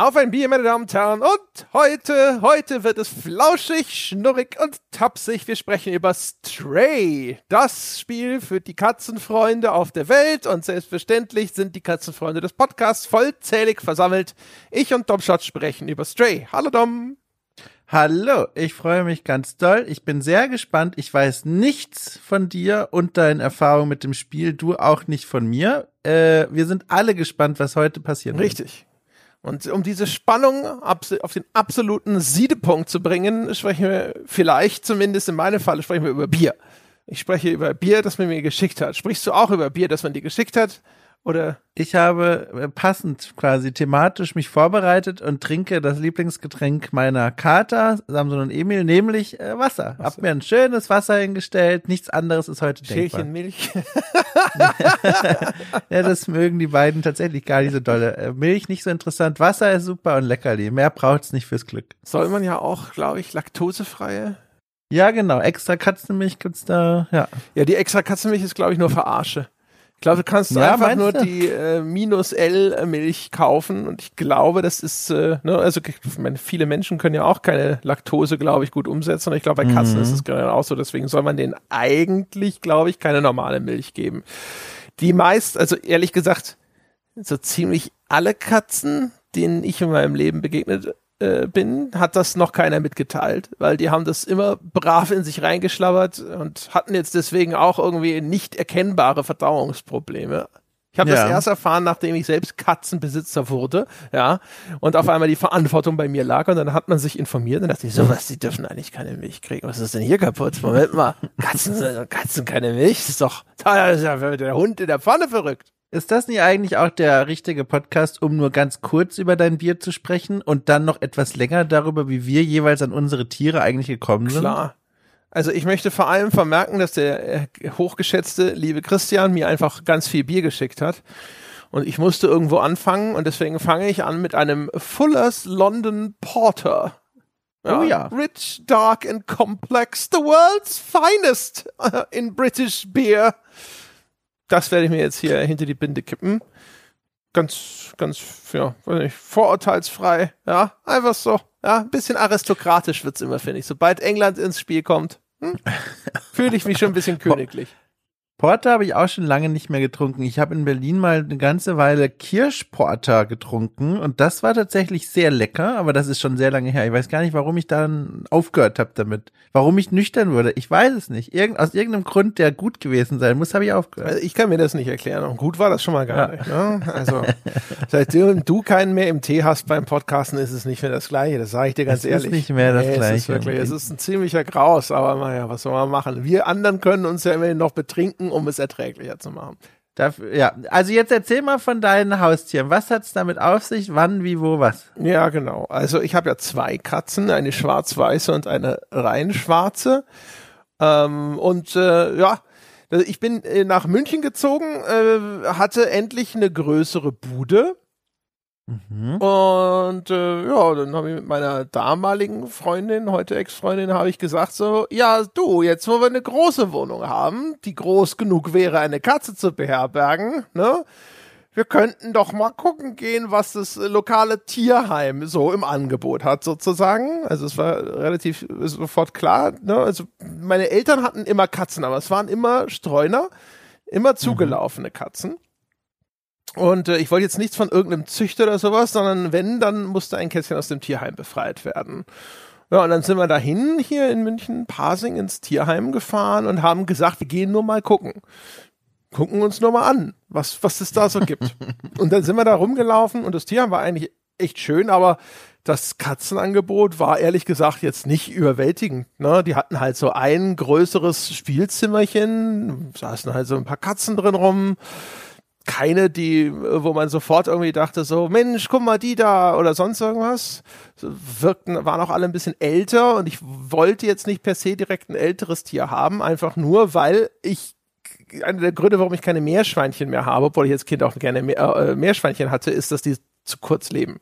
Auf ein Bier, meine Damen und Herren. Und heute, heute wird es flauschig, schnurrig und tapsig. Wir sprechen über Stray. Das Spiel für die Katzenfreunde auf der Welt. Und selbstverständlich sind die Katzenfreunde des Podcasts vollzählig versammelt. Ich und Domshot sprechen über Stray. Hallo Dom. Hallo, ich freue mich ganz doll. Ich bin sehr gespannt. Ich weiß nichts von dir und deinen Erfahrungen mit dem Spiel. Du auch nicht von mir. Äh, wir sind alle gespannt, was heute passiert. Richtig. Und um diese Spannung auf den absoluten Siedepunkt zu bringen, sprechen wir vielleicht, zumindest in meinem Fall, sprechen wir über Bier. Ich spreche über Bier, das man mir geschickt hat. Sprichst du auch über Bier, das man dir geschickt hat? Oder? Ich habe äh, passend quasi thematisch mich vorbereitet und trinke das Lieblingsgetränk meiner Kater, Samson und Emil, nämlich äh, Wasser. Wasser. Hab mir ein schönes Wasser hingestellt. Nichts anderes ist heute Schälchen Milch. ja, das mögen die beiden tatsächlich gar nicht so dolle. Äh, Milch nicht so interessant. Wasser ist super und leckerli. Mehr braucht's nicht fürs Glück. Soll man ja auch, glaube ich, laktosefreie ja, genau. Extra Katzenmilch gibt's da, ja. Ja, die extra Katzenmilch ist, glaube ich, nur Verarsche. Ich glaube, du kannst ja, einfach nur du? die äh, minus L Milch kaufen und ich glaube, das ist, äh, ne, also ich meine, viele Menschen können ja auch keine Laktose, glaube ich, gut umsetzen und ich glaube, bei Katzen mhm. ist es genau auch so, deswegen soll man denen eigentlich, glaube ich, keine normale Milch geben. Die meist, also ehrlich gesagt, so ziemlich alle Katzen, denen ich in meinem Leben begegnet äh, bin, hat das noch keiner mitgeteilt, weil die haben das immer brav in sich reingeschlabbert und hatten jetzt deswegen auch irgendwie nicht erkennbare Verdauungsprobleme. Ich habe ja. das erst erfahren, nachdem ich selbst Katzenbesitzer wurde, ja, und auf einmal die Verantwortung bei mir lag und dann hat man sich informiert und dachte ich, so was, die dürfen eigentlich keine Milch kriegen. Was ist denn hier kaputt? Moment mal, Katzen, Katzen keine Milch? Das ist doch, da ist ja der Hund in der Pfanne verrückt. Ist das nicht eigentlich auch der richtige Podcast, um nur ganz kurz über dein Bier zu sprechen und dann noch etwas länger darüber, wie wir jeweils an unsere Tiere eigentlich gekommen sind? Klar. Also ich möchte vor allem vermerken, dass der äh, hochgeschätzte liebe Christian mir einfach ganz viel Bier geschickt hat. Und ich musste irgendwo anfangen und deswegen fange ich an mit einem Fuller's London Porter. Ja, oh ja. Rich, dark and complex, the world's finest in British beer das werde ich mir jetzt hier hinter die Binde kippen. Ganz, ganz, ja, weiß nicht, vorurteilsfrei, ja, einfach so. Ja, ein bisschen aristokratisch wird's immer, finde ich. Sobald England ins Spiel kommt, hm, fühle ich mich schon ein bisschen königlich. Porter habe ich auch schon lange nicht mehr getrunken. Ich habe in Berlin mal eine ganze Weile Kirschporter getrunken und das war tatsächlich sehr lecker, aber das ist schon sehr lange her. Ich weiß gar nicht, warum ich dann aufgehört habe damit. Warum ich nüchtern wurde. Ich weiß es nicht. Irgend, aus irgendeinem Grund, der gut gewesen sein muss, habe ich aufgehört. Also ich kann mir das nicht erklären. Und gut war das schon mal gar ja. nicht. Ne? Also seitdem du keinen mehr im Tee hast beim Podcasten, ist es nicht mehr das Gleiche. Das sage ich dir ganz es ehrlich. Es ist nicht mehr das nee, Gleiche. Es ist, wirklich, es ist ein ziemlicher Graus, aber naja, was soll man machen? Wir anderen können uns ja immerhin noch betrinken um es erträglicher zu machen. Dafür, ja, also jetzt erzähl mal von deinen Haustieren. Was hat's damit auf sich? Wann, wie, wo, was? Ja, genau. Also ich habe ja zwei Katzen, eine schwarz-weiße und eine rein schwarze. Ähm, und äh, ja, ich bin äh, nach München gezogen, äh, hatte endlich eine größere Bude Mhm. Und äh, ja, dann habe ich mit meiner damaligen Freundin, heute Ex-Freundin, habe ich gesagt so, ja du, jetzt wo wir eine große Wohnung haben, die groß genug wäre, eine Katze zu beherbergen, ne? Wir könnten doch mal gucken gehen, was das lokale Tierheim so im Angebot hat, sozusagen. Also es war relativ sofort klar. Ne? Also meine Eltern hatten immer Katzen, aber es waren immer Streuner, immer mhm. zugelaufene Katzen. Und äh, ich wollte jetzt nichts von irgendeinem Züchter oder sowas, sondern wenn, dann musste ein Kätzchen aus dem Tierheim befreit werden. Ja, und dann sind wir dahin hier in München, Parsing ins Tierheim gefahren und haben gesagt, wir gehen nur mal gucken. Gucken uns nur mal an, was, was es da so gibt. und dann sind wir da rumgelaufen und das Tierheim war eigentlich echt schön, aber das Katzenangebot war ehrlich gesagt jetzt nicht überwältigend. Ne? Die hatten halt so ein größeres Spielzimmerchen, saßen halt so ein paar Katzen drin rum keine, die, wo man sofort irgendwie dachte, so, Mensch, guck mal, die da oder sonst irgendwas. Wirkten, waren auch alle ein bisschen älter und ich wollte jetzt nicht per se direkt ein älteres Tier haben, einfach nur, weil ich einer der Gründe, warum ich keine Meerschweinchen mehr habe, obwohl ich als Kind auch gerne äh, Meerschweinchen hatte, ist, dass die zu kurz leben.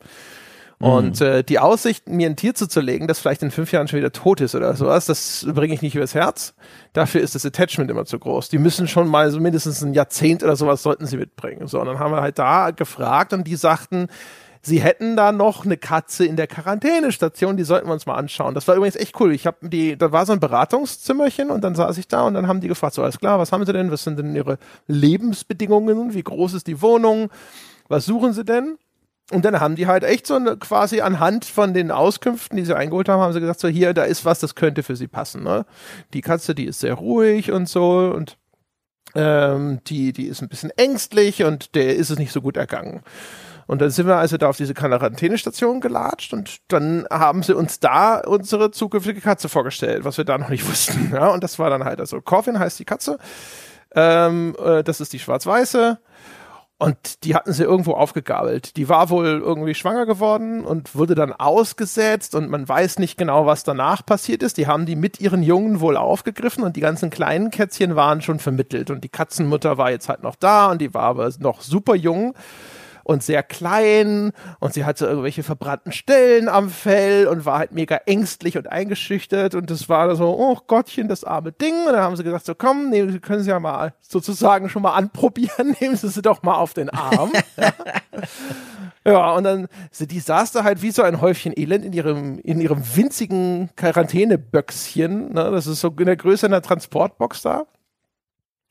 Und mhm. äh, die Aussicht, mir ein Tier zuzulegen, das vielleicht in fünf Jahren schon wieder tot ist oder sowas, das bringe ich nicht übers Herz. Dafür ist das Attachment immer zu groß. Die müssen schon mal so mindestens ein Jahrzehnt oder sowas sollten sie mitbringen. So, und dann haben wir halt da gefragt und die sagten, sie hätten da noch eine Katze in der Quarantänestation, die sollten wir uns mal anschauen. Das war übrigens echt cool. Ich habe die, da war so ein Beratungszimmerchen und dann saß ich da und dann haben die gefragt, so alles klar, was haben sie denn? Was sind denn ihre Lebensbedingungen? Wie groß ist die Wohnung? Was suchen sie denn? Und dann haben die halt echt so eine, quasi anhand von den Auskünften, die sie eingeholt haben, haben sie gesagt, so hier, da ist was, das könnte für sie passen. Ne? Die Katze, die ist sehr ruhig und so und ähm, die, die ist ein bisschen ängstlich und der ist es nicht so gut ergangen. Und dann sind wir also da auf diese Quarantänestation gelatscht und dann haben sie uns da unsere zukünftige Katze vorgestellt, was wir da noch nicht wussten. Ja, und das war dann halt, also Coffin heißt die Katze. Ähm, äh, das ist die schwarz-weiße. Und die hatten sie irgendwo aufgegabelt. Die war wohl irgendwie schwanger geworden und wurde dann ausgesetzt und man weiß nicht genau, was danach passiert ist. Die haben die mit ihren Jungen wohl aufgegriffen und die ganzen kleinen Kätzchen waren schon vermittelt und die Katzenmutter war jetzt halt noch da und die war aber noch super jung und sehr klein und sie hatte irgendwelche verbrannten Stellen am Fell und war halt mega ängstlich und eingeschüchtert und das war so, oh Gottchen, das arme Ding. Und dann haben sie gesagt, so komm, nehmen Sie können Sie ja mal sozusagen schon mal anprobieren, nehmen Sie sie doch mal auf den Arm. ja. ja, und dann, die saß da halt wie so ein Häufchen Elend in ihrem, in ihrem winzigen Quarantäneböckschen. Ne? Das ist so in der Größe einer Transportbox da.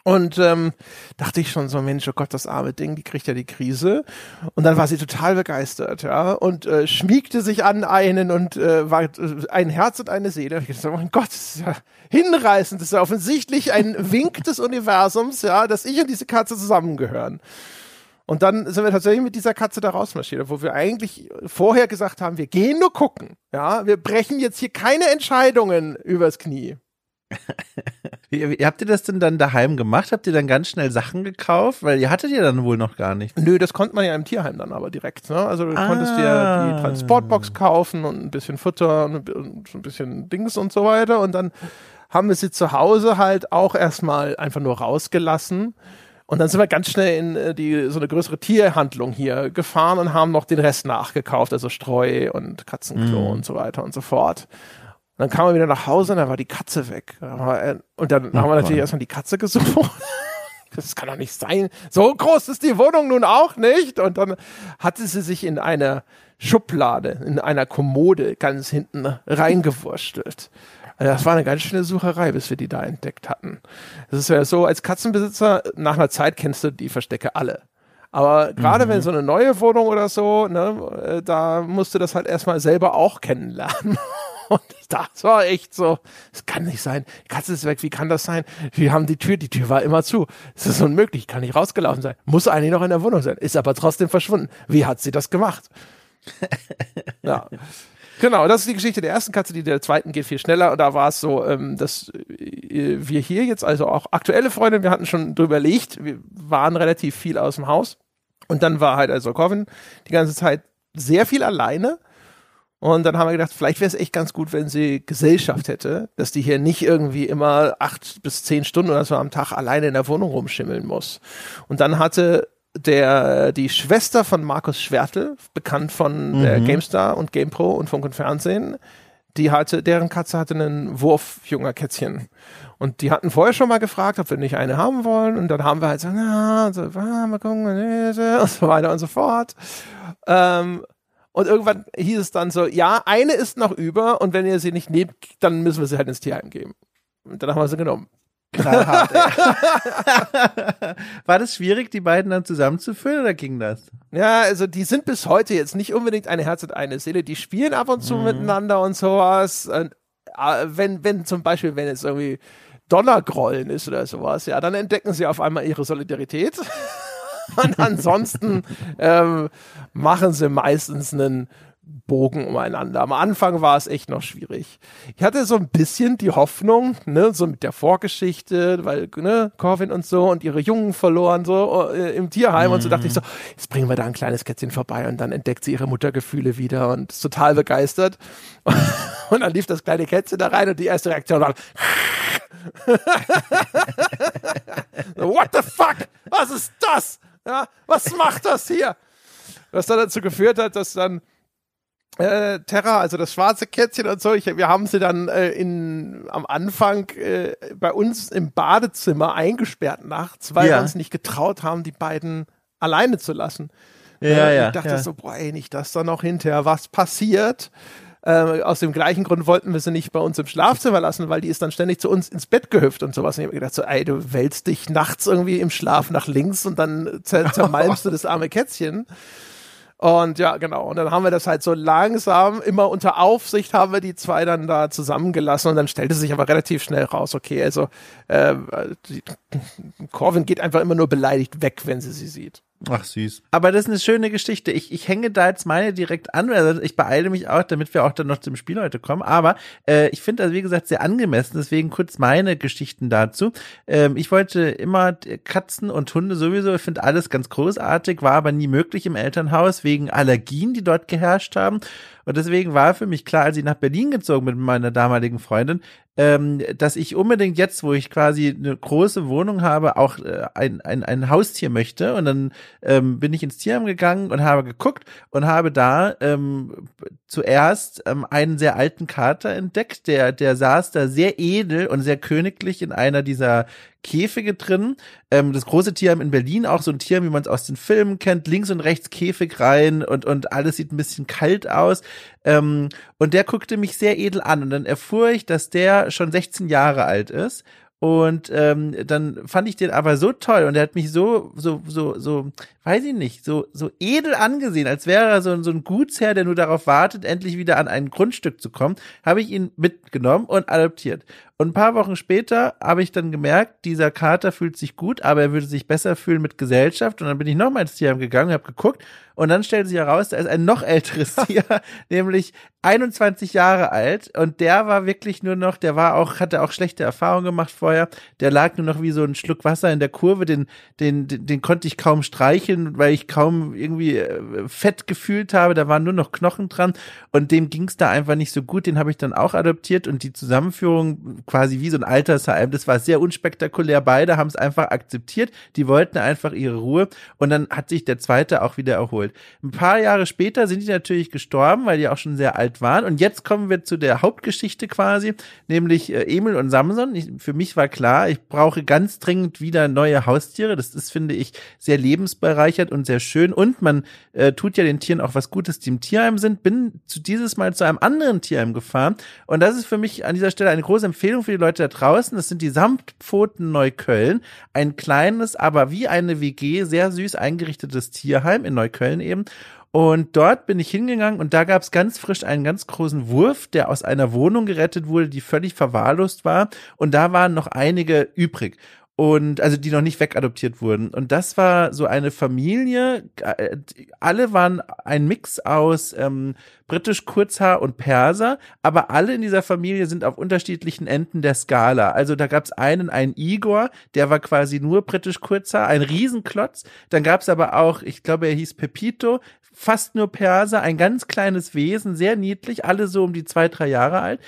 Und ähm, dachte ich schon so, Mensch, oh Gott, das arme Ding, die kriegt ja die Krise. Und dann war sie total begeistert, ja, und äh, schmiegte sich an einen und äh, war äh, ein Herz und eine Seele. Ich dachte, oh mein Gott, das ist ja hinreißend, das ist ja offensichtlich ein Wink des Universums, ja, dass ich und diese Katze zusammengehören. Und dann sind wir tatsächlich mit dieser Katze da rausmarschiert, wo wir eigentlich vorher gesagt haben, wir gehen nur gucken, ja, wir brechen jetzt hier keine Entscheidungen übers Knie. Wie, wie, habt ihr das denn dann daheim gemacht? Habt ihr dann ganz schnell Sachen gekauft? Weil ihr hattet ja dann wohl noch gar nicht. Nö, das konnte man ja im Tierheim dann aber direkt. Ne? Also du ah. konntest dir die Transportbox kaufen und ein bisschen Futter und ein bisschen Dings und so weiter. Und dann haben wir sie zu Hause halt auch erstmal einfach nur rausgelassen. Und dann sind wir ganz schnell in äh, die so eine größere Tierhandlung hier gefahren und haben noch den Rest nachgekauft, also Streu und Katzenklo mm. und so weiter und so fort dann kam er wieder nach Hause und dann war die Katze weg. Und dann Ach, haben wir natürlich erstmal die Katze gesucht. Das kann doch nicht sein. So groß ist die Wohnung nun auch nicht. Und dann hatte sie sich in einer Schublade, in einer Kommode ganz hinten reingewurstelt. Also das war eine ganz schöne Sucherei, bis wir die da entdeckt hatten. Es ist ja so, als Katzenbesitzer, nach einer Zeit kennst du die Verstecke alle. Aber gerade mhm. wenn so eine neue Wohnung oder so, ne, äh, da musst du das halt erstmal selber auch kennenlernen. Und das war echt so, es kann nicht sein. Die Katze ist weg, wie kann das sein? Wir haben die Tür, die Tür war immer zu. Es ist unmöglich, kann nicht rausgelaufen sein. Muss eigentlich noch in der Wohnung sein, ist aber trotzdem verschwunden. Wie hat sie das gemacht? ja. Genau, das ist die Geschichte der ersten Katze, die der zweiten geht viel schneller. Und da war es so, ähm, dass äh, wir hier jetzt, also auch aktuelle Freunde, wir hatten schon drüber legt, wir waren relativ viel aus dem Haus. Und dann war halt also Coven die ganze Zeit sehr viel alleine und dann haben wir gedacht, vielleicht wäre es echt ganz gut, wenn sie Gesellschaft hätte, dass die hier nicht irgendwie immer acht bis zehn Stunden oder so am Tag alleine in der Wohnung rumschimmeln muss. Und dann hatte der die Schwester von Markus Schwertel, bekannt von mhm. der GameStar und GamePro und Funk und Fernsehen, die hatte, deren Katze hatte einen Wurf junger Kätzchen. Und die hatten vorher schon mal gefragt, ob wir nicht eine haben wollen. Und dann haben wir halt so, na, so, ah, mal gucken, und so weiter und so fort. Ähm, und irgendwann hieß es dann so, ja, eine ist noch über und wenn ihr sie nicht nehmt, dann müssen wir sie halt ins Tierheim geben. Und dann haben wir sie genommen. Hart, War das schwierig, die beiden dann zusammenzuführen oder ging das? Ja, also die sind bis heute jetzt nicht unbedingt ein Herz und eine Seele. Die spielen ab und zu mhm. miteinander und sowas. Und, äh, wenn, wenn zum Beispiel, wenn es irgendwie Donnergrollen ist oder sowas, ja, dann entdecken sie auf einmal ihre Solidarität. Und ansonsten ähm, machen sie meistens einen Bogen umeinander. Am Anfang war es echt noch schwierig. Ich hatte so ein bisschen die Hoffnung, ne, so mit der Vorgeschichte, weil, ne, Corvin und so und ihre Jungen verloren, so äh, im Tierheim mhm. und so dachte ich so, jetzt bringen wir da ein kleines Kätzchen vorbei und dann entdeckt sie ihre Muttergefühle wieder und ist total begeistert. Und dann lief das kleine Kätzchen da rein und die erste Reaktion war, What the fuck? Was ist das? Ja, was macht das hier? Was dann dazu geführt hat, dass dann äh, Terra, also das schwarze Kätzchen und so, ich, wir haben sie dann äh, in, am Anfang äh, bei uns im Badezimmer eingesperrt nachts, weil ja. wir uns nicht getraut haben, die beiden alleine zu lassen. Ja, ja. Ich dachte ja. so, boah, ey, nicht, dass da noch hinterher was passiert. Äh, aus dem gleichen Grund wollten wir sie nicht bei uns im Schlafzimmer lassen, weil die ist dann ständig zu uns ins Bett gehüpft und sowas. Und ich habe gedacht, so, ey, du wälzt dich nachts irgendwie im Schlaf nach links und dann zer zermalmst du das arme Kätzchen. Und ja, genau. Und dann haben wir das halt so langsam, immer unter Aufsicht haben wir die zwei dann da zusammengelassen und dann stellte sich aber relativ schnell raus, okay, also äh, die, Corvin geht einfach immer nur beleidigt weg, wenn sie sie sieht. Ach süß. Aber das ist eine schöne Geschichte. Ich, ich hänge da jetzt meine direkt an. Also ich beeile mich auch, damit wir auch dann noch zum Spiel heute kommen. Aber äh, ich finde das, wie gesagt, sehr angemessen. Deswegen kurz meine Geschichten dazu. Ähm, ich wollte immer Katzen und Hunde sowieso. Ich finde alles ganz großartig, war aber nie möglich im Elternhaus wegen Allergien, die dort geherrscht haben. Und deswegen war für mich klar, als ich nach Berlin gezogen bin mit meiner damaligen Freundin, ähm, dass ich unbedingt jetzt, wo ich quasi eine große Wohnung habe, auch äh, ein, ein, ein Haustier möchte. Und dann ähm, bin ich ins Tierheim gegangen und habe geguckt und habe da ähm, zuerst ähm, einen sehr alten Kater entdeckt, der, der saß da sehr edel und sehr königlich in einer dieser Käfige drin. Ähm, das große Tierheim in Berlin, auch so ein Tier, wie man es aus den Filmen kennt, links und rechts Käfig rein und, und alles sieht ein bisschen kalt aus. Ähm, und der guckte mich sehr edel an und dann erfuhr ich, dass der schon 16 Jahre alt ist und ähm, dann fand ich den aber so toll und er hat mich so, so, so, so, weiß ich nicht, so, so edel angesehen, als wäre er so, so ein Gutsherr, der nur darauf wartet, endlich wieder an ein Grundstück zu kommen, habe ich ihn mitgenommen und adoptiert. Und ein paar Wochen später habe ich dann gemerkt, dieser Kater fühlt sich gut, aber er würde sich besser fühlen mit Gesellschaft. Und dann bin ich nochmal ins Tierheim gegangen, habe geguckt und dann stellt sich heraus, da ist ein noch älteres Tier, nämlich 21 Jahre alt. Und der war wirklich nur noch, der war auch, hatte auch schlechte Erfahrungen gemacht vorher. Der lag nur noch wie so ein Schluck Wasser in der Kurve, den, den, den, den konnte ich kaum streicheln, weil ich kaum irgendwie äh, Fett gefühlt habe. Da waren nur noch Knochen dran und dem ging es da einfach nicht so gut. Den habe ich dann auch adoptiert und die Zusammenführung quasi wie so ein Altersheim. Das war sehr unspektakulär. Beide haben es einfach akzeptiert. Die wollten einfach ihre Ruhe. Und dann hat sich der zweite auch wieder erholt. Ein paar Jahre später sind die natürlich gestorben, weil die auch schon sehr alt waren. Und jetzt kommen wir zu der Hauptgeschichte quasi, nämlich äh, Emil und Samson. Ich, für mich war klar, ich brauche ganz dringend wieder neue Haustiere. Das ist, finde ich, sehr lebensbereichert und sehr schön. Und man äh, tut ja den Tieren auch was Gutes, die im Tierheim sind. Bin zu dieses Mal zu einem anderen Tierheim gefahren. Und das ist für mich an dieser Stelle eine große Empfehlung für die Leute da draußen. Das sind die Samtpfoten Neukölln. Ein kleines, aber wie eine WG, sehr süß eingerichtetes Tierheim in Neukölln eben. Und dort bin ich hingegangen und da gab es ganz frisch einen ganz großen Wurf, der aus einer Wohnung gerettet wurde, die völlig verwahrlost war. Und da waren noch einige übrig und also die noch nicht wegadoptiert wurden. Und das war so eine Familie, äh, alle waren ein Mix aus ähm, britisch Kurzhaar und Perser, aber alle in dieser Familie sind auf unterschiedlichen Enden der Skala. Also da gab es einen, einen Igor, der war quasi nur britisch Kurzhaar, ein Riesenklotz. Dann gab es aber auch, ich glaube, er hieß Pepito, fast nur Perser, ein ganz kleines Wesen, sehr niedlich, alle so um die zwei, drei Jahre alt.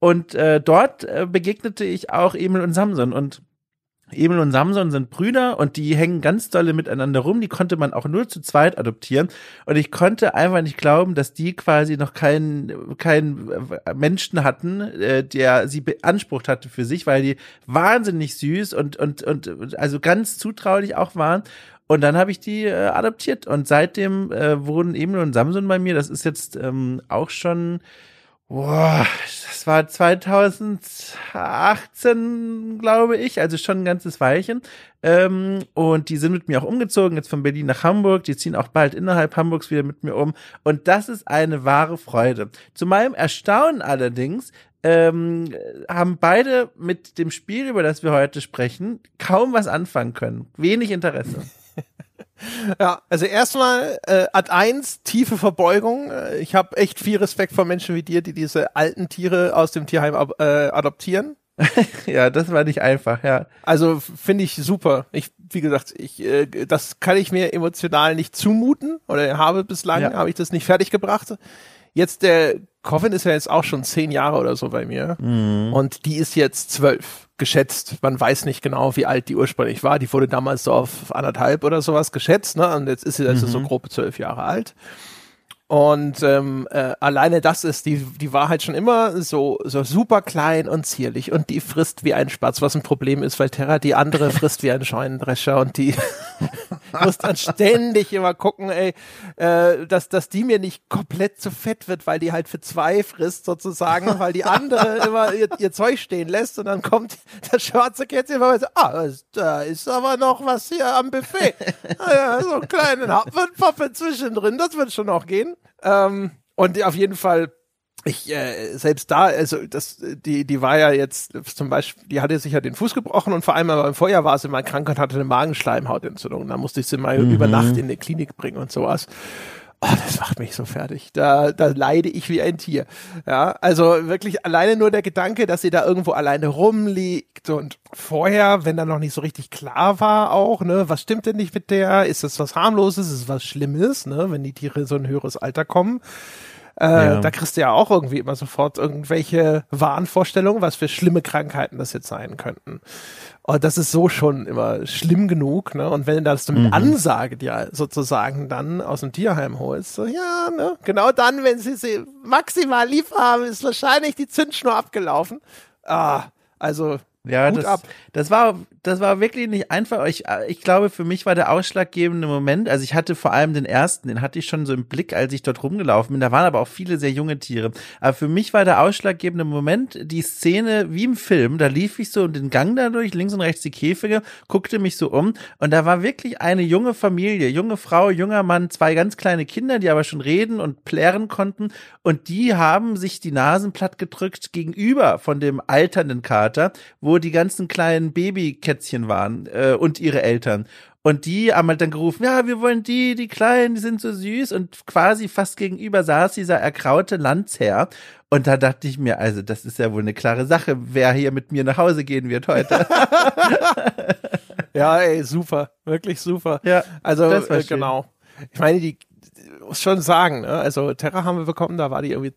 Und äh, dort äh, begegnete ich auch Emil und Samson und Emil und Samson sind Brüder und die hängen ganz dolle miteinander rum. Die konnte man auch nur zu zweit adoptieren. Und ich konnte einfach nicht glauben, dass die quasi noch keinen keinen Menschen hatten, äh, der sie beansprucht hatte für sich, weil die wahnsinnig süß und, und, und also ganz zutraulich auch waren. Und dann habe ich die äh, adoptiert. Und seitdem äh, wurden Emil und Samson bei mir. Das ist jetzt ähm, auch schon Boah, das war 2018, glaube ich, also schon ein ganzes Weilchen. Ähm, und die sind mit mir auch umgezogen, jetzt von Berlin nach Hamburg. Die ziehen auch bald innerhalb Hamburgs wieder mit mir um. Und das ist eine wahre Freude. Zu meinem Erstaunen allerdings ähm, haben beide mit dem Spiel, über das wir heute sprechen, kaum was anfangen können. Wenig Interesse. Ja, also erstmal äh, Ad 1, tiefe Verbeugung. Äh, Ich habe echt viel Respekt vor Menschen wie dir, die diese alten Tiere aus dem Tierheim ab, äh, adoptieren. ja, das war nicht einfach, ja. Also finde ich super. Ich, wie gesagt, ich, äh, das kann ich mir emotional nicht zumuten oder habe bislang Ja. habe ich das nicht fertiggebracht. Jetzt der Coffin ist ja jetzt auch schon zehn Jahre oder so bei mir und die ist jetzt zwölf geschätzt. Man weiß nicht genau, wie alt die ursprünglich war. Die wurde damals so auf anderthalb oder sowas geschätzt, ne? Und jetzt ist sie also so grob zwölf Jahre alt. Und ähm, äh, alleine das ist, die, die war halt schon immer so, so super klein und zierlich und die frisst wie ein Spatz, was ein Problem ist, weil Terra die andere frisst wie ein Scheunendrescher und die muss dann ständig immer gucken, ey, äh, dass, dass die mir nicht komplett zu fett wird, weil die halt für zwei frisst sozusagen, weil die andere immer ihr, ihr Zeug stehen lässt und dann kommt das schwarze Kätzchen und sagt, ah, da ist aber noch was hier am Buffet. ah, ja, so einen kleinen Hapfenpfaffe zwischendrin, das wird schon noch gehen. Ähm, und auf jeden Fall ich äh, selbst da, also das, die, die war ja jetzt zum Beispiel, die hatte sich ja den Fuß gebrochen und vor allem aber im Vorjahr war sie mal krank und hatte eine Magenschleimhautentzündung. Da musste ich sie mal mhm. über Nacht in eine Klinik bringen und sowas. Oh, das macht mich so fertig. Da, da leide ich wie ein Tier. Ja, also wirklich alleine nur der Gedanke, dass sie da irgendwo alleine rumliegt und vorher, wenn da noch nicht so richtig klar war auch, ne, was stimmt denn nicht mit der? Ist das was harmloses? Ist es was Schlimmes, ne, wenn die Tiere so ein höheres Alter kommen? Äh, ja. Da kriegst du ja auch irgendwie immer sofort irgendwelche Wahnvorstellungen, was für schlimme Krankheiten das jetzt sein könnten. Und das ist so schon immer schlimm genug, ne? Und wenn du das mit mhm. Ansage dir sozusagen dann aus dem Tierheim holst, so, ja, ne? Genau dann, wenn sie sie maximal lieb haben, ist wahrscheinlich die Zündschnur abgelaufen. Ah, also ja, das, ab. das war, das war wirklich nicht einfach. Ich, ich glaube, für mich war der ausschlaggebende Moment, also ich hatte vor allem den ersten, den hatte ich schon so im Blick, als ich dort rumgelaufen bin. Da waren aber auch viele sehr junge Tiere. Aber für mich war der ausschlaggebende Moment die Szene wie im Film. Da lief ich so den Gang dadurch, links und rechts die Käfige, guckte mich so um und da war wirklich eine junge Familie, junge Frau, junger Mann, zwei ganz kleine Kinder, die aber schon reden und plären konnten und die haben sich die Nasen platt gedrückt gegenüber von dem alternden Kater, wo die ganzen kleinen Babykätzchen waren äh, und ihre Eltern. Und die haben halt dann gerufen, ja, wir wollen die, die Kleinen, die sind so süß. Und quasi fast gegenüber saß dieser erkraute Landsherr. Und da dachte ich mir, also das ist ja wohl eine klare Sache, wer hier mit mir nach Hause gehen wird heute. ja, ey, super, wirklich super. Ja, also äh, genau. Ich meine, die muss schon sagen, ne? also Terra haben wir bekommen, da war die irgendwie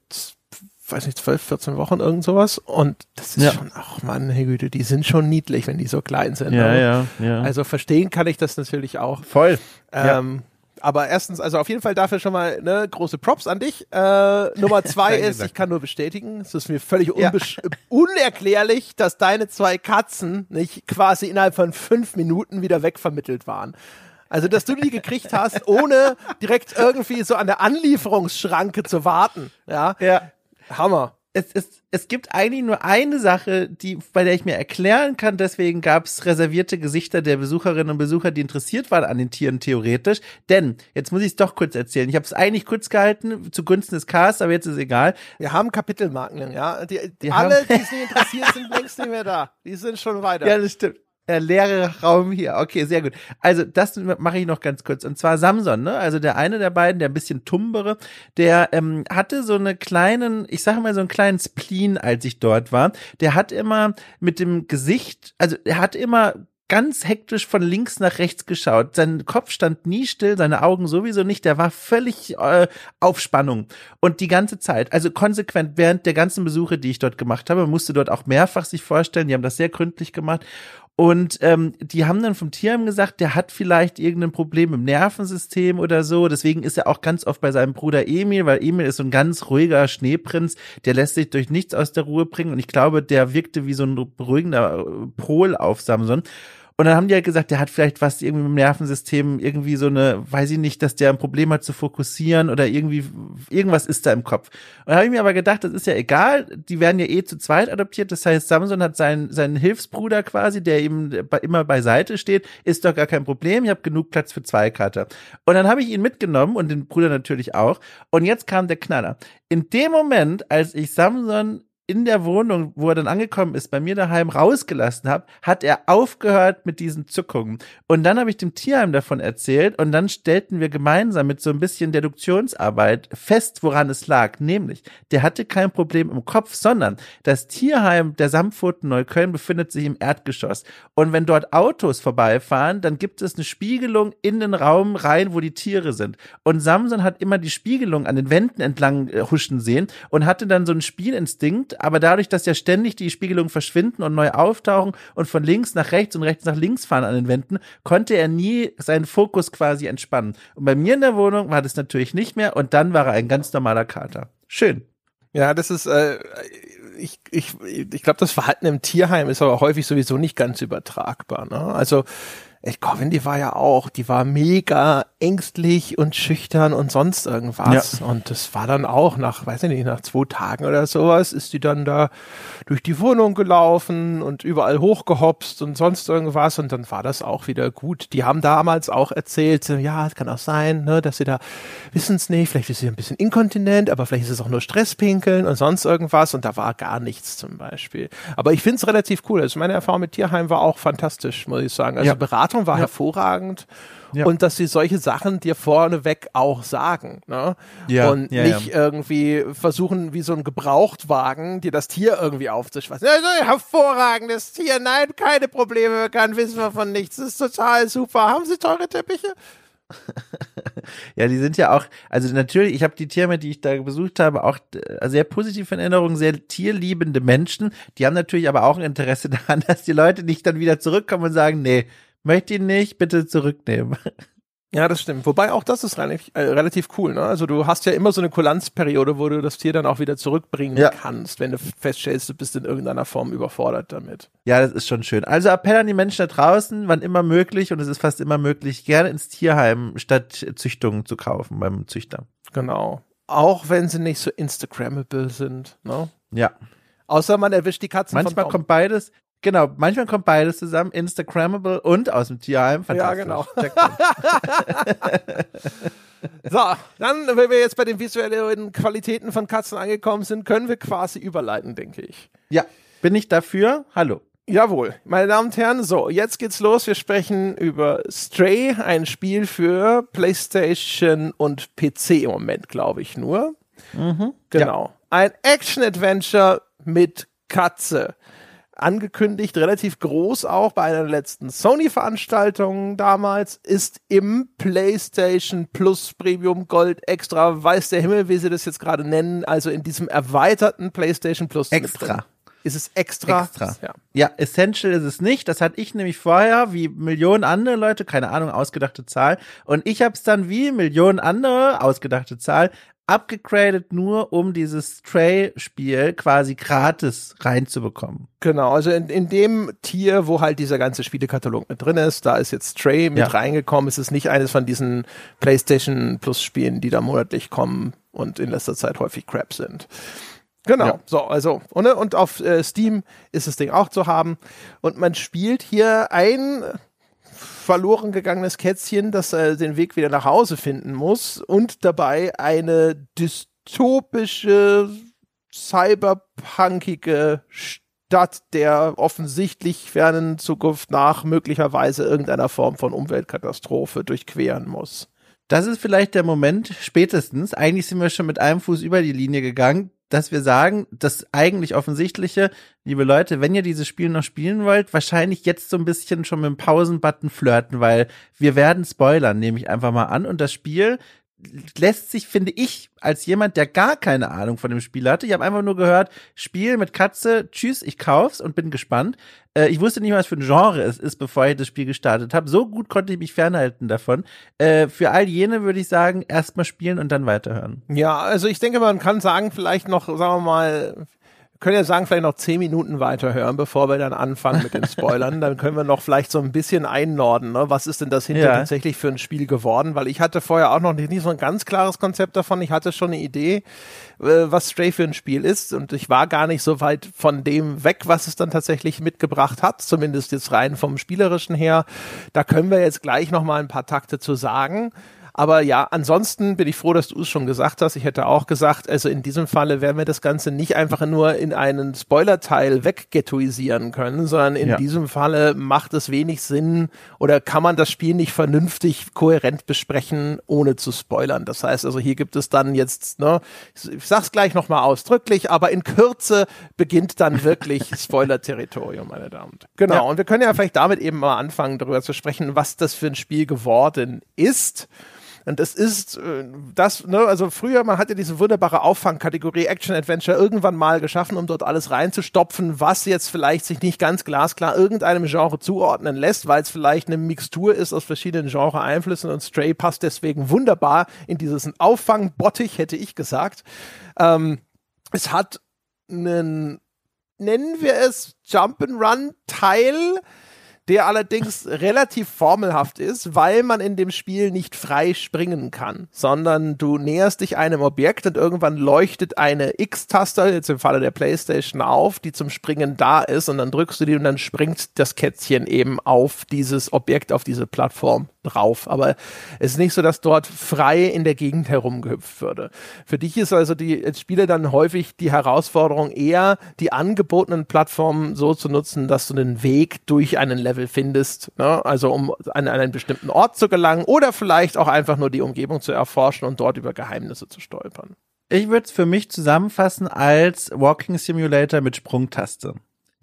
weiß nicht, 12, 14 Wochen, irgend sowas. Und das ist ja. schon, ach Mann, hey Güte, die sind schon niedlich, wenn die so klein sind. Ja, ne? ja, ja. Also verstehen kann ich das natürlich auch. Voll. Ähm, ja. Aber erstens, also auf jeden Fall dafür schon mal ne, große Props an dich. Äh, Nummer zwei ist, ich kann nur bestätigen, es ist mir völlig ja. unerklärlich, dass deine zwei Katzen nicht quasi innerhalb von fünf Minuten wieder wegvermittelt waren. Also, dass du die gekriegt hast, ohne direkt irgendwie so an der Anlieferungsschranke zu warten. Ja. ja. Hammer. Es, es, es gibt eigentlich nur eine Sache, die, bei der ich mir erklären kann, deswegen gab es reservierte Gesichter der Besucherinnen und Besucher, die interessiert waren an den Tieren theoretisch. Denn, jetzt muss ich es doch kurz erzählen. Ich habe es eigentlich kurz gehalten, zugunsten des Casts, aber jetzt ist egal. Wir haben Kapitelmarken, ja. Die, die alle, die sich interessiert, sind längst nicht mehr da. Die sind schon weiter. Ja, das stimmt. Der leere Raum hier. Okay, sehr gut. Also das mache ich noch ganz kurz. Und zwar Samson, ne? Also der eine der beiden, der ein bisschen tumbere, der ähm, hatte so eine kleinen, ich sage mal so einen kleinen Spleen, als ich dort war. Der hat immer mit dem Gesicht, also er hat immer ganz hektisch von links nach rechts geschaut. Sein Kopf stand nie still, seine Augen sowieso nicht. Der war völlig äh, auf Spannung. Und die ganze Zeit, also konsequent während der ganzen Besuche, die ich dort gemacht habe, musste dort auch mehrfach sich vorstellen. Die haben das sehr gründlich gemacht. Und ähm, die haben dann vom Tierheim gesagt, der hat vielleicht irgendein Problem im Nervensystem oder so. Deswegen ist er auch ganz oft bei seinem Bruder Emil, weil Emil ist so ein ganz ruhiger Schneeprinz, der lässt sich durch nichts aus der Ruhe bringen. Und ich glaube, der wirkte wie so ein beruhigender Pol auf Samson. Und dann haben die halt gesagt, der hat vielleicht was irgendwie mit dem Nervensystem, irgendwie so eine, weiß ich nicht, dass der ein Problem hat zu fokussieren oder irgendwie, irgendwas ist da im Kopf. Und habe ich mir aber gedacht, das ist ja egal, die werden ja eh zu zweit adoptiert. Das heißt, Samson hat seinen, seinen Hilfsbruder quasi, der ihm immer beiseite steht, ist doch gar kein Problem. Ich habe genug Platz für zwei Kater. Und dann habe ich ihn mitgenommen und den Bruder natürlich auch. Und jetzt kam der Knaller. In dem Moment, als ich Samson in der Wohnung, wo er dann angekommen ist, bei mir daheim rausgelassen habe, hat er aufgehört mit diesen Zuckungen. Und dann habe ich dem Tierheim davon erzählt und dann stellten wir gemeinsam mit so ein bisschen Deduktionsarbeit fest, woran es lag. Nämlich, der hatte kein Problem im Kopf, sondern das Tierheim der Samtpfoten Neukölln befindet sich im Erdgeschoss. Und wenn dort Autos vorbeifahren, dann gibt es eine Spiegelung in den Raum rein, wo die Tiere sind. Und Samson hat immer die Spiegelung an den Wänden entlang äh, huschen sehen und hatte dann so einen Spielinstinkt, aber dadurch, dass ja ständig die Spiegelungen verschwinden und neu auftauchen und von links nach rechts und rechts nach links fahren an den Wänden, konnte er nie seinen Fokus quasi entspannen. Und bei mir in der Wohnung war das natürlich nicht mehr und dann war er ein ganz normaler Kater. Schön. Ja, das ist, äh, ich, ich, ich glaube, das Verhalten im Tierheim ist aber häufig sowieso nicht ganz übertragbar. Ne? Also Coven, die war ja auch, die war mega ängstlich und schüchtern und sonst irgendwas. Ja. Und das war dann auch nach, weiß ich nicht, nach zwei Tagen oder sowas, ist die dann da durch die Wohnung gelaufen und überall hochgehopst und sonst irgendwas. Und dann war das auch wieder gut. Die haben damals auch erzählt, ja, es kann auch sein, ne, dass sie da, wissen es nicht, vielleicht ist sie ein bisschen inkontinent, aber vielleicht ist es auch nur Stresspinkeln und sonst irgendwas. Und da war gar nichts zum Beispiel. Aber ich finde es relativ cool. Also meine Erfahrung mit Tierheim war auch fantastisch, muss ich sagen. Also ja. Beratung war ja. hervorragend. Ja. Und dass sie solche Sachen dir vorneweg auch sagen. Ne? Ja, und nicht irgendwie versuchen, wie so ein Gebrauchtwagen, dir das Tier irgendwie aufzuschwatzen. Hervorragendes Tier, nein, keine Probleme, kann wissen wir von nichts. Das ist total super. Haben Sie teure Teppiche? ja, die sind ja auch, also natürlich, ich habe die Tiere, die ich da besucht habe, auch äh, sehr positiv in Erinnerung, sehr tierliebende Menschen. Die haben natürlich aber auch ein Interesse daran, dass die Leute nicht dann wieder zurückkommen und sagen, nee, möchte ihn nicht, bitte zurücknehmen. Ja, das stimmt. Wobei auch das ist relativ, äh, relativ cool. Ne? Also du hast ja immer so eine Kulanzperiode, wo du das Tier dann auch wieder zurückbringen ja. kannst, wenn du feststellst, du bist in irgendeiner Form überfordert damit. Ja, das ist schon schön. Also Appell an die Menschen da draußen, wann immer möglich, und es ist fast immer möglich, gerne ins Tierheim statt Züchtungen zu kaufen beim Züchter. Genau. Auch wenn sie nicht so Instagrammable sind. Ne? Ja. Außer man erwischt die Katzen Manchmal kommt beides. Genau, manchmal kommt beides zusammen, Instagrammable und aus dem Tierheim. Ja, genau. so, dann, wenn wir jetzt bei den visuellen Qualitäten von Katzen angekommen sind, können wir quasi überleiten, denke ich. Ja, bin ich dafür? Hallo. Jawohl, meine Damen und Herren, so, jetzt geht's los. Wir sprechen über Stray, ein Spiel für PlayStation und PC im Moment, glaube ich nur. Mhm, genau. Ja. Ein Action-Adventure mit Katze angekündigt, relativ groß auch bei einer letzten Sony-Veranstaltung damals, ist im PlayStation Plus Premium Gold Extra, weiß der Himmel, wie sie das jetzt gerade nennen, also in diesem erweiterten PlayStation Plus. Extra. Ist es extra? Extra. Ja. ja, Essential ist es nicht. Das hatte ich nämlich vorher, wie Millionen andere Leute, keine Ahnung, ausgedachte Zahl. Und ich habe es dann wie Millionen andere, ausgedachte Zahl, abgegradet, nur um dieses Stray-Spiel quasi gratis reinzubekommen. Genau, also in, in dem Tier, wo halt dieser ganze Spielekatalog mit drin ist, da ist jetzt Stray mit ja. reingekommen. Es ist nicht eines von diesen PlayStation Plus-Spielen, die da monatlich kommen und in letzter Zeit häufig Crap sind. Genau, ja. so, also, und, und auf äh, Steam ist das Ding auch zu haben. Und man spielt hier ein verloren gegangenes Kätzchen, das äh, den Weg wieder nach Hause finden muss und dabei eine dystopische, cyberpunkige Stadt der offensichtlich fernen Zukunft nach möglicherweise irgendeiner Form von Umweltkatastrophe durchqueren muss. Das ist vielleicht der Moment, spätestens, eigentlich sind wir schon mit einem Fuß über die Linie gegangen, dass wir sagen, das eigentlich offensichtliche, liebe Leute, wenn ihr dieses Spiel noch spielen wollt, wahrscheinlich jetzt so ein bisschen schon mit dem Pausenbutton flirten, weil wir werden spoilern, nehme ich einfach mal an. Und das Spiel lässt sich, finde ich, als jemand, der gar keine Ahnung von dem Spiel hatte, ich habe einfach nur gehört, Spiel mit Katze, tschüss, ich kauf's und bin gespannt. Äh, ich wusste nicht, was für ein Genre es ist, bevor ich das Spiel gestartet habe. So gut konnte ich mich fernhalten davon. Äh, für all jene würde ich sagen, erstmal spielen und dann weiterhören. Ja, also ich denke, man kann sagen, vielleicht noch, sagen wir mal, können ja sagen, vielleicht noch zehn Minuten weiterhören, bevor wir dann anfangen mit den Spoilern. dann können wir noch vielleicht so ein bisschen einnorden. Ne? Was ist denn das hinter ja. tatsächlich für ein Spiel geworden? Weil ich hatte vorher auch noch nicht, nicht so ein ganz klares Konzept davon. Ich hatte schon eine Idee, äh, was Stray für ein Spiel ist. Und ich war gar nicht so weit von dem weg, was es dann tatsächlich mitgebracht hat. Zumindest jetzt rein vom Spielerischen her. Da können wir jetzt gleich noch mal ein paar Takte zu sagen. Aber ja, ansonsten bin ich froh, dass du es schon gesagt hast. Ich hätte auch gesagt, also in diesem Falle werden wir das Ganze nicht einfach nur in einen Spoiler-Teil weggettoisieren können, sondern in ja. diesem Falle macht es wenig Sinn oder kann man das Spiel nicht vernünftig kohärent besprechen, ohne zu spoilern. Das heißt also, hier gibt es dann jetzt, ne, ich sag's gleich nochmal ausdrücklich, aber in Kürze beginnt dann wirklich Spoiler-Territorium, meine Damen und Herren. Genau. Ja. Und wir können ja vielleicht damit eben mal anfangen, darüber zu sprechen, was das für ein Spiel geworden ist. Und es ist äh, das, ne, also früher, man hat ja diese wunderbare Auffangkategorie Action Adventure irgendwann mal geschaffen, um dort alles reinzustopfen, was jetzt vielleicht sich nicht ganz glasklar irgendeinem Genre zuordnen lässt, weil es vielleicht eine Mixtur ist aus verschiedenen Genre-Einflüssen und Stray passt deswegen wunderbar in dieses Auffangbottich, hätte ich gesagt. Ähm, es hat einen, nennen wir es Jump'n'Run-Teil, der allerdings relativ formelhaft ist, weil man in dem Spiel nicht frei springen kann, sondern du näherst dich einem Objekt und irgendwann leuchtet eine X-Taste, jetzt im Falle der Playstation, auf, die zum Springen da ist und dann drückst du die und dann springt das Kätzchen eben auf dieses Objekt, auf diese Plattform drauf. Aber es ist nicht so, dass dort frei in der Gegend herumgehüpft würde. Für dich ist also die als Spieler dann häufig die Herausforderung eher, die angebotenen Plattformen so zu nutzen, dass du den Weg durch einen Level findest. Ne? Also um an einen bestimmten Ort zu gelangen oder vielleicht auch einfach nur die Umgebung zu erforschen und dort über Geheimnisse zu stolpern. Ich würde es für mich zusammenfassen als Walking Simulator mit Sprungtaste.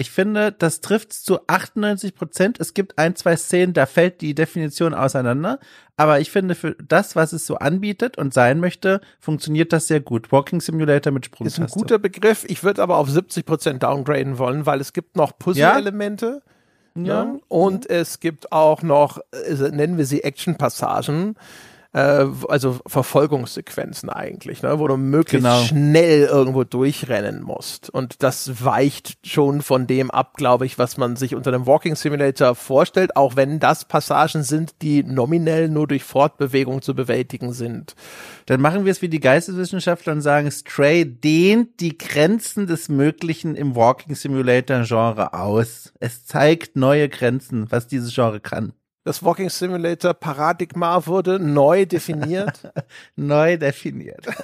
Ich finde, das trifft zu 98 Prozent. Es gibt ein, zwei Szenen, da fällt die Definition auseinander. Aber ich finde, für das, was es so anbietet und sein möchte, funktioniert das sehr gut. Walking Simulator mit Sprungtaste. Ist ein guter Begriff. Ich würde aber auf 70 Prozent downgraden wollen, weil es gibt noch Puzzle-Elemente. Ja? Ja. Und es gibt auch noch, äh, nennen wir sie Action-Passagen äh, also Verfolgungssequenzen eigentlich, ne, wo du möglichst genau. schnell irgendwo durchrennen musst. Und das weicht schon von dem ab, glaube ich, was man sich unter einem Walking Simulator vorstellt, auch wenn das Passagen sind, die nominell nur durch Fortbewegung zu bewältigen sind. Dann machen wir es wie die Geisteswissenschaftler und sagen, Stray dehnt die Grenzen des Möglichen im Walking Simulator Genre aus. Es zeigt neue Grenzen, was dieses Genre kann das Walking Simulator Paradigma wurde neu definiert. neu definiert.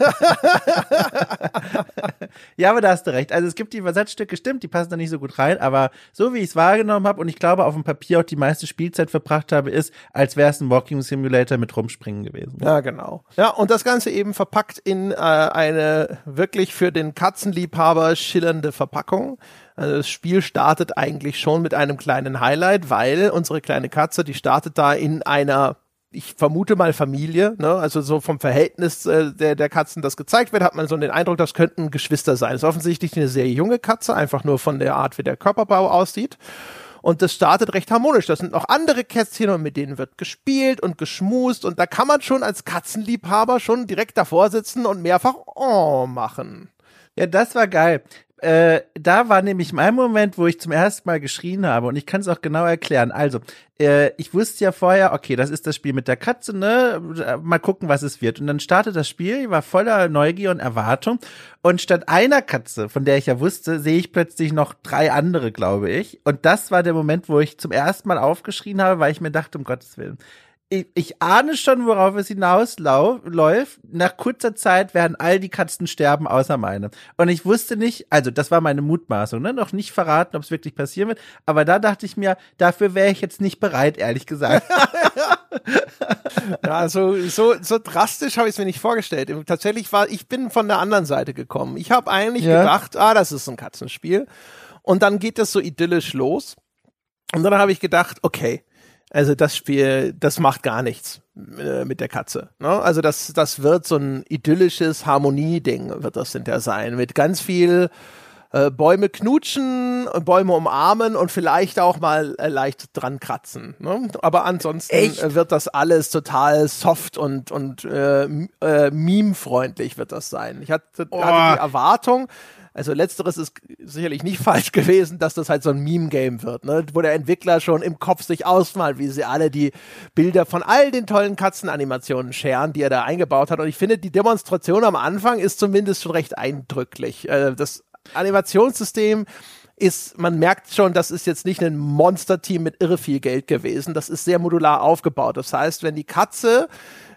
ja, aber da hast du recht. Also es gibt die Versatzstücke, stimmt, die passen da nicht so gut rein, aber so wie ich es wahrgenommen habe und ich glaube auf dem Papier auch die meiste Spielzeit verbracht habe, ist, als wäre es ein Walking Simulator mit Rumspringen gewesen. Ja, genau. Ja, und das Ganze eben verpackt in äh, eine wirklich für den Katzenliebhaber schillernde Verpackung. Also das Spiel startet eigentlich schon mit einem kleinen Highlight, weil unsere kleine Katze, die startet da in einer ich vermute mal Familie, ne? also so vom Verhältnis äh, der, der Katzen, das gezeigt wird, hat man so den Eindruck, das könnten Geschwister sein. Das ist offensichtlich eine sehr junge Katze, einfach nur von der Art, wie der Körperbau aussieht. Und das startet recht harmonisch. Das sind noch andere Kätzchen und mit denen wird gespielt und geschmust. Und da kann man schon als Katzenliebhaber schon direkt davor sitzen und mehrfach Oh machen. Ja, das war geil äh, da war nämlich mein Moment, wo ich zum ersten Mal geschrien habe und ich kann es auch genau erklären. Also, äh, ich wusste ja vorher, okay, das ist das Spiel mit der Katze, ne? Mal gucken, was es wird. Und dann startet das Spiel, ich war voller Neugier und Erwartung und statt einer Katze, von der ich ja wusste, sehe ich plötzlich noch drei andere, glaube ich. Und das war der Moment, wo ich zum ersten Mal aufgeschrien habe, weil ich mir dachte, um Gottes Willen, ich, ich ahne schon, worauf es hinausläuft. Nach kurzer Zeit werden all die Katzen sterben, außer meine. Und ich wusste nicht, also das war meine Mutmaßung, ne? noch nicht verraten, ob es wirklich passieren wird. Aber da dachte ich mir, dafür wäre ich jetzt nicht bereit, ehrlich gesagt. ja, so, so, so drastisch habe ich es mir nicht vorgestellt. Tatsächlich war, ich bin von der anderen Seite gekommen. Ich habe eigentlich ja. gedacht, ah, das ist ein Katzenspiel. Und dann geht das so idyllisch los. Und dann habe ich gedacht, okay, also das Spiel, das macht gar nichts äh, mit der Katze. Ne? Also das, das wird so ein idyllisches Harmonieding, wird das hinterher sein, mit ganz viel äh, Bäume knutschen, Bäume umarmen und vielleicht auch mal äh, leicht dran kratzen. Ne? Aber ansonsten Echt? wird das alles total soft und, und äh, äh, meme-freundlich wird das sein. Ich hatte, oh. hatte die Erwartung, also letzteres ist sicherlich nicht falsch gewesen, dass das halt so ein Meme-Game wird, ne? wo der Entwickler schon im Kopf sich ausmalt, wie sie alle die Bilder von all den tollen Katzenanimationen scheren, die er da eingebaut hat. Und ich finde, die Demonstration am Anfang ist zumindest schon recht eindrücklich. Äh, das Animationssystem ist, man merkt schon, das ist jetzt nicht ein Monster-Team mit irre viel Geld gewesen. Das ist sehr modular aufgebaut. Das heißt, wenn die Katze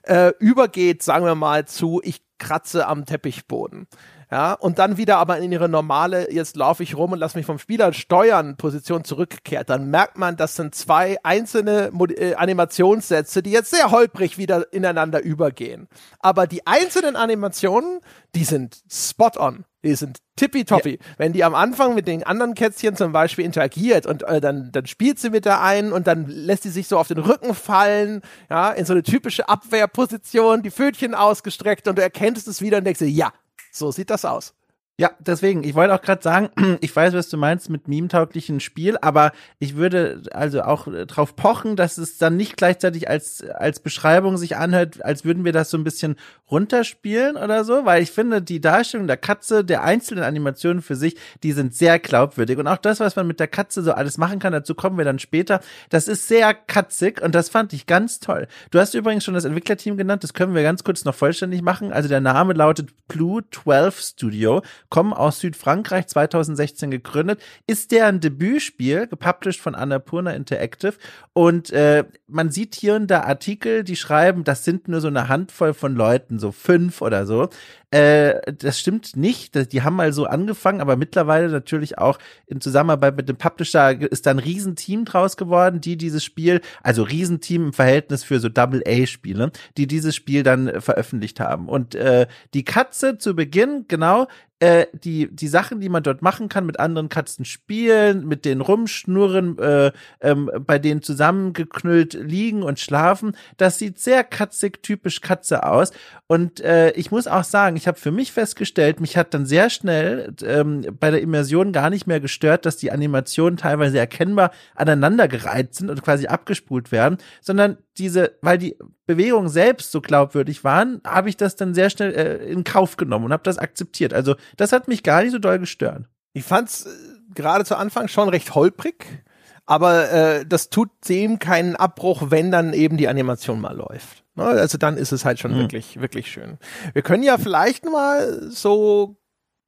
äh, übergeht, sagen wir mal, zu ich kratze am Teppichboden, ja, und dann wieder aber in ihre normale, jetzt laufe ich rum und lass mich vom Spieler steuern, Position zurückkehrt, dann merkt man, das sind zwei einzelne Mod äh, Animationssätze, die jetzt sehr holprig wieder ineinander übergehen. Aber die einzelnen Animationen, die sind spot on. Die sind tippitoppi. Ja. Wenn die am Anfang mit den anderen Kätzchen zum Beispiel interagiert und äh, dann, dann spielt sie mit der einen und dann lässt sie sich so auf den Rücken fallen, ja, in so eine typische Abwehrposition, die Pfötchen ausgestreckt und du erkennst es wieder und denkst dir, ja, so sieht das aus. Ja, deswegen, ich wollte auch gerade sagen, ich weiß, was du meinst mit meme-tauglichen Spiel, aber ich würde also auch drauf pochen, dass es dann nicht gleichzeitig als, als Beschreibung sich anhört, als würden wir das so ein bisschen runterspielen oder so, weil ich finde, die Darstellung der Katze, der einzelnen Animationen für sich, die sind sehr glaubwürdig. Und auch das, was man mit der Katze so alles machen kann, dazu kommen wir dann später, das ist sehr katzig und das fand ich ganz toll. Du hast übrigens schon das Entwicklerteam genannt, das können wir ganz kurz noch vollständig machen, also der Name lautet Blue 12 Studio kommen aus Südfrankreich, 2016 gegründet, ist deren Debütspiel, gepublished von Annapurna Interactive. Und äh, man sieht hier und da Artikel, die schreiben, das sind nur so eine Handvoll von Leuten, so fünf oder so. Äh, das stimmt nicht. Die haben mal so angefangen, aber mittlerweile natürlich auch in Zusammenarbeit mit dem Publisher ist da ein Riesenteam draus geworden, die dieses Spiel, also Riesenteam im Verhältnis für so Double-A-Spiele, die dieses Spiel dann veröffentlicht haben. Und äh, die Katze zu Beginn, genau, äh, die, die Sachen, die man dort machen kann, mit anderen Katzen spielen, mit denen rumschnurren, äh, ähm, bei denen zusammengeknüllt liegen und schlafen, das sieht sehr katzig, typisch Katze aus. Und äh, ich muss auch sagen, ich habe für mich festgestellt, mich hat dann sehr schnell ähm, bei der Immersion gar nicht mehr gestört, dass die Animationen teilweise erkennbar aneinandergereiht sind und quasi abgespult werden, sondern diese, weil die Bewegungen selbst so glaubwürdig waren, habe ich das dann sehr schnell äh, in Kauf genommen und habe das akzeptiert. Also das hat mich gar nicht so doll gestört. Ich fand's äh, gerade zu Anfang schon recht holprig, aber äh, das tut dem keinen Abbruch, wenn dann eben die Animation mal läuft. Ne? Also dann ist es halt schon mhm. wirklich, wirklich schön. Wir können ja vielleicht mal so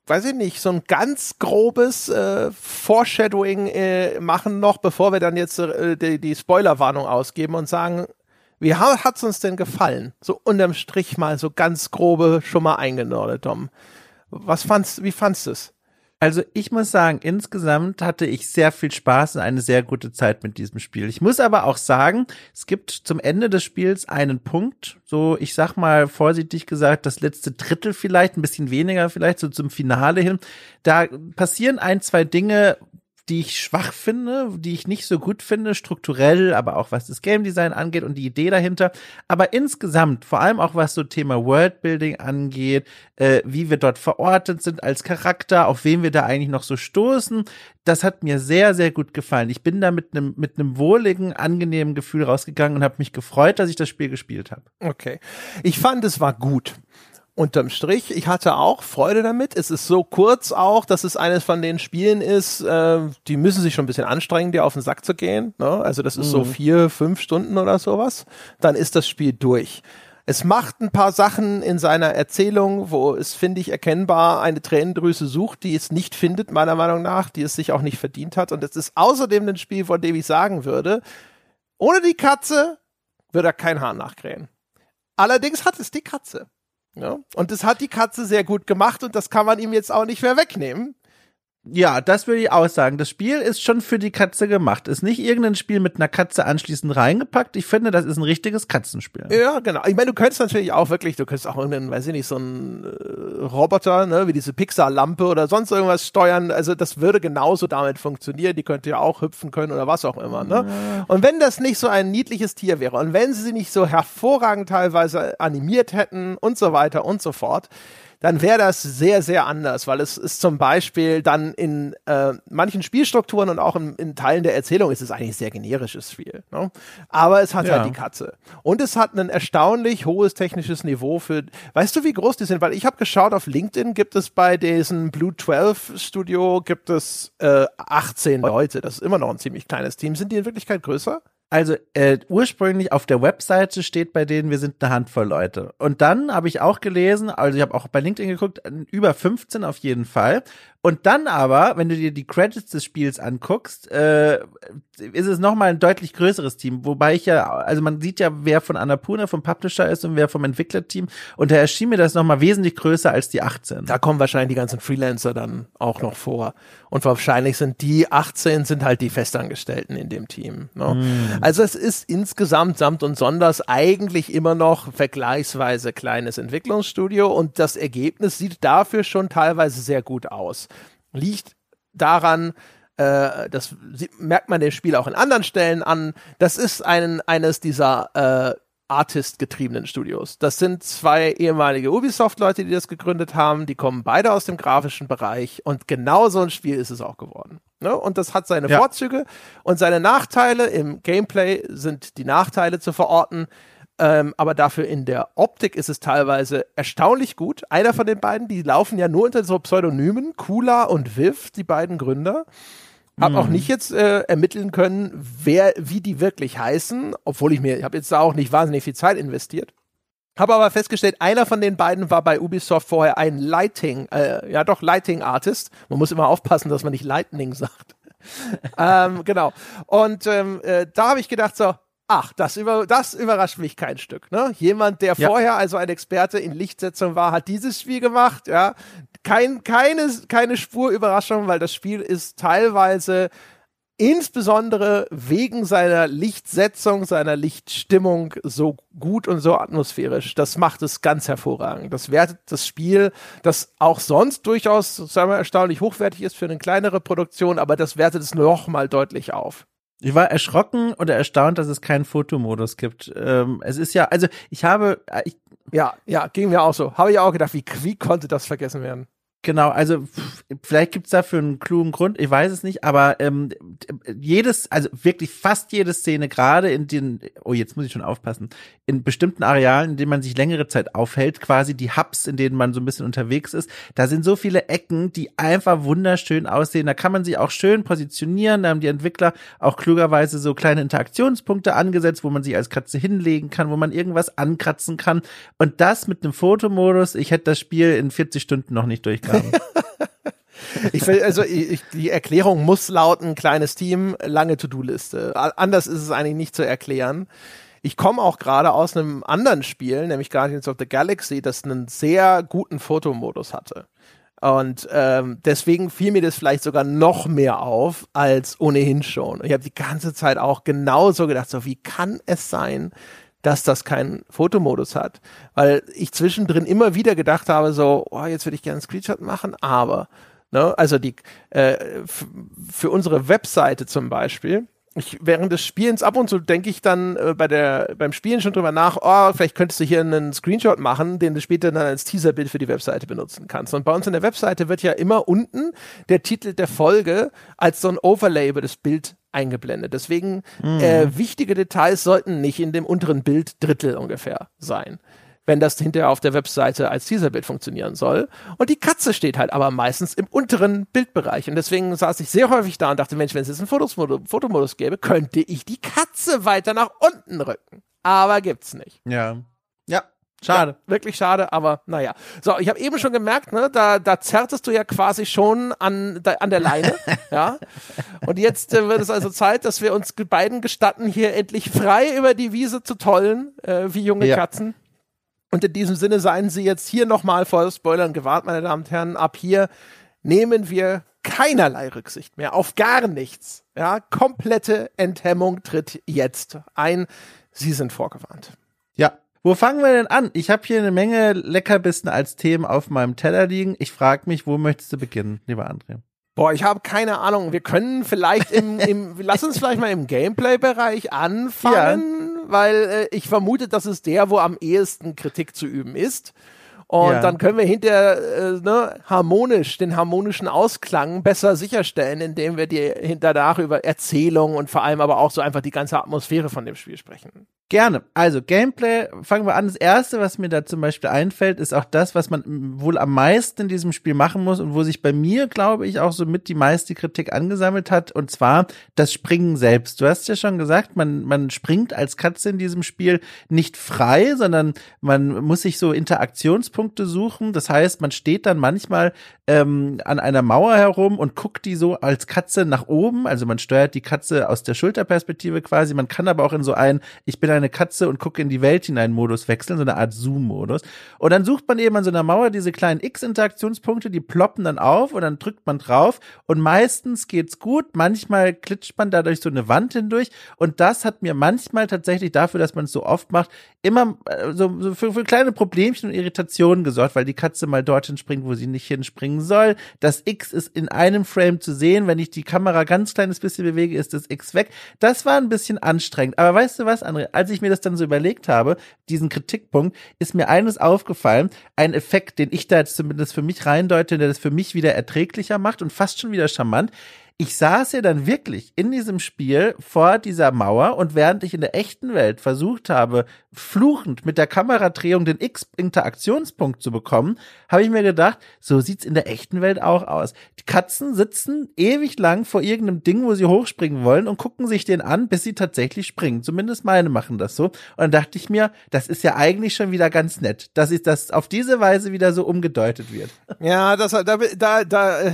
weiß ich nicht, so ein ganz grobes äh, Foreshadowing äh, machen noch, bevor wir dann jetzt äh, die, die Spoilerwarnung ausgeben und sagen, wie hat's uns denn gefallen? So unterm Strich mal so ganz grobe schon mal eingenordet, Dom. Was fandst, wie fandst du es? Also ich muss sagen, insgesamt hatte ich sehr viel Spaß und eine sehr gute Zeit mit diesem Spiel. Ich muss aber auch sagen, es gibt zum Ende des Spiels einen Punkt, so ich sag mal vorsichtig gesagt, das letzte Drittel vielleicht, ein bisschen weniger vielleicht, so zum Finale hin. Da passieren ein, zwei Dinge, die ich schwach finde, die ich nicht so gut finde, strukturell, aber auch was das Game Design angeht und die Idee dahinter. Aber insgesamt, vor allem auch was so Thema Worldbuilding angeht, äh, wie wir dort verortet sind als Charakter, auf wen wir da eigentlich noch so stoßen, das hat mir sehr, sehr gut gefallen. Ich bin da mit einem mit einem wohligen, angenehmen Gefühl rausgegangen und habe mich gefreut, dass ich das Spiel gespielt habe. Okay. Ich fand, es war gut unterm Strich, ich hatte auch Freude damit. Es ist so kurz auch, dass es eines von den Spielen ist, äh, die müssen sich schon ein bisschen anstrengen, dir auf den Sack zu gehen. Ne? Also das ist mhm. so vier, fünf Stunden oder sowas. Dann ist das Spiel durch. Es macht ein paar Sachen in seiner Erzählung, wo es, finde ich, erkennbar eine Tränendrüse sucht, die es nicht findet, meiner Meinung nach, die es sich auch nicht verdient hat. Und es ist außerdem ein Spiel, von dem ich sagen würde, ohne die Katze würde er kein Haar nachkrähen. Allerdings hat es die Katze. Ja? Und das hat die Katze sehr gut gemacht und das kann man ihm jetzt auch nicht mehr wegnehmen. Ja, das würde ich auch sagen. Das Spiel ist schon für die Katze gemacht. Ist nicht irgendein Spiel mit einer Katze anschließend reingepackt. Ich finde, das ist ein richtiges Katzenspiel. Ja, genau. Ich meine, du könntest natürlich auch wirklich, du könntest auch irgendeinen, weiß ich nicht, so einen äh, Roboter, ne, wie diese Pixar-Lampe oder sonst irgendwas steuern. Also das würde genauso damit funktionieren. Die könnte ja auch hüpfen können oder was auch immer. Ne? Ja. Und wenn das nicht so ein niedliches Tier wäre und wenn sie sie nicht so hervorragend teilweise animiert hätten und so weiter und so fort, dann wäre das sehr, sehr anders, weil es ist zum Beispiel dann in äh, manchen Spielstrukturen und auch in, in Teilen der Erzählung ist es eigentlich ein sehr generisches Spiel. Ne? Aber es hat halt ja. halt die Katze. Und es hat ein erstaunlich hohes technisches Niveau für, weißt du, wie groß die sind? Weil ich habe geschaut, auf LinkedIn gibt es bei diesem Blue 12 Studio gibt es äh, 18 Leute. Das ist immer noch ein ziemlich kleines Team. Sind die in Wirklichkeit größer? Also äh, ursprünglich auf der Webseite steht bei denen, wir sind eine Handvoll Leute. Und dann habe ich auch gelesen, also ich habe auch bei LinkedIn geguckt, über 15 auf jeden Fall. Und dann aber, wenn du dir die Credits des Spiels anguckst, äh, ist es nochmal ein deutlich größeres Team. Wobei ich ja, also man sieht ja, wer von Annapurna, vom Publisher ist und wer vom Entwicklerteam. Und da erschien mir das nochmal wesentlich größer als die 18. Da kommen wahrscheinlich die ganzen Freelancer dann auch noch vor. Und wahrscheinlich sind die 18 sind halt die Festangestellten in dem Team. Ne? Mm. Also es ist insgesamt samt und sonders eigentlich immer noch vergleichsweise kleines Entwicklungsstudio und das Ergebnis sieht dafür schon teilweise sehr gut aus liegt daran, äh, das merkt man dem Spiel auch in anderen Stellen an, das ist ein, eines dieser äh, Artist-getriebenen Studios. Das sind zwei ehemalige Ubisoft-Leute, die das gegründet haben. Die kommen beide aus dem grafischen Bereich und genau so ein Spiel ist es auch geworden. Ne? Und das hat seine ja. Vorzüge und seine Nachteile. Im Gameplay sind die Nachteile zu verorten. Ähm, aber dafür in der Optik ist es teilweise erstaunlich gut. Einer von den beiden, die laufen ja nur unter so Pseudonymen, Kula und Viv, die beiden Gründer. Hab auch hm. nicht jetzt äh, ermitteln können, wer, wie die wirklich heißen, obwohl ich mir, ich habe jetzt da auch nicht wahnsinnig viel Zeit investiert. Habe aber festgestellt, einer von den beiden war bei Ubisoft vorher ein Lighting, äh, ja doch Lighting Artist. Man muss immer aufpassen, dass man nicht Lightning sagt. ähm, genau. Und ähm, äh, da habe ich gedacht so, ach, das, über, das überrascht mich kein Stück. Ne? Jemand, der ja. vorher also ein Experte in Lichtsetzung war, hat dieses Spiel gemacht. Ja, kein, keine, keine Spur Überraschung, weil das Spiel ist teilweise insbesondere wegen seiner Lichtsetzung, seiner Lichtstimmung so gut und so atmosphärisch. Das macht es ganz hervorragend. Das wertet das Spiel, das auch sonst durchaus, sagen wir, erstaunlich hochwertig ist für eine kleinere Produktion, aber das wertet es noch mal deutlich auf. Ich war erschrocken oder erstaunt, dass es keinen Fotomodus gibt. Ähm, es ist ja, also ich habe, ich, ja, ja, ging mir auch so. Habe ich auch gedacht, wie, wie konnte das vergessen werden? Genau, also vielleicht gibt's dafür einen klugen Grund, ich weiß es nicht, aber ähm, jedes, also wirklich fast jede Szene, gerade in den, oh jetzt muss ich schon aufpassen, in bestimmten Arealen, in denen man sich längere Zeit aufhält, quasi die Hubs, in denen man so ein bisschen unterwegs ist, da sind so viele Ecken, die einfach wunderschön aussehen. Da kann man sich auch schön positionieren, da haben die Entwickler auch klugerweise so kleine Interaktionspunkte angesetzt, wo man sich als Katze hinlegen kann, wo man irgendwas ankratzen kann. Und das mit einem Fotomodus, ich hätte das Spiel in 40 Stunden noch nicht durchgekommen haben. ich will, also ich, die Erklärung muss lauten, kleines Team, lange To-Do-Liste. Anders ist es eigentlich nicht zu erklären. Ich komme auch gerade aus einem anderen Spiel, nämlich Guardians of the Galaxy, das einen sehr guten Fotomodus hatte. Und ähm, deswegen fiel mir das vielleicht sogar noch mehr auf als ohnehin schon. Ich habe die ganze Zeit auch genauso gedacht, so wie kann es sein, dass das keinen Fotomodus hat. Weil ich zwischendrin immer wieder gedacht habe, so, oh, jetzt würde ich gerne einen Screenshot machen, aber, ne, also die, äh, für unsere Webseite zum Beispiel, ich, während des Spielens ab und zu denke ich dann äh, bei der, beim Spielen schon drüber nach, oh, vielleicht könntest du hier einen Screenshot machen, den du später dann als Teaserbild für die Webseite benutzen kannst. Und bei uns in der Webseite wird ja immer unten der Titel der Folge als so ein Overlay über das Bild eingeblendet. Deswegen mhm. äh, wichtige Details sollten nicht in dem unteren Bild Drittel ungefähr sein wenn das hinterher auf der Webseite als Teaserbild funktionieren soll. Und die Katze steht halt aber meistens im unteren Bildbereich. Und deswegen saß ich sehr häufig da und dachte, Mensch, wenn es jetzt einen Fotomodus, Fotomodus gäbe, könnte ich die Katze weiter nach unten rücken. Aber gibt's nicht. Ja. Ja, Schade. Ja, wirklich schade, aber naja. So, ich habe eben schon gemerkt, ne, da, da zerrtest du ja quasi schon an, da, an der Leine. ja. Und jetzt äh, wird es also Zeit, dass wir uns beiden gestatten, hier endlich frei über die Wiese zu tollen, äh, wie junge ja. Katzen. Und in diesem Sinne seien Sie jetzt hier nochmal vor Spoilern gewahrt, meine Damen und Herren. Ab hier nehmen wir keinerlei Rücksicht mehr auf gar nichts. Ja, komplette Enthemmung tritt jetzt ein. Sie sind vorgewarnt. Ja. Wo fangen wir denn an? Ich habe hier eine Menge Leckerbissen als Themen auf meinem Teller liegen. Ich frage mich, wo möchtest du beginnen, lieber André? Boah, ich habe keine Ahnung. Wir können vielleicht im, im lass uns vielleicht mal im Gameplay-Bereich anfangen, ja. weil äh, ich vermute, das ist der, wo am ehesten Kritik zu üben ist. Und ja. dann können wir hinter äh, ne, harmonisch, den harmonischen Ausklang besser sicherstellen, indem wir dir hinterher über Erzählung und vor allem aber auch so einfach die ganze Atmosphäre von dem Spiel sprechen. Gerne. Also Gameplay, fangen wir an. Das erste, was mir da zum Beispiel einfällt, ist auch das, was man wohl am meisten in diesem Spiel machen muss und wo sich bei mir, glaube ich, auch so mit die meiste Kritik angesammelt hat. Und zwar das Springen selbst. Du hast ja schon gesagt, man, man springt als Katze in diesem Spiel nicht frei, sondern man muss sich so Interaktionspunkte suchen. Das heißt, man steht dann manchmal ähm, an einer Mauer herum und guckt die so als Katze nach oben. Also man steuert die Katze aus der Schulterperspektive quasi. Man kann aber auch in so ein, ich bin ein eine Katze und gucke in die Welt hinein Modus wechseln, so eine Art Zoom-Modus. Und dann sucht man eben an so einer Mauer diese kleinen X-Interaktionspunkte, die ploppen dann auf und dann drückt man drauf und meistens geht's gut, manchmal klitscht man dadurch so eine Wand hindurch und das hat mir manchmal tatsächlich dafür, dass man es so oft macht, immer äh, so, so für, für kleine Problemchen und Irritationen gesorgt, weil die Katze mal dorthin springt, wo sie nicht hinspringen soll. Das X ist in einem Frame zu sehen, wenn ich die Kamera ganz kleines bisschen bewege, ist das X weg. Das war ein bisschen anstrengend. Aber weißt du was, André? Als als ich mir das dann so überlegt habe, diesen Kritikpunkt, ist mir eines aufgefallen, ein Effekt, den ich da jetzt zumindest für mich reindeute, der das für mich wieder erträglicher macht und fast schon wieder charmant ich saß ja dann wirklich in diesem Spiel vor dieser Mauer und während ich in der echten Welt versucht habe, fluchend mit der Kameradrehung den X-Interaktionspunkt zu bekommen, habe ich mir gedacht, so sieht's in der echten Welt auch aus. Die Katzen sitzen ewig lang vor irgendeinem Ding, wo sie hochspringen wollen und gucken sich den an, bis sie tatsächlich springen. Zumindest meine machen das so. Und dann dachte ich mir, das ist ja eigentlich schon wieder ganz nett, dass ich das auf diese Weise wieder so umgedeutet wird. Ja, das, da, da, da äh,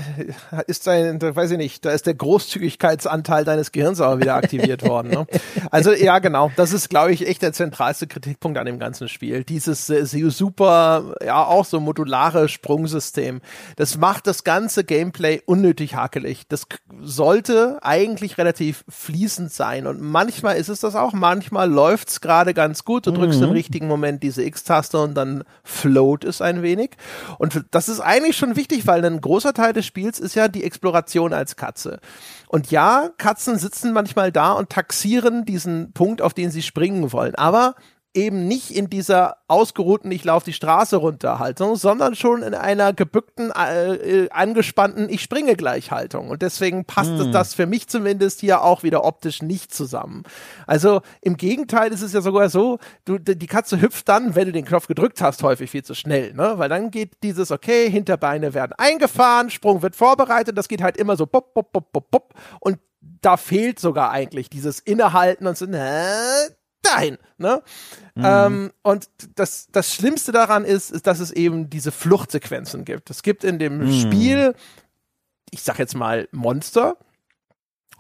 ist ein, da weiß ich nicht, da ist der Großzügigkeitsanteil deines Gehirns aber wieder aktiviert worden. Ne? Also ja, genau. Das ist, glaube ich, echt der zentralste Kritikpunkt an dem ganzen Spiel. Dieses äh, super, ja auch so modulare Sprungsystem. Das macht das ganze Gameplay unnötig hakelig. Das sollte eigentlich relativ fließend sein. Und manchmal ist es das auch. Manchmal läuft es gerade ganz gut. Du drückst mhm. im richtigen Moment diese X-Taste und dann float es ein wenig. Und das ist eigentlich schon wichtig, weil ein großer Teil des Spiels ist ja die Exploration als Katze. Und ja, Katzen sitzen manchmal da und taxieren diesen Punkt, auf den sie springen wollen. Aber eben nicht in dieser ausgeruhten, ich laufe die Straße runter Haltung, sondern schon in einer gebückten, äh, äh angespannten, ich springe gleich Haltung. Und deswegen passt hm. das für mich zumindest hier auch wieder optisch nicht zusammen. Also im Gegenteil ist es ja sogar so, du, die Katze hüpft dann, wenn du den Knopf gedrückt hast, häufig viel zu schnell, ne? Weil dann geht dieses, okay, Hinterbeine werden eingefahren, Sprung wird vorbereitet, das geht halt immer so pop, pop, pop, pop, pop. Und da fehlt sogar eigentlich dieses Innehalten und so, hä? Dahin. Ne? Mhm. Ähm, und das, das Schlimmste daran ist, ist, dass es eben diese Fluchtsequenzen gibt. Es gibt in dem mhm. Spiel, ich sag jetzt mal Monster,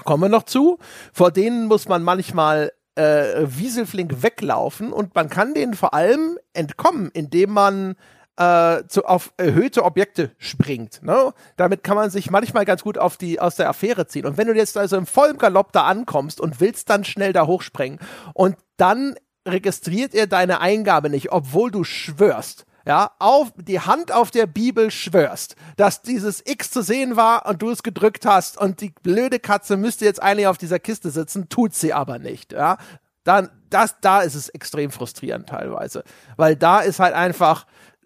kommen wir noch zu, vor denen muss man manchmal äh, wieselflink weglaufen und man kann denen vor allem entkommen, indem man äh, zu, auf erhöhte Objekte springt. Ne? Damit kann man sich manchmal ganz gut auf die, aus der Affäre ziehen. Und wenn du jetzt also im vollen Galopp da ankommst und willst dann schnell da hochspringen und dann registriert er deine Eingabe nicht, obwohl du schwörst, ja, auf die Hand auf der Bibel schwörst, dass dieses X zu sehen war und du es gedrückt hast und die blöde Katze müsste jetzt eigentlich auf dieser Kiste sitzen, tut sie aber nicht, ja. Dann, das, da ist es extrem frustrierend teilweise, weil da ist halt einfach,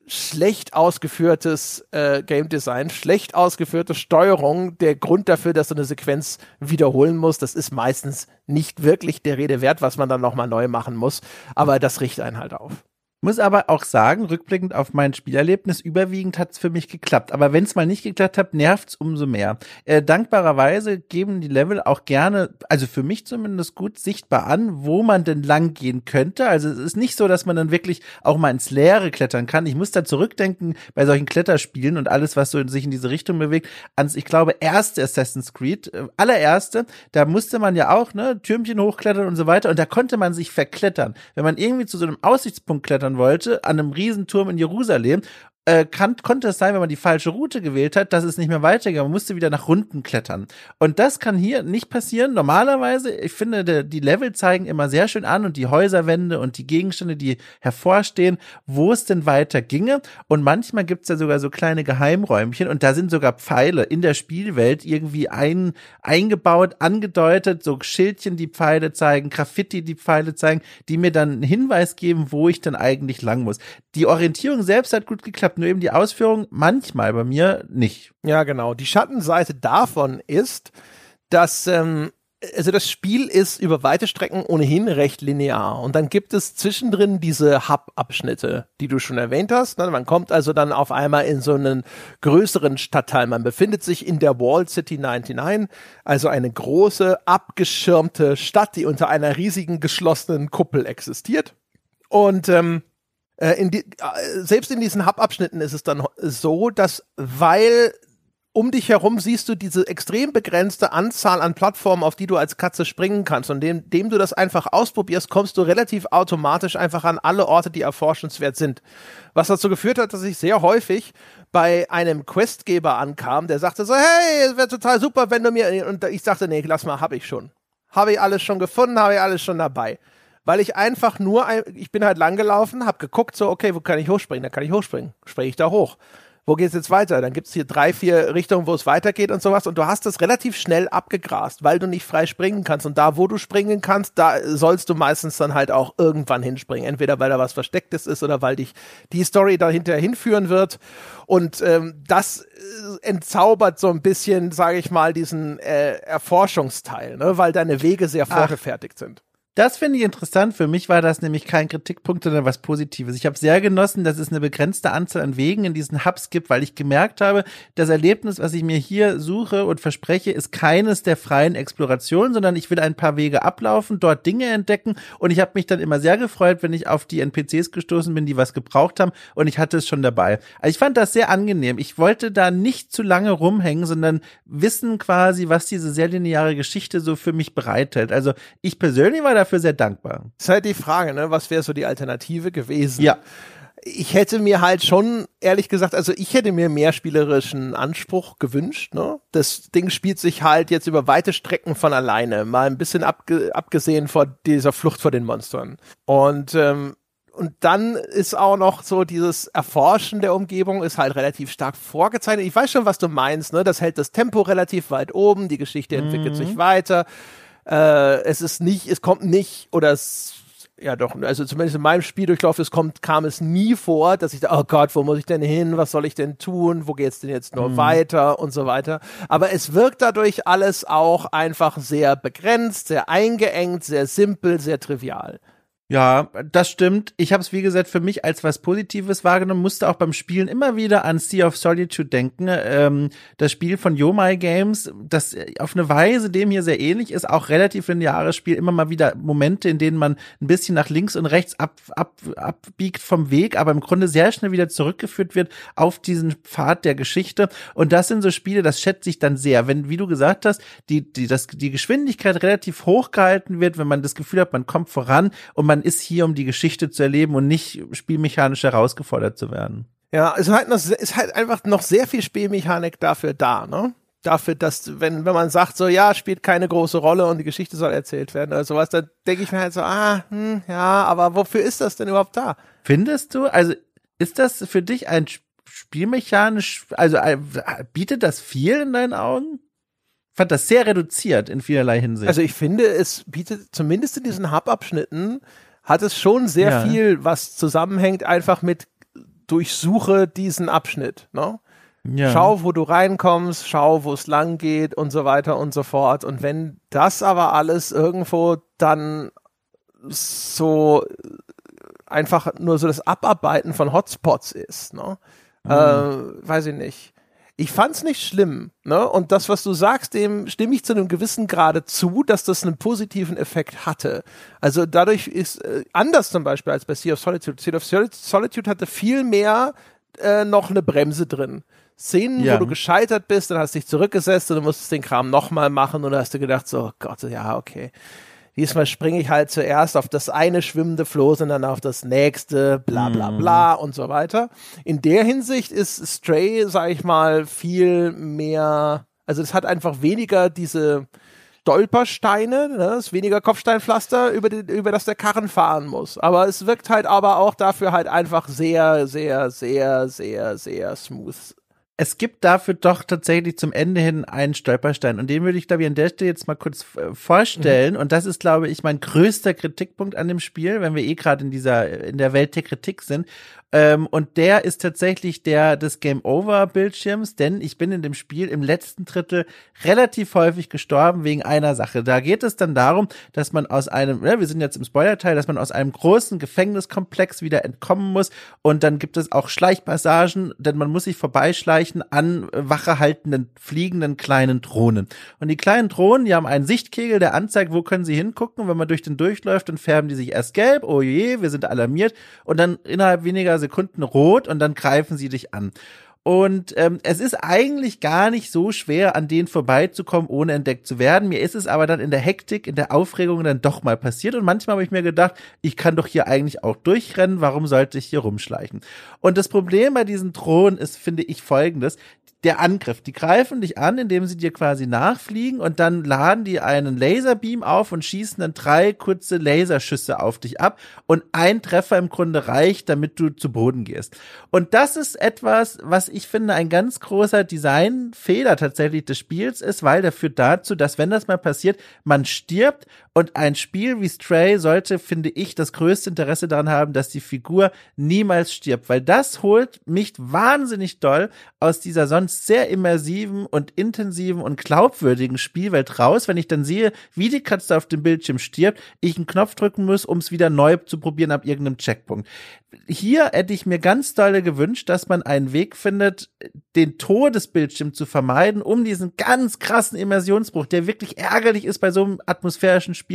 schlecht ausgeführtes äh, Game Design, schlecht ausgeführte Steuerung der Grund dafür, dass du eine Sequenz wiederholen musst. Das ist meistens nicht wirklich der Rede wert, was man dann nochmal neu machen muss. Aber das riecht einen halt auf. Muss aber auch sagen, rückblickend auf mein Spielerlebnis, überwiegend hat's für mich geklappt. Aber wenn's mal nicht geklappt hat, nervt's umso mehr. Äh, dankbarerweise geben die Level auch gerne, also für mich zumindest gut sichtbar an, wo man denn lang gehen könnte. Also es ist nicht so, dass man dann wirklich auch mal ins Leere klettern kann. Ich muss da zurückdenken bei solchen Kletterspielen und alles, was so in sich in diese Richtung bewegt, ans, ich glaube, erste Assassin's Creed, äh, allererste, da musste man ja auch, ne, Türmchen hochklettern und so weiter und da konnte man sich verklettern. Wenn man irgendwie zu so einem Aussichtspunkt klettern klettern wollte, an einem Riesenturm in Jerusalem äh, kann, konnte es sein, wenn man die falsche Route gewählt hat, dass es nicht mehr weitergeht. Man musste wieder nach unten klettern. Und das kann hier nicht passieren. Normalerweise, ich finde, de, die Level zeigen immer sehr schön an und die Häuserwände und die Gegenstände, die hervorstehen, wo es denn weiter ginge. Und manchmal gibt es ja sogar so kleine Geheimräumchen und da sind sogar Pfeile in der Spielwelt irgendwie ein, eingebaut, angedeutet, so Schildchen, die Pfeile zeigen, Graffiti, die Pfeile zeigen, die mir dann einen Hinweis geben, wo ich dann eigentlich lang muss. Die Orientierung selbst hat gut geklappt nur eben die Ausführung manchmal bei mir nicht. Ja, genau. Die Schattenseite davon ist, dass ähm, also das Spiel ist über weite Strecken ohnehin recht linear und dann gibt es zwischendrin diese Hub-Abschnitte, die du schon erwähnt hast. Ne? Man kommt also dann auf einmal in so einen größeren Stadtteil. Man befindet sich in der Wall City 99, also eine große abgeschirmte Stadt, die unter einer riesigen geschlossenen Kuppel existiert. Und ähm, äh, in die, äh, selbst in diesen Hub-Abschnitten ist es dann so, dass weil um dich herum siehst du diese extrem begrenzte Anzahl an Plattformen, auf die du als Katze springen kannst. Und indem, du das einfach ausprobierst, kommst du relativ automatisch einfach an alle Orte, die erforschenswert sind. Was dazu geführt hat, dass ich sehr häufig bei einem Questgeber ankam, der sagte so, hey, es wäre total super, wenn du mir, und ich sagte, nee, lass mal, hab ich schon. Habe ich alles schon gefunden, habe ich alles schon dabei weil ich einfach nur, ich bin halt langgelaufen, habe geguckt, so, okay, wo kann ich hochspringen? Da kann ich hochspringen. Springe ich da hoch. wo geht's jetzt weiter? Dann gibt's hier drei, vier Richtungen, wo es weitergeht und sowas. Und du hast das relativ schnell abgegrast, weil du nicht frei springen kannst. Und da, wo du springen kannst, da sollst du meistens dann halt auch irgendwann hinspringen. Entweder weil da was Verstecktes ist oder weil dich die Story dahinter hinführen wird. Und ähm, das äh, entzaubert so ein bisschen, sage ich mal, diesen äh, Erforschungsteil, ne? weil deine Wege sehr vorgefertigt Ach. sind. Das finde ich interessant. Für mich war das nämlich kein Kritikpunkt, sondern was Positives. Ich habe sehr genossen, dass es eine begrenzte Anzahl an Wegen in diesen Hubs gibt, weil ich gemerkt habe, das Erlebnis, was ich mir hier suche und verspreche, ist keines der freien Explorationen, sondern ich will ein paar Wege ablaufen, dort Dinge entdecken und ich habe mich dann immer sehr gefreut, wenn ich auf die NPCs gestoßen bin, die was gebraucht haben und ich hatte es schon dabei. Also ich fand das sehr angenehm. Ich wollte da nicht zu lange rumhängen, sondern wissen quasi, was diese sehr lineare Geschichte so für mich bereithält. Also ich persönlich war dafür sehr dankbar. Das ist halt die Frage, ne? Was wäre so die Alternative gewesen? Ja. Ich hätte mir halt schon, ehrlich gesagt, also ich hätte mir mehr spielerischen Anspruch gewünscht. Ne? Das Ding spielt sich halt jetzt über weite Strecken von alleine, mal ein bisschen abge abgesehen vor dieser Flucht vor den Monstern. Und ähm, und dann ist auch noch so dieses Erforschen der Umgebung ist halt relativ stark vorgezeichnet. Ich weiß schon, was du meinst, ne? Das hält das Tempo relativ weit oben, die Geschichte entwickelt mhm. sich weiter. Äh, es ist nicht, es kommt nicht, oder es, ja doch, also zumindest in meinem Spieldurchlauf, es kommt, kam es nie vor, dass ich da, oh Gott, wo muss ich denn hin? Was soll ich denn tun? Wo geht's denn jetzt nur mhm. weiter und so weiter? Aber es wirkt dadurch alles auch einfach sehr begrenzt, sehr eingeengt, sehr simpel, sehr trivial. Ja, das stimmt. Ich habe es, wie gesagt, für mich als was Positives wahrgenommen, musste auch beim Spielen immer wieder an Sea of Solitude denken. Ähm, das Spiel von Yomai Games, das auf eine Weise dem hier sehr ähnlich ist, auch relativ lineares Spiel, immer mal wieder Momente, in denen man ein bisschen nach links und rechts ab, ab, abbiegt vom Weg, aber im Grunde sehr schnell wieder zurückgeführt wird auf diesen Pfad der Geschichte. Und das sind so Spiele, das schätze ich dann sehr. Wenn, wie du gesagt hast, die, die, das, die Geschwindigkeit relativ hoch gehalten wird, wenn man das Gefühl hat, man kommt voran und man man ist hier, um die Geschichte zu erleben und nicht spielmechanisch herausgefordert zu werden. Ja, es ist halt, noch, ist halt einfach noch sehr viel Spielmechanik dafür da, ne? Dafür, dass, wenn, wenn man sagt, so, ja, spielt keine große Rolle und die Geschichte soll erzählt werden oder sowas, dann denke ich mir halt so, ah, hm, ja, aber wofür ist das denn überhaupt da? Findest du, also, ist das für dich ein spielmechanisch, also, äh, bietet das viel in deinen Augen? fand das sehr reduziert in vielerlei Hinsicht. Also ich finde, es bietet zumindest in diesen Hub-Abschnitten hat es schon sehr ja. viel, was zusammenhängt, einfach mit durchsuche diesen Abschnitt. Ne? Ja. Schau, wo du reinkommst, schau, wo es lang geht und so weiter und so fort. Und wenn das aber alles irgendwo dann so einfach nur so das Abarbeiten von Hotspots ist, ne? Mhm. Äh, weiß ich nicht ich fand's nicht schlimm, ne? Und das, was du sagst, dem stimme ich zu einem gewissen Grade zu, dass das einen positiven Effekt hatte. Also dadurch ist äh, anders zum Beispiel als bei Sea of Solitude. Sea of Solitude hatte viel mehr äh, noch eine Bremse drin. Szenen, ja. wo du gescheitert bist, dann hast du dich zurückgesetzt und du musstest den Kram nochmal machen und dann hast du gedacht, so oh Gott, ja, okay diesmal springe ich halt zuerst auf das eine schwimmende Floß und dann auf das nächste, bla bla mhm. bla und so weiter. In der Hinsicht ist Stray, sag ich mal, viel mehr, also es hat einfach weniger diese Stolpersteine, ne? ist weniger Kopfsteinpflaster, über, die, über das der Karren fahren muss. Aber es wirkt halt aber auch dafür halt einfach sehr, sehr, sehr, sehr, sehr smooth es gibt dafür doch tatsächlich zum Ende hin einen Stolperstein. Und den würde ich, glaube ich, an der Stelle jetzt mal kurz äh, vorstellen. Mhm. Und das ist, glaube ich, mein größter Kritikpunkt an dem Spiel, wenn wir eh gerade in dieser, in der Welt der Kritik sind. Ähm, und der ist tatsächlich der des Game Over Bildschirms, denn ich bin in dem Spiel im letzten Drittel relativ häufig gestorben wegen einer Sache. Da geht es dann darum, dass man aus einem, ja, wir sind jetzt im Spoilerteil, dass man aus einem großen Gefängniskomplex wieder entkommen muss und dann gibt es auch Schleichpassagen, denn man muss sich vorbeischleichen an wachehaltenden, fliegenden kleinen Drohnen. Und die kleinen Drohnen, die haben einen Sichtkegel, der anzeigt, wo können sie hingucken. wenn man durch den durchläuft, dann färben die sich erst gelb, oh je, wir sind alarmiert und dann innerhalb weniger Sekunden rot und dann greifen sie dich an. Und ähm, es ist eigentlich gar nicht so schwer, an denen vorbeizukommen, ohne entdeckt zu werden. Mir ist es aber dann in der Hektik, in der Aufregung dann doch mal passiert. Und manchmal habe ich mir gedacht, ich kann doch hier eigentlich auch durchrennen. Warum sollte ich hier rumschleichen? Und das Problem bei diesen Drohnen ist, finde ich, folgendes der Angriff. Die greifen dich an, indem sie dir quasi nachfliegen und dann laden die einen Laserbeam auf und schießen dann drei kurze Laserschüsse auf dich ab und ein Treffer im Grunde reicht, damit du zu Boden gehst. Und das ist etwas, was ich finde ein ganz großer Designfehler tatsächlich des Spiels ist, weil der führt dazu, dass wenn das mal passiert, man stirbt und ein Spiel wie Stray sollte, finde ich, das größte Interesse daran haben, dass die Figur niemals stirbt, weil das holt mich wahnsinnig doll aus dieser sonst sehr immersiven und intensiven und glaubwürdigen Spielwelt raus, wenn ich dann sehe, wie die Katze auf dem Bildschirm stirbt, ich einen Knopf drücken muss, um es wieder neu zu probieren ab irgendeinem Checkpunkt. Hier hätte ich mir ganz doll gewünscht, dass man einen Weg findet, den Todesbildschirm zu vermeiden, um diesen ganz krassen Immersionsbruch, der wirklich ärgerlich ist bei so einem atmosphärischen Spiel,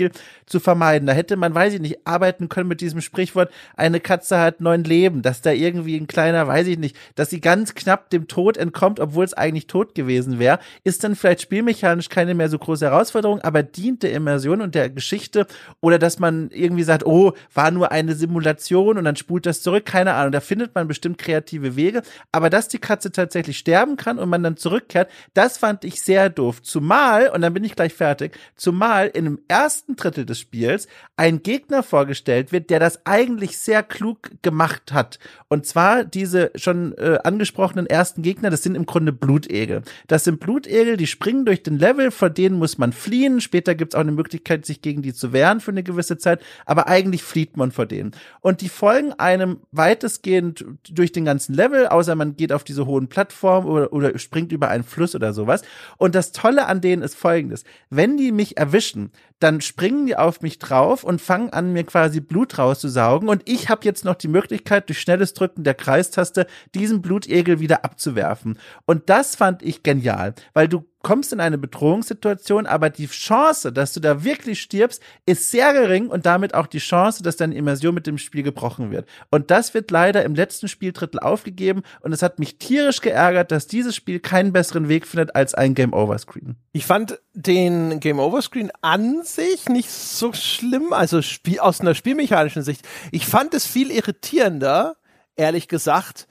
zu vermeiden. Da hätte man, weiß ich nicht, arbeiten können mit diesem Sprichwort, eine Katze hat neun Leben, dass da irgendwie ein kleiner, weiß ich nicht, dass sie ganz knapp dem Tod entkommt, obwohl es eigentlich tot gewesen wäre, ist dann vielleicht spielmechanisch keine mehr so große Herausforderung, aber dient der Immersion und der Geschichte oder dass man irgendwie sagt, oh, war nur eine Simulation und dann spult das zurück, keine Ahnung, da findet man bestimmt kreative Wege, aber dass die Katze tatsächlich sterben kann und man dann zurückkehrt, das fand ich sehr doof. Zumal, und dann bin ich gleich fertig, zumal in dem ersten Drittel des Spiels ein Gegner vorgestellt wird, der das eigentlich sehr klug gemacht hat. Und zwar diese schon äh, angesprochenen ersten Gegner, das sind im Grunde Blutegel. Das sind Blutegel, die springen durch den Level, vor denen muss man fliehen. Später gibt's auch eine Möglichkeit, sich gegen die zu wehren für eine gewisse Zeit, aber eigentlich flieht man vor denen. Und die folgen einem weitestgehend durch den ganzen Level, außer man geht auf diese hohen Plattformen oder, oder springt über einen Fluss oder sowas. Und das Tolle an denen ist folgendes. Wenn die mich erwischen, dann springen die auf mich drauf und fangen an, mir quasi Blut rauszusaugen. Und ich habe jetzt noch die Möglichkeit, durch schnelles Drücken der Kreistaste diesen Blutegel wieder abzuwerfen. Und das fand ich genial, weil du kommst in eine Bedrohungssituation, aber die Chance, dass du da wirklich stirbst, ist sehr gering und damit auch die Chance, dass deine Immersion mit dem Spiel gebrochen wird. Und das wird leider im letzten Spieldrittel aufgegeben und es hat mich tierisch geärgert, dass dieses Spiel keinen besseren Weg findet als ein Game Over Screen. Ich fand den Game Over Screen an sich nicht so schlimm, also Spiel, aus einer spielmechanischen Sicht. Ich fand es viel irritierender, ehrlich gesagt,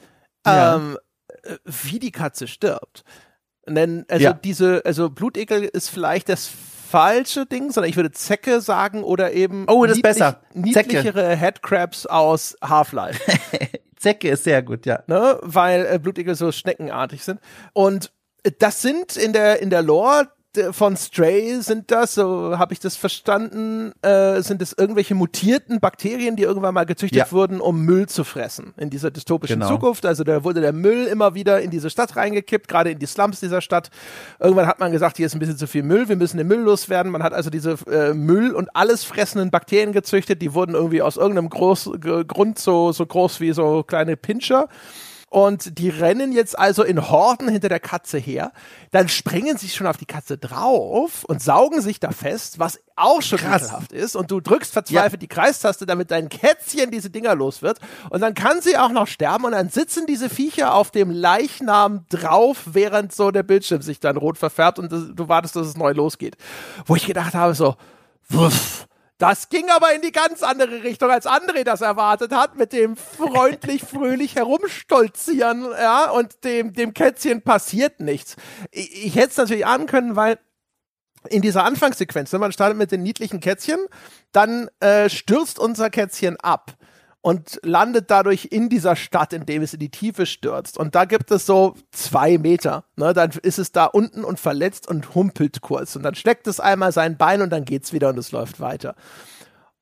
ja. ähm, äh, wie die Katze stirbt. Denn, also ja. diese, also Blutegel ist vielleicht das falsche Ding, sondern ich würde Zecke sagen oder eben oh, das niedlich, besser. niedlichere Zecke. Headcrabs aus Half-Life. Zecke ist sehr gut, ja. Ne? Weil äh, Blutegel so schneckenartig sind. Und das sind in der, in der Lore von Stray sind das, so habe ich das verstanden, äh, sind es irgendwelche mutierten Bakterien, die irgendwann mal gezüchtet ja. wurden, um Müll zu fressen in dieser dystopischen genau. Zukunft. Also da wurde der Müll immer wieder in diese Stadt reingekippt, gerade in die Slums dieser Stadt. Irgendwann hat man gesagt, hier ist ein bisschen zu viel Müll, wir müssen den Müll loswerden. Man hat also diese äh, Müll und alles fressenden Bakterien gezüchtet, die wurden irgendwie aus irgendeinem Groß Grund so, so groß wie so kleine Pinscher. Und die rennen jetzt also in Horden hinter der Katze her. Dann springen sie schon auf die Katze drauf und saugen sich da fest, was auch schon ekelhaft ist. Und du drückst verzweifelt ja. die Kreistaste, damit dein Kätzchen diese Dinger los wird. Und dann kann sie auch noch sterben. Und dann sitzen diese Viecher auf dem Leichnam drauf, während so der Bildschirm sich dann rot verfärbt und du wartest, dass es neu losgeht. Wo ich gedacht habe, so, wuff das ging aber in die ganz andere Richtung, als André das erwartet hat, mit dem freundlich, fröhlich herumstolzieren, ja, und dem, dem Kätzchen passiert nichts. Ich, ich hätte es natürlich ahnen können, weil in dieser Anfangssequenz, wenn man startet mit den niedlichen Kätzchen, dann äh, stürzt unser Kätzchen ab und landet dadurch in dieser Stadt, indem es in die Tiefe stürzt. Und da gibt es so zwei Meter. Ne? Dann ist es da unten und verletzt und humpelt kurz. Und dann steckt es einmal sein Bein und dann geht's wieder und es läuft weiter.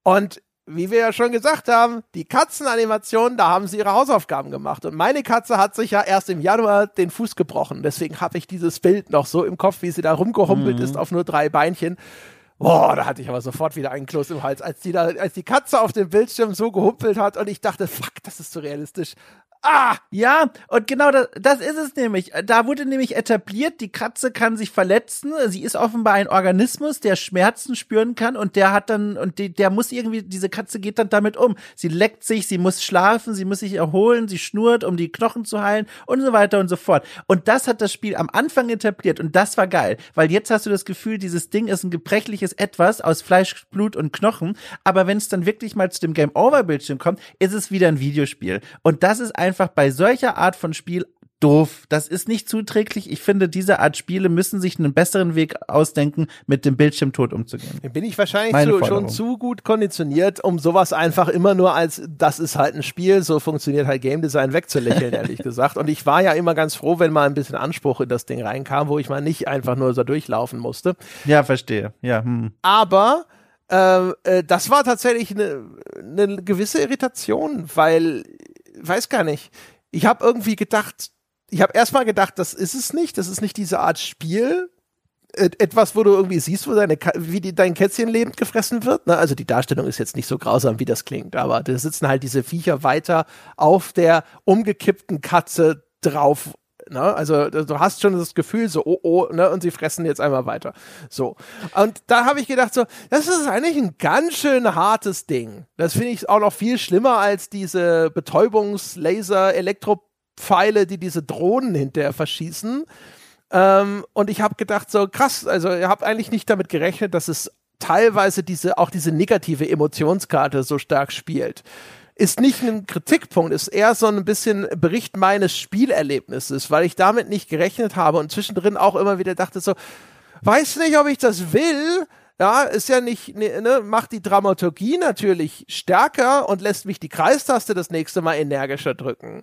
Und wie wir ja schon gesagt haben, die Katzenanimation, da haben sie ihre Hausaufgaben gemacht. Und meine Katze hat sich ja erst im Januar den Fuß gebrochen. Deswegen habe ich dieses Bild noch so im Kopf, wie sie da rumgehumpelt mhm. ist auf nur drei Beinchen. Boah, da hatte ich aber sofort wieder einen Kloß im Hals, als die, da, als die Katze auf dem Bildschirm so gehumpelt hat und ich dachte, fuck, das ist so realistisch. Ah! Ja, und genau das, das ist es nämlich. Da wurde nämlich etabliert, die Katze kann sich verletzen. Sie ist offenbar ein Organismus, der Schmerzen spüren kann und der hat dann, und die, der muss irgendwie, diese Katze geht dann damit um. Sie leckt sich, sie muss schlafen, sie muss sich erholen, sie schnurrt, um die Knochen zu heilen und so weiter und so fort. Und das hat das Spiel am Anfang etabliert und das war geil, weil jetzt hast du das Gefühl, dieses Ding ist ein gebrechliches Etwas aus Fleisch, Blut und Knochen. Aber wenn es dann wirklich mal zu dem Game Over Bildschirm kommt, ist es wieder ein Videospiel. Und das ist einfach einfach bei solcher Art von Spiel doof. Das ist nicht zuträglich. Ich finde, diese Art Spiele müssen sich einen besseren Weg ausdenken, mit dem Bildschirmtod umzugehen. Bin ich wahrscheinlich zu, schon zu gut konditioniert, um sowas einfach immer nur als, das ist halt ein Spiel, so funktioniert halt Game Design wegzulächeln, ehrlich gesagt. Und ich war ja immer ganz froh, wenn mal ein bisschen Anspruch in das Ding reinkam, wo ich mal nicht einfach nur so durchlaufen musste. Ja, verstehe. Ja. Hm. Aber ähm, äh, das war tatsächlich eine, eine gewisse Irritation, weil, weiß gar nicht, ich habe irgendwie gedacht, ich habe erstmal gedacht, das ist es nicht, das ist nicht diese Art Spiel, etwas, wo du irgendwie siehst, wo deine, wie die, dein Kätzchen lebend gefressen wird. Ne? Also die Darstellung ist jetzt nicht so grausam, wie das klingt, aber da sitzen halt diese Viecher weiter auf der umgekippten Katze drauf. Ne? Also du hast schon das Gefühl, so, oh, oh, ne? und sie fressen jetzt einmal weiter. So. Und da habe ich gedacht, so, das ist eigentlich ein ganz schön hartes Ding. Das finde ich auch noch viel schlimmer als diese Betäubungslaser, Elektropfeile, die diese Drohnen hinterher verschießen. Ähm, und ich habe gedacht, so krass, also ihr habt eigentlich nicht damit gerechnet, dass es teilweise diese, auch diese negative Emotionskarte so stark spielt. Ist nicht ein Kritikpunkt, ist eher so ein bisschen Bericht meines Spielerlebnisses, weil ich damit nicht gerechnet habe und zwischendrin auch immer wieder dachte so, weiß nicht, ob ich das will, ja, ist ja nicht, ne, ne, macht die Dramaturgie natürlich stärker und lässt mich die Kreistaste das nächste Mal energischer drücken.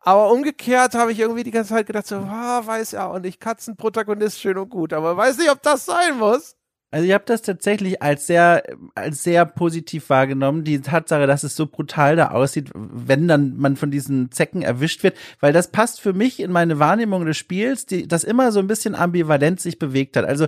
Aber umgekehrt habe ich irgendwie die ganze Zeit gedacht, so, ah, weiß ja und ich Katzenprotagonist schön und gut, aber weiß nicht, ob das sein muss. Also ich habe das tatsächlich als sehr, als sehr positiv wahrgenommen, die Tatsache, dass es so brutal da aussieht, wenn dann man von diesen Zecken erwischt wird, weil das passt für mich in meine Wahrnehmung des Spiels, die, das immer so ein bisschen ambivalent sich bewegt hat. Also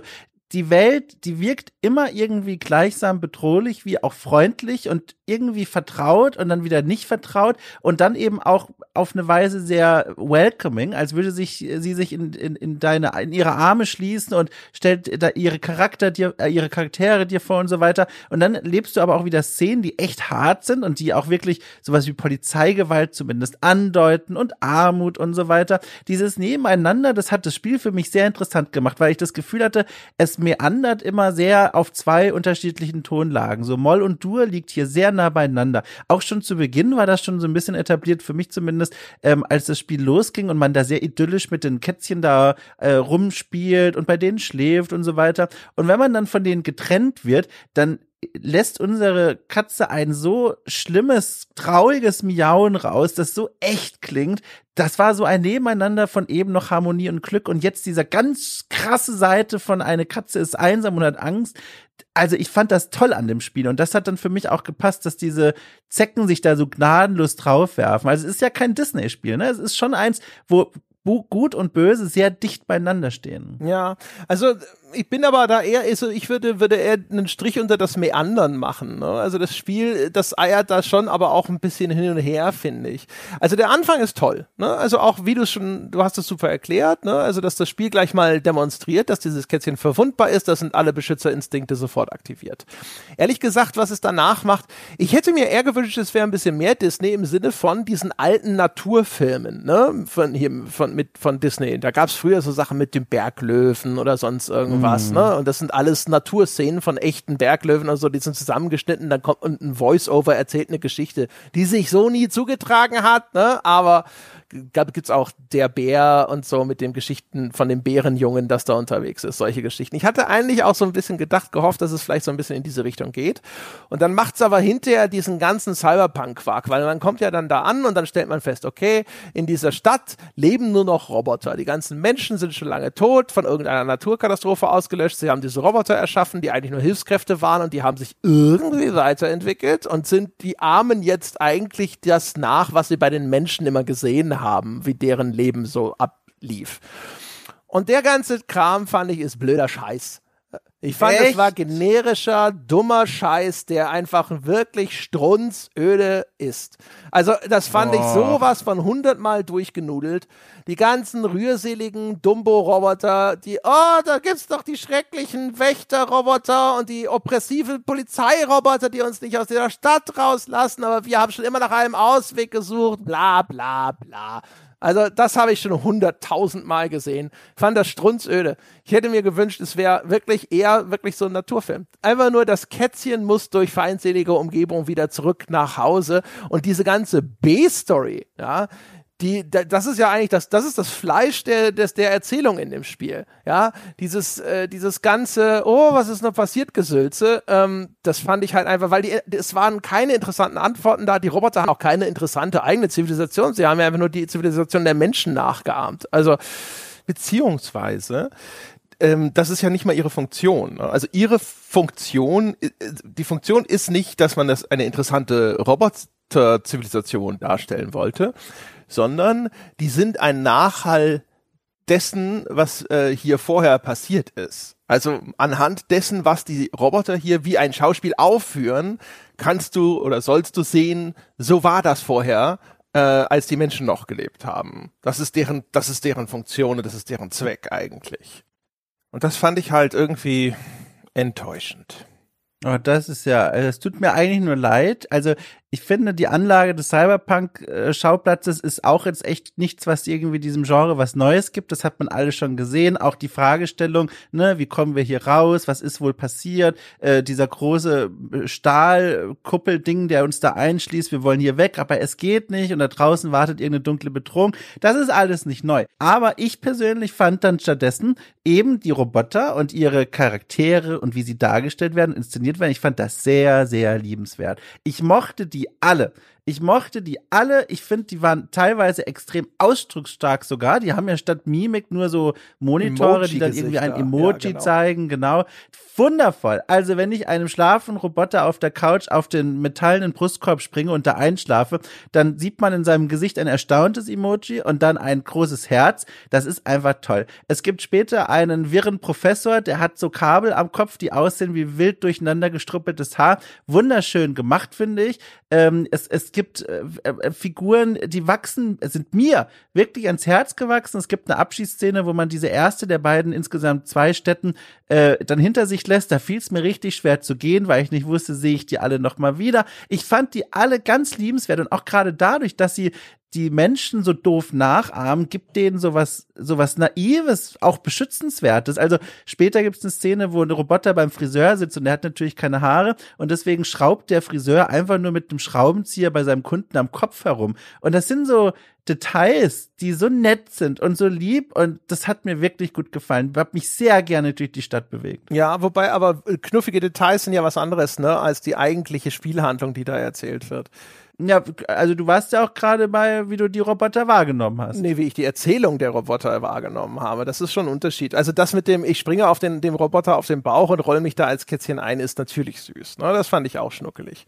die Welt, die wirkt immer irgendwie gleichsam bedrohlich wie auch freundlich und irgendwie vertraut und dann wieder nicht vertraut und dann eben auch auf eine Weise sehr welcoming, als würde sich sie sich in, in, in deine in ihre Arme schließen und stellt da ihre Charakter dir äh, ihre Charaktere dir vor und so weiter und dann lebst du aber auch wieder Szenen, die echt hart sind und die auch wirklich sowas wie Polizeigewalt zumindest andeuten und Armut und so weiter. Dieses Nebeneinander, das hat das Spiel für mich sehr interessant gemacht, weil ich das Gefühl hatte, es meandert immer sehr auf zwei unterschiedlichen Tonlagen. So Moll und Dur liegt hier sehr nah beieinander. Auch schon zu Beginn war das schon so ein bisschen etabliert, für mich zumindest, ähm, als das Spiel losging und man da sehr idyllisch mit den Kätzchen da äh, rumspielt und bei denen schläft und so weiter. Und wenn man dann von denen getrennt wird, dann lässt unsere Katze ein so schlimmes, trauriges Miauen raus, das so echt klingt. Das war so ein Nebeneinander von eben noch Harmonie und Glück und jetzt dieser ganz krasse Seite von eine Katze ist einsam und hat Angst. Also ich fand das toll an dem Spiel und das hat dann für mich auch gepasst, dass diese Zecken sich da so gnadenlos draufwerfen. Also es ist ja kein Disney-Spiel, ne? Es ist schon eins, wo Gut und Böse sehr dicht beieinander stehen. Ja, also ich bin aber da eher, also ich würde, würde eher einen Strich unter das Meandern machen. Ne? Also das Spiel, das eiert da schon, aber auch ein bisschen hin und her, finde ich. Also der Anfang ist toll. Ne? Also auch wie du schon, du hast es super erklärt, ne? also dass das Spiel gleich mal demonstriert, dass dieses Kätzchen verwundbar ist, das sind alle Beschützerinstinkte sofort aktiviert. Ehrlich gesagt, was es danach macht, ich hätte mir eher gewünscht, es wäre ein bisschen mehr Disney im Sinne von diesen alten Naturfilmen, ne? Von hier, von, mit, von Disney. Da gab es früher so Sachen mit dem Berglöwen oder sonst irgendwas irgendwas, mhm. ne? Und das sind alles Naturszenen von echten Berglöwen und so, die sind zusammengeschnitten, dann kommt ein Voice-Over, erzählt eine Geschichte, die sich so nie zugetragen hat, ne? Aber gibt's auch der Bär und so mit den Geschichten von dem Bärenjungen, das da unterwegs ist, solche Geschichten. Ich hatte eigentlich auch so ein bisschen gedacht, gehofft, dass es vielleicht so ein bisschen in diese Richtung geht. Und dann macht's aber hinterher diesen ganzen Cyberpunk-Quark, weil man kommt ja dann da an und dann stellt man fest, okay, in dieser Stadt leben nur noch Roboter. Die ganzen Menschen sind schon lange tot, von irgendeiner Naturkatastrophe ausgelöscht. Sie haben diese Roboter erschaffen, die eigentlich nur Hilfskräfte waren und die haben sich irgendwie weiterentwickelt und sind die Armen jetzt eigentlich das nach, was sie bei den Menschen immer gesehen haben haben, wie deren Leben so ablief. Und der ganze Kram fand ich ist blöder Scheiß. Ich fand, Echt? es war generischer, dummer Scheiß, der einfach wirklich strunzöde ist. Also, das fand oh. ich sowas von hundertmal durchgenudelt. Die ganzen rührseligen Dumbo-Roboter, die, oh, da gibt's doch die schrecklichen Wächter-Roboter und die oppressiven Polizeiroboter, die uns nicht aus der Stadt rauslassen, aber wir haben schon immer nach einem Ausweg gesucht, bla, bla, bla. Also das habe ich schon hunderttausend Mal gesehen. Fand das strunzöde. Ich hätte mir gewünscht, es wäre wirklich eher wirklich so ein Naturfilm. Einfach nur das Kätzchen muss durch feindselige Umgebung wieder zurück nach Hause und diese ganze B-Story, ja, die, das ist ja eigentlich das, das ist das Fleisch der, des, der Erzählung in dem Spiel. Ja, dieses, äh, dieses ganze, oh, was ist noch passiert, Gesülze, ähm, das fand ich halt einfach, weil die, es waren keine interessanten Antworten da. Die Roboter haben auch keine interessante eigene Zivilisation. Sie haben ja einfach nur die Zivilisation der Menschen nachgeahmt. Also, beziehungsweise, ähm, das ist ja nicht mal ihre Funktion. Ne? Also ihre Funktion, äh, die Funktion ist nicht, dass man das eine interessante Roboter-Zivilisation darstellen wollte, sondern die sind ein Nachhall dessen, was äh, hier vorher passiert ist. Also anhand dessen, was die Roboter hier wie ein Schauspiel aufführen, kannst du oder sollst du sehen, so war das vorher, äh, als die Menschen noch gelebt haben. Das ist deren, das ist deren Funktion und das ist deren Zweck eigentlich. Und das fand ich halt irgendwie enttäuschend. Oh, das ist ja, es tut mir eigentlich nur leid. Also ich finde, die Anlage des Cyberpunk-Schauplatzes ist auch jetzt echt nichts, was irgendwie diesem Genre was Neues gibt. Das hat man alles schon gesehen. Auch die Fragestellung, ne, wie kommen wir hier raus? Was ist wohl passiert? Äh, dieser große äh, Stahlkuppelding, der uns da einschließt. Wir wollen hier weg, aber es geht nicht. Und da draußen wartet irgendeine dunkle Bedrohung. Das ist alles nicht neu. Aber ich persönlich fand dann stattdessen eben die Roboter und ihre Charaktere und wie sie dargestellt werden, inszeniert werden. Ich fand das sehr, sehr liebenswert. Ich mochte die die alle. Ich mochte die alle. Ich finde, die waren teilweise extrem ausdrucksstark sogar. Die haben ja statt Mimik nur so Monitore, die dann irgendwie ein Emoji ja, genau. zeigen. Genau. Wundervoll. Also, wenn ich einem schlafen Roboter auf der Couch auf den metallenen Brustkorb springe und da einschlafe, dann sieht man in seinem Gesicht ein erstauntes Emoji und dann ein großes Herz. Das ist einfach toll. Es gibt später einen wirren Professor, der hat so Kabel am Kopf, die aussehen wie wild durcheinander gestruppeltes Haar. Wunderschön gemacht, finde ich. Ähm, es, es gibt äh, äh, Figuren, die wachsen, sind mir wirklich ans Herz gewachsen. Es gibt eine Abschiedsszene, wo man diese erste der beiden insgesamt zwei Städten äh, dann hinter sich lässt. Da fiel es mir richtig schwer zu gehen, weil ich nicht wusste, sehe ich die alle noch mal wieder. Ich fand die alle ganz liebenswert und auch gerade dadurch, dass sie die Menschen so doof nachahmen, gibt denen sowas, sowas Naives, auch Beschützenswertes. Also später gibt es eine Szene, wo ein Roboter beim Friseur sitzt und der hat natürlich keine Haare und deswegen schraubt der Friseur einfach nur mit einem Schraubenzieher bei seinem Kunden am Kopf herum. Und das sind so Details, die so nett sind und so lieb und das hat mir wirklich gut gefallen. Ich habe mich sehr gerne durch die Stadt bewegt. Ja, wobei aber knuffige Details sind ja was anderes, ne, als die eigentliche Spielhandlung, die da erzählt wird. Ja, also du warst ja auch gerade bei, wie du die Roboter wahrgenommen hast. Nee, wie ich die Erzählung der Roboter wahrgenommen habe. Das ist schon ein Unterschied. Also das mit dem, ich springe auf den dem Roboter auf den Bauch und roll mich da als Kätzchen ein, ist natürlich süß. Ne? Das fand ich auch schnuckelig.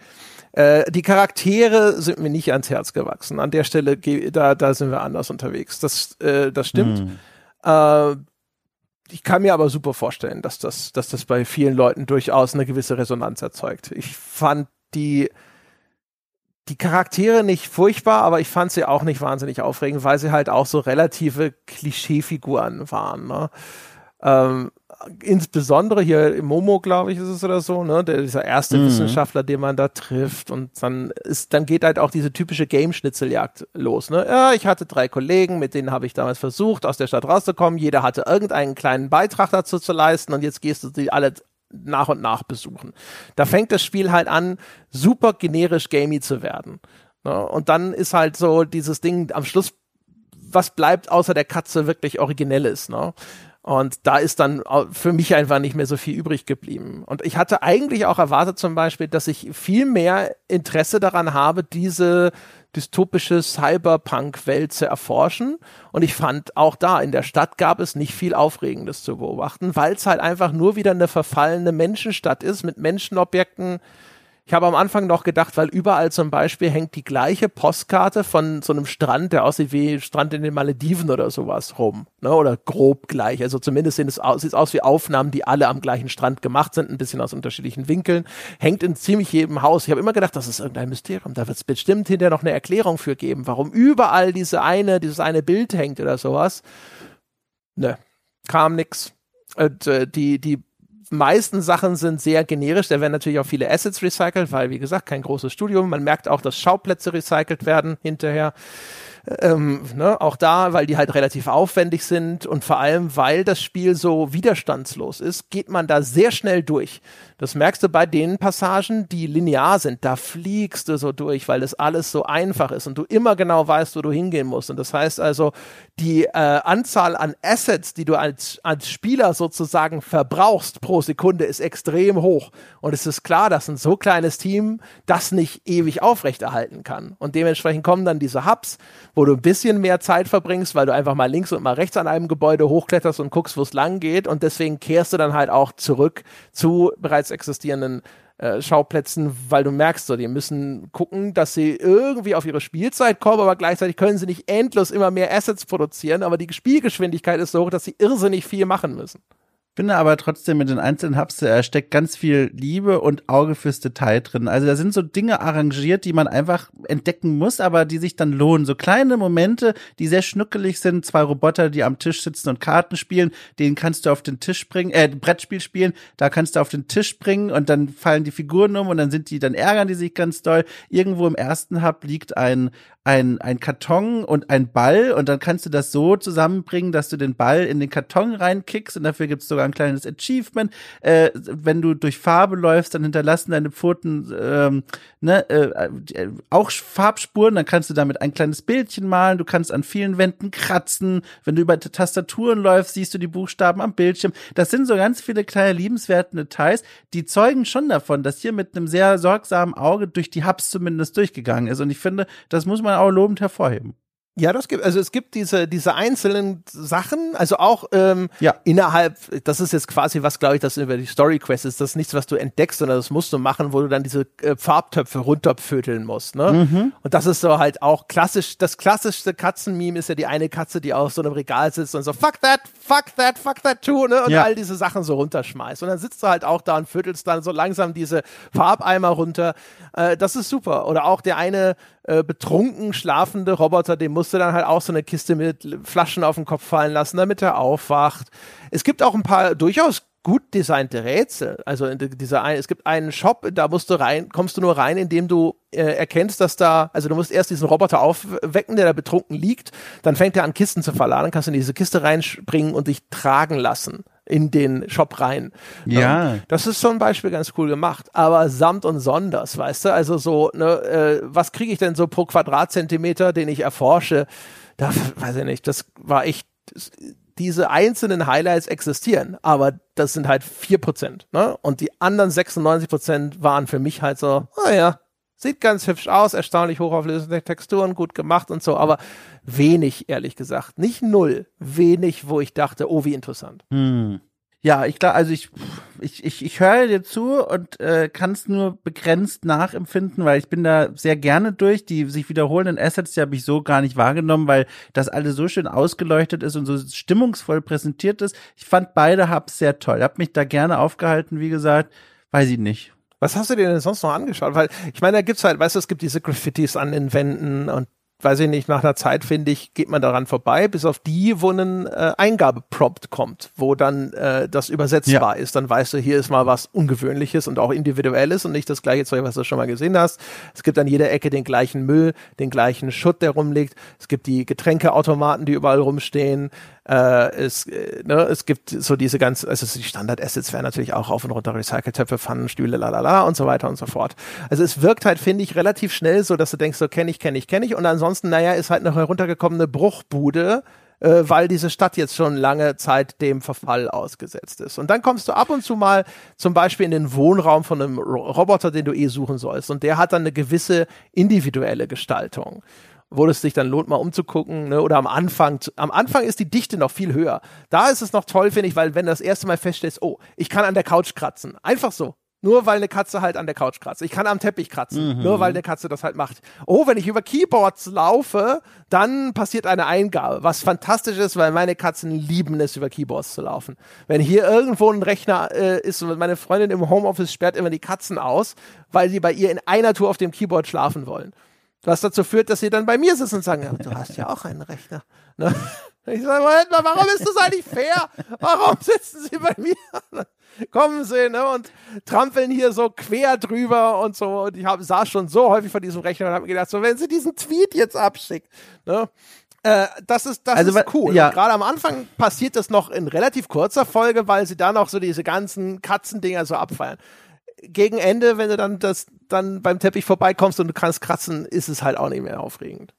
Äh, die Charaktere sind mir nicht ans Herz gewachsen. An der Stelle, da, da sind wir anders unterwegs. Das, äh, das stimmt. Hm. Äh, ich kann mir aber super vorstellen, dass das, dass das bei vielen Leuten durchaus eine gewisse Resonanz erzeugt. Ich fand die die Charaktere nicht furchtbar, aber ich fand sie auch nicht wahnsinnig aufregend, weil sie halt auch so relative Klischeefiguren waren. Ne? Ähm, insbesondere hier im Momo, glaube ich, ist es oder so, ne, der, dieser erste mhm. Wissenschaftler, den man da trifft und dann ist, dann geht halt auch diese typische Game-Schnitzeljagd los, ne. Ja, ich hatte drei Kollegen, mit denen habe ich damals versucht, aus der Stadt rauszukommen. Jeder hatte irgendeinen kleinen Beitrag dazu zu leisten und jetzt gehst du die alle nach und nach besuchen. Da fängt das Spiel halt an, super generisch gamey zu werden. Ne? Und dann ist halt so dieses Ding am Schluss, was bleibt außer der Katze wirklich originelles, ne? Und da ist dann für mich einfach nicht mehr so viel übrig geblieben. Und ich hatte eigentlich auch erwartet zum Beispiel, dass ich viel mehr Interesse daran habe, diese dystopische Cyberpunk-Welt zu erforschen. Und ich fand auch da in der Stadt gab es nicht viel Aufregendes zu beobachten, weil es halt einfach nur wieder eine verfallene Menschenstadt ist mit Menschenobjekten, ich habe am Anfang noch gedacht, weil überall zum Beispiel hängt die gleiche Postkarte von so einem Strand, der aussieht wie Strand in den Malediven oder sowas rum, ne? oder grob gleich. Also zumindest sieht es aus, sieht aus wie Aufnahmen, die alle am gleichen Strand gemacht sind, ein bisschen aus unterschiedlichen Winkeln. Hängt in ziemlich jedem Haus. Ich habe immer gedacht, das ist irgendein Mysterium. Da wird es bestimmt hinterher noch eine Erklärung für geben, warum überall diese eine, dieses eine Bild hängt oder sowas. Ne, kam nix. Und, äh, die, die meisten Sachen sind sehr generisch. Da werden natürlich auch viele Assets recycelt, weil, wie gesagt, kein großes Studium. Man merkt auch, dass Schauplätze recycelt werden hinterher. Ähm, ne, auch da, weil die halt relativ aufwendig sind und vor allem, weil das Spiel so widerstandslos ist, geht man da sehr schnell durch. Das merkst du bei den Passagen, die linear sind. Da fliegst du so durch, weil das alles so einfach ist und du immer genau weißt, wo du hingehen musst. Und das heißt also, die äh, Anzahl an Assets, die du als, als Spieler sozusagen verbrauchst pro Sekunde, ist extrem hoch. Und es ist klar, dass ein so kleines Team das nicht ewig aufrechterhalten kann. Und dementsprechend kommen dann diese Hubs, wo du ein bisschen mehr Zeit verbringst, weil du einfach mal links und mal rechts an einem Gebäude hochkletterst und guckst, wo es lang geht. Und deswegen kehrst du dann halt auch zurück zu bereits existierenden äh, Schauplätzen, weil du merkst, so, die müssen gucken, dass sie irgendwie auf ihre Spielzeit kommen, aber gleichzeitig können sie nicht endlos immer mehr Assets produzieren, aber die Spielgeschwindigkeit ist so hoch, dass sie irrsinnig viel machen müssen finde aber trotzdem mit den einzelnen Hubs, da steckt ganz viel Liebe und Auge fürs Detail drin. Also da sind so Dinge arrangiert, die man einfach entdecken muss, aber die sich dann lohnen. So kleine Momente, die sehr schnuckelig sind. Zwei Roboter, die am Tisch sitzen und Karten spielen, denen kannst du auf den Tisch bringen, äh, Brettspiel spielen, da kannst du auf den Tisch bringen und dann fallen die Figuren um und dann sind die, dann ärgern die sich ganz doll. Irgendwo im ersten Hub liegt ein, ein, ein Karton und ein Ball und dann kannst du das so zusammenbringen, dass du den Ball in den Karton reinkickst und dafür gibt's sogar ein kleines Achievement. Äh, wenn du durch Farbe läufst, dann hinterlassen deine Pfoten ähm, ne, äh, auch Farbspuren, dann kannst du damit ein kleines Bildchen malen, du kannst an vielen Wänden kratzen, wenn du über Tastaturen läufst, siehst du die Buchstaben am Bildschirm. Das sind so ganz viele kleine liebenswerte Details, die zeugen schon davon, dass hier mit einem sehr sorgsamen Auge durch die Hubs zumindest durchgegangen ist und ich finde, das muss man man auch lobend hervorheben. Ja, das gibt, also es gibt diese, diese einzelnen Sachen, also auch ähm, ja. innerhalb, das ist jetzt quasi was, glaube ich, das über die Story Quest ist, das ist nichts, was du entdeckst, sondern das musst du machen, wo du dann diese äh, Farbtöpfe runterpföteln musst, ne? Mhm. Und das ist so halt auch klassisch, das klassischste Katzenmeme ist ja die eine Katze, die auf so einem Regal sitzt und so, fuck that, fuck that, fuck that too, ne? Und ja. all diese Sachen so runterschmeißt. Und dann sitzt du halt auch da und viertelst dann so langsam diese Farbeimer runter. Äh, das ist super. Oder auch der eine äh, betrunken schlafende Roboter, dem musst du dann halt auch so eine Kiste mit Flaschen auf den Kopf fallen lassen, damit er aufwacht. Es gibt auch ein paar durchaus gut designte Rätsel. Also dieser ein, es gibt einen Shop, da musst du rein, kommst du nur rein, indem du äh, erkennst, dass da, also du musst erst diesen Roboter aufwecken, der da betrunken liegt, dann fängt er an Kisten zu verladen, kannst du in diese Kiste reinspringen und dich tragen lassen in den Shop rein. Ja. Ähm, das ist so ein Beispiel ganz cool gemacht. Aber samt und sonders, weißt du, also so, ne, äh, was kriege ich denn so pro Quadratzentimeter, den ich erforsche? Da weiß ich nicht, das war echt, diese einzelnen Highlights existieren, aber das sind halt vier Prozent, ne? Und die anderen 96 Prozent waren für mich halt so, naja, oh sieht ganz hübsch aus, erstaunlich hochauflösende Texturen, gut gemacht und so, aber wenig, ehrlich gesagt. Nicht null, wenig, wo ich dachte, oh, wie interessant. Hm. Ja, ich glaube, also ich, ich, ich, ich höre dir zu und äh, kann es nur begrenzt nachempfinden, weil ich bin da sehr gerne durch. Die sich wiederholenden Assets, die habe ich so gar nicht wahrgenommen, weil das alles so schön ausgeleuchtet ist und so stimmungsvoll präsentiert ist. Ich fand beide Hubs sehr toll. Hab mich da gerne aufgehalten, wie gesagt. Weiß ich nicht. Was hast du dir denn sonst noch angeschaut? Weil ich meine, da gibt's halt, weißt du, es gibt diese Graffitis an den Wänden und weiß ich nicht, nach einer Zeit, finde ich, geht man daran vorbei, bis auf die, wo ein äh, Eingabeprompt kommt, wo dann äh, das übersetzbar ja. ist. Dann weißt du, hier ist mal was Ungewöhnliches und auch Individuelles und nicht das gleiche Zeug, was du schon mal gesehen hast. Es gibt an jeder Ecke den gleichen Müll, den gleichen Schutt, der rumliegt. Es gibt die Getränkeautomaten, die überall rumstehen. Äh, es, äh, ne, es gibt so diese ganz, also die Standard-Assets wären natürlich auch auf und runter Recycle-Töpfe, Pfannen, Stühle, lalala und so weiter und so fort. Also es wirkt halt, finde ich, relativ schnell so, dass du denkst, so kenne ich, kenne ich, kenne ich. Und ansonsten, naja, ist halt eine heruntergekommene Bruchbude, äh, weil diese Stadt jetzt schon lange Zeit dem Verfall ausgesetzt ist. Und dann kommst du ab und zu mal zum Beispiel in den Wohnraum von einem Roboter, den du eh suchen sollst. Und der hat dann eine gewisse individuelle Gestaltung wo es sich dann lohnt, mal umzugucken, ne? oder am Anfang, am Anfang ist die Dichte noch viel höher. Da ist es noch toll, finde ich, weil wenn du das erste Mal feststellst, oh, ich kann an der Couch kratzen. Einfach so. Nur weil eine Katze halt an der Couch kratzt. Ich kann am Teppich kratzen. Mhm. Nur weil eine Katze das halt macht. Oh, wenn ich über Keyboards laufe, dann passiert eine Eingabe. Was fantastisch ist, weil meine Katzen lieben es, über Keyboards zu laufen. Wenn hier irgendwo ein Rechner äh, ist und meine Freundin im Homeoffice sperrt immer die Katzen aus, weil sie bei ihr in einer Tour auf dem Keyboard schlafen wollen. Was dazu führt, dass sie dann bei mir sitzen und sagen, ja, du hast ja auch einen Rechner. Ne? Ich sage, warum ist das eigentlich fair? Warum sitzen sie bei mir? Kommen sie ne, und trampeln hier so quer drüber und so. Und ich hab, saß schon so häufig vor diesem Rechner und habe mir gedacht, so, wenn sie diesen Tweet jetzt abschickt, ne, äh, das ist, das Also, ist cool. ja. Gerade am Anfang passiert das noch in relativ kurzer Folge, weil sie da noch so diese ganzen Katzendinger so abfeiern. Gegen Ende, wenn du dann das dann beim Teppich vorbeikommst und du kannst kratzen, ist es halt auch nicht mehr aufregend.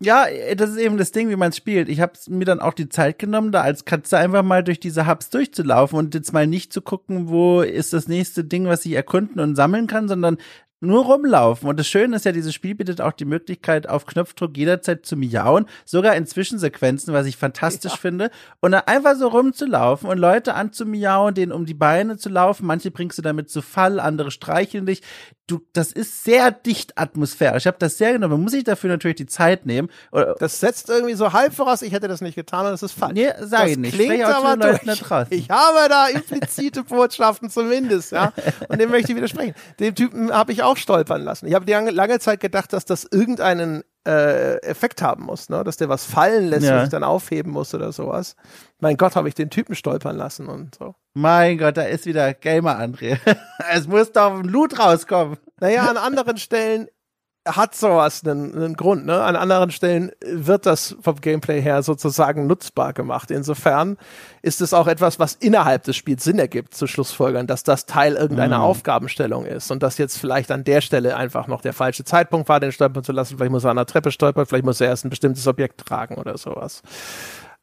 Ja, äh, das ist eben das Ding, wie man spielt. Ich habe mir dann auch die Zeit genommen, da als Katze einfach mal durch diese Hubs durchzulaufen und jetzt mal nicht zu gucken, wo ist das nächste Ding, was ich erkunden und sammeln kann, sondern nur rumlaufen. Und das Schöne ist ja, dieses Spiel bietet auch die Möglichkeit, auf Knopfdruck jederzeit zu miauen, sogar in Zwischensequenzen, was ich fantastisch finde. Und dann einfach so rumzulaufen und Leute anzumiauen, denen um die Beine zu laufen. Manche bringst du damit zu Fall, andere streicheln dich. Du, das ist sehr dicht atmosphärisch. Ich habe das sehr genommen. Man muss sich dafür natürlich die Zeit nehmen. Das setzt irgendwie so halb voraus, ich hätte das nicht getan und das ist falsch. Nee, sag das ich nicht. Klingt zu aber durch. Ich habe da implizite Botschaften zumindest, ja. Und dem möchte ich widersprechen. Den Typen habe ich auch stolpern lassen. Ich habe lange, lange Zeit gedacht, dass das irgendeinen äh, Effekt haben muss, ne? dass der was fallen lässt, Ja. was ich dann aufheben muss oder sowas. Mein Gott, habe ich den Typen stolpern lassen und so. mein Gott, da ist wieder Gamer André. es muss doch ein Loot rauskommen. Naja, an anderen Stellen hat sowas einen, einen Grund. Ne? An anderen Stellen wird das vom Gameplay her sozusagen nutzbar gemacht. Insofern ist es auch etwas, was innerhalb des Spiels Sinn ergibt, zu Schlussfolgern, dass das Teil irgendeiner Mhm. Aufgabenstellung ist und dass jetzt vielleicht an der Stelle einfach noch der falsche Zeitpunkt war, den stolpern zu lassen. Vielleicht muss er an der Treppe stolpern, vielleicht muss er erst ein bestimmtes Objekt tragen oder sowas.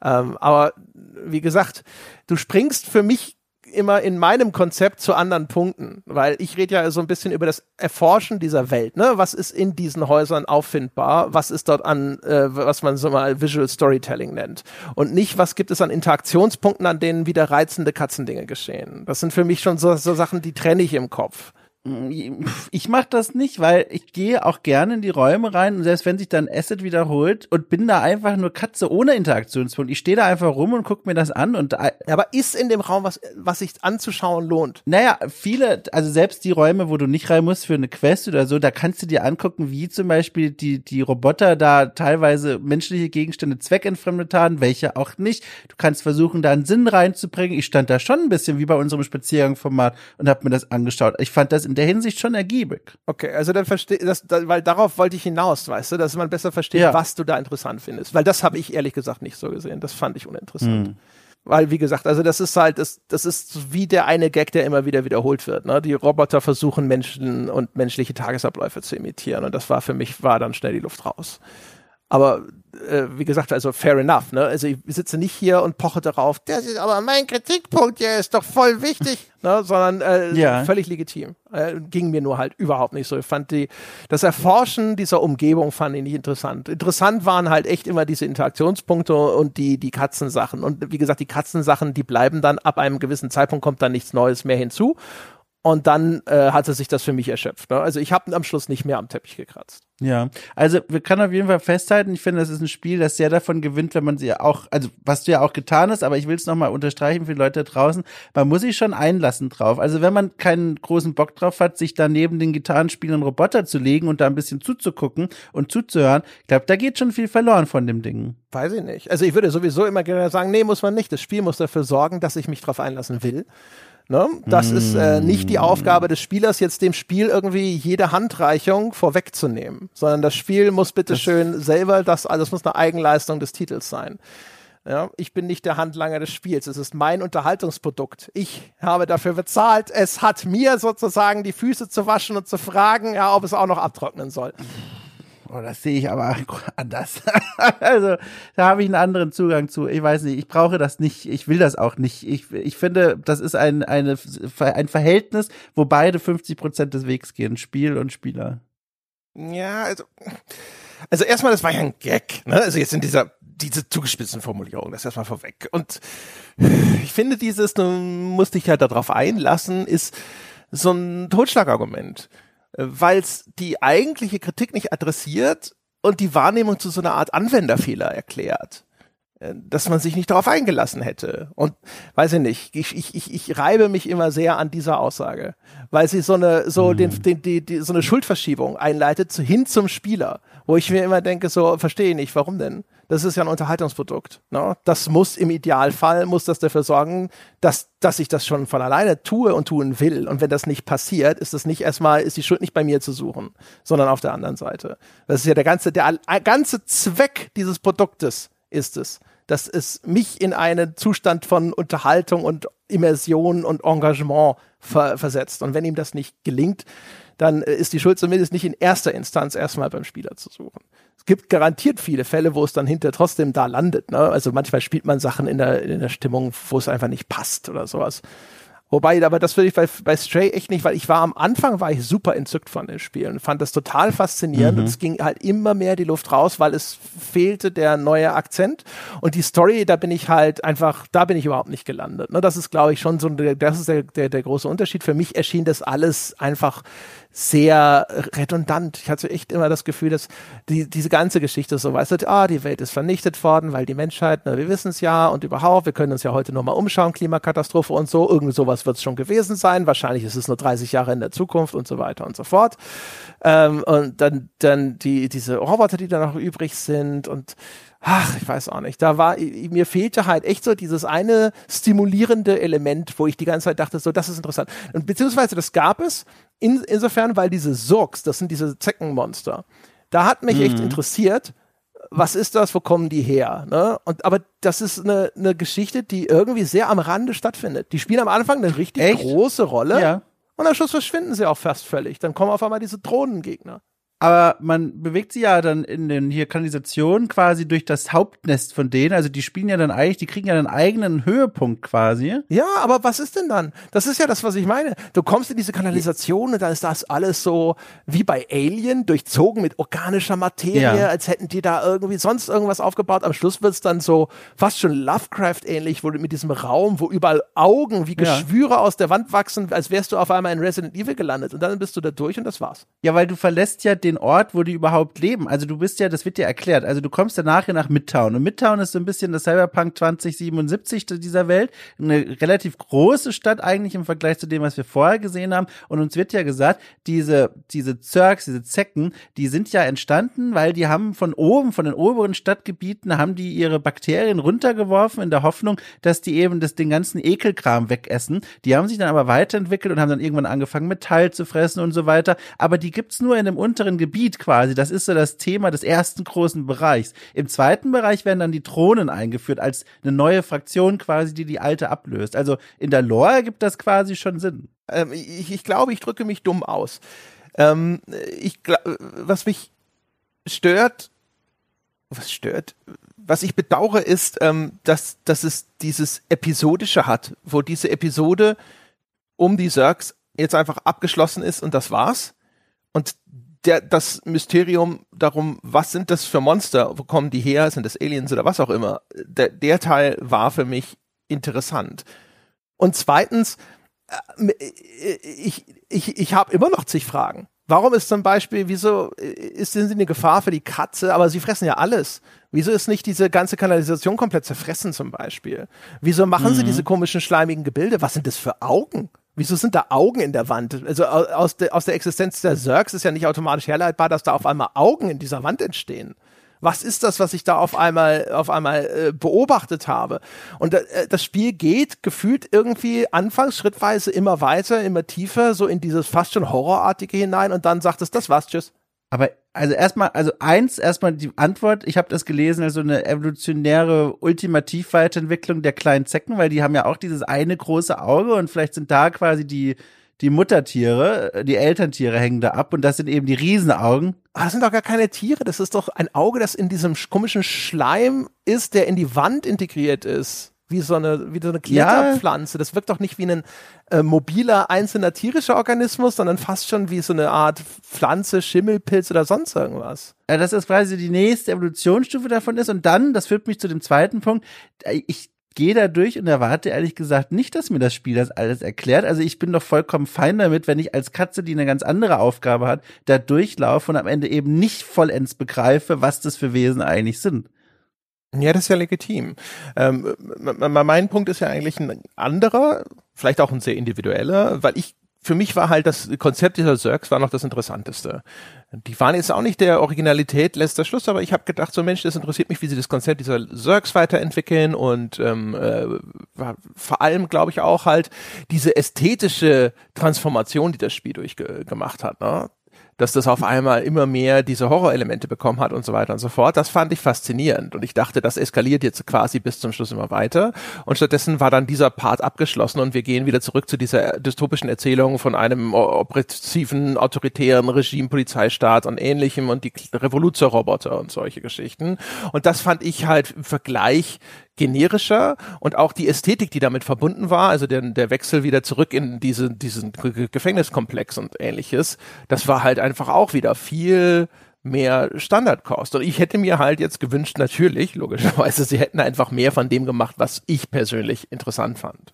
Ähm, aber wie gesagt, du springst für mich immer in meinem Konzept zu anderen Punkten, weil ich rede ja so ein bisschen über das Erforschen dieser Welt. Ne? Was ist in diesen Häusern auffindbar? Was ist dort an, äh, was man so mal Visual Storytelling nennt? Und nicht, was gibt es an Interaktionspunkten, an denen wieder reizende Katzendinge geschehen? Das sind für mich schon so, so Sachen, die trenne ich im Kopf. Ich mache das nicht, weil ich gehe auch gerne in die Räume rein und selbst wenn sich dann Asset wiederholt und bin da einfach nur Katze ohne Interaktionspunkt. Ich stehe da einfach rum und gucke mir das an und da, aber ist in dem Raum was, was sich anzuschauen lohnt? Naja, viele, also selbst die Räume, wo du nicht rein musst für eine Quest oder so, da kannst du dir angucken, wie zum Beispiel die, die Roboter da teilweise menschliche Gegenstände zweckentfremdet haben, welche auch nicht. Du kannst versuchen, da einen Sinn reinzubringen. Ich stand da schon ein bisschen wie bei unserem Spaziergangformat und habe mir das angeschaut. Ich fand das in der Hinsicht schon ergiebig. Okay, also dann verstehe das, da, weil darauf wollte ich hinaus, weißt du, dass man besser versteht, Ja. was du da interessant findest. Weil das habe ich ehrlich gesagt nicht so gesehen. Das fand ich uninteressant. Weil, wie gesagt, also das ist halt, das, das ist wie der eine Gag, der immer wieder wiederholt wird. Ne? Die Roboter versuchen Menschen und menschliche Tagesabläufe zu imitieren. Und das war für mich, war dann schnell die Luft raus. Aber äh, wie gesagt, also fair enough. Ne? Also ich sitze nicht hier und poche darauf, das ist aber mein Kritikpunkt, der ist doch voll wichtig, ne? sondern äh, Ja. völlig legitim. Äh, ging mir nur halt überhaupt nicht so. Ich fand die, das Erforschen dieser Umgebung fand ich nicht interessant. Interessant waren halt echt immer diese Interaktionspunkte und die, die Katzensachen. Und wie gesagt, die Katzensachen, die bleiben dann ab einem gewissen Zeitpunkt kommt dann nichts Neues mehr hinzu. Und dann äh, hatte sich das für mich erschöpft. Ne? Also ich habe am Schluss nicht mehr am Teppich gekratzt. Ja, also wir können auf jeden Fall festhalten, ich finde, das ist ein Spiel, das sehr davon gewinnt, wenn man sie auch, also was du ja auch getan hast, aber ich will es nochmal unterstreichen für die Leute da draußen, man muss sich schon einlassen drauf. Also wenn man keinen großen Bock drauf hat, sich da neben den Gitarrenspielern Roboter zu legen und da ein bisschen zuzugucken und zuzuhören, ich glaube, da geht schon viel verloren von dem Ding. Weiß ich nicht. Also ich würde sowieso immer gerne sagen, nee, muss man nicht. Das Spiel muss dafür sorgen, dass ich mich drauf einlassen will. Ne? Das ist äh, nicht die Aufgabe des Spielers, jetzt dem Spiel irgendwie jede Handreichung vorwegzunehmen, sondern das Spiel muss bitteschön selber, das alles muss eine Eigenleistung des Titels sein. Ja, ich bin nicht der Handlanger des Spiels. Es ist mein Unterhaltungsprodukt. Ich habe dafür bezahlt. Es hat mir sozusagen die Füße zu waschen und zu fragen, ja, ob es auch noch abtrocknen soll. Oh, das sehe ich aber anders. also, da habe ich einen anderen Zugang zu. Ich weiß nicht, ich brauche das nicht, ich will das auch nicht. Ich, ich finde, das ist ein, eine, ein Verhältnis, wo beide 50 Prozent des Wegs gehen, Spiel und Spieler. Ja, also, also erstmal, das war ja ein Gag, ne? Also jetzt in dieser, diese zugespitzten Formulierung, das erstmal vorweg. Und ich finde dieses, du musst dich halt darauf einlassen, ist so ein Totschlagargument. Weil es die eigentliche Kritik nicht adressiert und die Wahrnehmung zu so einer Art Anwenderfehler erklärt. Äh, dass man sich nicht darauf eingelassen hätte. Und weiß ich nicht, ich, ich, ich, ich reibe mich immer sehr an dieser Aussage, weil sie so eine, so mhm. den, den, die, die, so eine Schuldverschiebung einleitet zu, hin zum Spieler, wo ich mir immer denke, so, verstehe nicht, warum denn? Das ist ja ein Unterhaltungsprodukt. Ne? Das muss im Idealfall, muss das dafür sorgen, dass, dass ich das schon von alleine tue und tun will. Und wenn das nicht passiert, ist das nicht erstmal, ist die Schuld nicht bei mir zu suchen, sondern auf der anderen Seite. Das ist ja der ganze, der ganze Zweck dieses Produktes ist es, dass es mich in einen Zustand von Unterhaltung und Immersion und Engagement ver versetzt. Und wenn ihm das nicht gelingt, dann äh, ist die Schuld zumindest nicht in erster Instanz erstmal beim Spieler zu suchen. Es gibt garantiert viele Fälle, wo es dann hinter trotzdem da landet. Ne? Also manchmal spielt man Sachen in der, in der Stimmung, wo es einfach nicht passt oder sowas. Wobei, aber das würde ich bei, bei Stray echt nicht, weil ich war am Anfang war ich super entzückt von den Spielen, fand das total faszinierend mhm. und es ging halt immer mehr die Luft raus, weil es fehlte der neue Akzent und die Story, da bin ich halt einfach, da bin ich überhaupt nicht gelandet. Ne, das ist, glaube ich, schon so, das ist der, der, der große Unterschied. Für mich erschien das alles einfach sehr redundant. Ich hatte echt immer das Gefühl, dass die, diese ganze Geschichte so, weißt du, ah, die Welt ist vernichtet worden, weil die Menschheit, na, wir wissen es ja und überhaupt, wir können uns ja heute nochmal umschauen, Klimakatastrophe und so, irgend sowas wird es schon gewesen sein, wahrscheinlich ist es nur 30 Jahre in der Zukunft und so weiter und so fort. Ähm, und dann, dann die, diese Roboter, die da noch übrig sind und ach, ich weiß auch nicht, da war, mir fehlte halt echt so dieses eine stimulierende Element, wo ich die ganze Zeit dachte, so, das ist interessant. Und beziehungsweise das gab es, in, insofern, weil diese Surks, das sind diese Zeckenmonster, da hat mich mhm. echt interessiert, was ist das, wo kommen die her? Ne? Und, aber das ist eine, eine Geschichte, die irgendwie sehr am Rande stattfindet. Die spielen am Anfang eine richtig echt? große Rolle. Ja. Und am Schluss verschwinden sie auch fast völlig. Dann kommen auf einmal diese Drohnengegner aber man bewegt sie ja dann in den hier Kanalisationen quasi durch das Hauptnest von denen. Also die spielen ja dann eigentlich, die kriegen ja einen eigenen Höhepunkt quasi. Ja, aber was ist denn dann? Das ist ja das, was ich meine. Du kommst in diese Kanalisation und dann ist das alles so wie bei Alien, durchzogen mit organischer Materie, ja. als hätten die da irgendwie sonst irgendwas aufgebaut. Am Schluss wird's dann so fast schon Lovecraft-ähnlich, wo du mit diesem Raum, wo überall Augen wie Geschwüre ja. aus der Wand wachsen, als wärst du auf einmal in Resident Evil gelandet. Und dann bist du da durch und das war's. Ja, weil du verlässt ja den den Ort, wo die überhaupt leben. Also du bist ja, das wird dir erklärt. Also du kommst ja nachher nach Midtown. Und Midtown ist so ein bisschen das Cyberpunk 2077 dieser Welt. Eine relativ große Stadt eigentlich im Vergleich zu dem, was wir vorher gesehen haben. Und uns wird ja gesagt, diese, diese Zergs, diese Zecken, die sind ja entstanden, weil die haben von oben, von den oberen Stadtgebieten, haben die ihre Bakterien runtergeworfen in der Hoffnung, dass die eben das, den ganzen Ekelkram wegessen. Die haben sich dann aber weiterentwickelt und haben dann irgendwann angefangen, Metall zu fressen und so weiter. Aber die gibt's nur in dem unteren Gebiet quasi. Das ist so das Thema des ersten großen Bereichs. Im zweiten Bereich werden dann die Thronen eingeführt als eine neue Fraktion quasi, die die alte ablöst. Also in der Lore gibt das quasi schon Sinn. Ähm, ich, ich glaube, ich drücke mich dumm aus. Ähm, ich, was mich stört, was stört, was ich bedauere, ist, ähm, dass, dass es dieses Episodische hat, wo diese Episode um die Zergs jetzt einfach abgeschlossen ist und das war's. Und der, das Mysterium darum, was sind das für Monster, wo kommen die her, sind das Aliens oder was auch immer, der, der Teil war für mich interessant. Und zweitens, äh, ich, ich, ich habe immer noch zig Fragen. Warum ist zum Beispiel, wieso ist sind sie eine Gefahr für die Katze, aber sie fressen ja alles. Wieso ist nicht diese ganze Kanalisation komplett zerfressen zum Beispiel? Wieso machen mhm. sie diese komischen schleimigen Gebilde? Was sind das für Augen? Wieso sind da Augen in der Wand? Also aus, de, aus der Existenz der Zergs ist ja nicht automatisch herleitbar, dass da auf einmal Augen in dieser Wand entstehen. Was ist das, was ich da auf einmal auf einmal äh, beobachtet habe? Und äh, das Spiel geht gefühlt irgendwie anfangs schrittweise immer weiter, immer tiefer, so in dieses fast schon horrorartige hinein und dann sagt es, das war's, tschüss. Aber also erstmal, also eins, erstmal die Antwort, ich habe das gelesen, also eine evolutionäre Ultimativweiterentwicklung der kleinen Zecken, weil die haben ja auch dieses eine große Auge und vielleicht sind da quasi die die Muttertiere, die Elterntiere hängen da ab und das sind eben die Riesenaugen. Aber das sind doch gar keine Tiere, das ist doch ein Auge, das in diesem komischen Schleim ist, der in die Wand integriert ist wie so eine, wie so eine Kletterpflanze. Ja. Das wirkt doch nicht wie ein äh, mobiler, einzelner tierischer Organismus, sondern fast schon wie so eine Art Pflanze, Schimmelpilz oder sonst irgendwas. Ja, dass das quasi die nächste Evolutionsstufe davon ist. Und dann, das führt mich zu dem zweiten Punkt, äh, ich gehe da durch und erwarte ehrlich gesagt nicht, dass mir das Spiel das alles erklärt. Also ich bin doch vollkommen fein damit, wenn ich als Katze, die eine ganz andere Aufgabe hat, da durchlaufe und am Ende eben nicht vollends begreife, was das für Wesen eigentlich sind. Ja, das ist ja legitim. Ähm, mein Punkt ist ja eigentlich ein anderer, vielleicht auch ein sehr individueller, weil ich für mich war halt das Konzept dieser Zergs war noch das Interessanteste. Die waren jetzt auch nicht der Originalität letzter Schluss, aber ich habe gedacht, so Mensch, das interessiert mich, wie sie das Konzept dieser Zergs weiterentwickeln und ähm, äh, vor allem glaube ich auch halt diese ästhetische Transformation, die das Spiel durchgemacht hat. Ne? Dass das auf einmal immer mehr diese Horrorelemente bekommen hat und so weiter und so fort. Das fand ich faszinierend und ich dachte, das eskaliert jetzt quasi bis zum Schluss immer weiter. Und stattdessen war dann dieser Part abgeschlossen und wir gehen wieder zurück zu dieser dystopischen Erzählung von einem oppressiven, autoritären Regime, Polizeistaat und ähnlichem und die Revoluzerroboter und solche Geschichten. Und das fand ich halt im Vergleich generischer und auch die Ästhetik, die damit verbunden war, also der, der Wechsel wieder zurück in diese, diesen Gefängniskomplex und ähnliches, das war halt einfach auch wieder viel mehr Standardkost. Und ich hätte mir halt jetzt gewünscht, natürlich, logischerweise, sie hätten einfach mehr von dem gemacht, was ich persönlich interessant fand.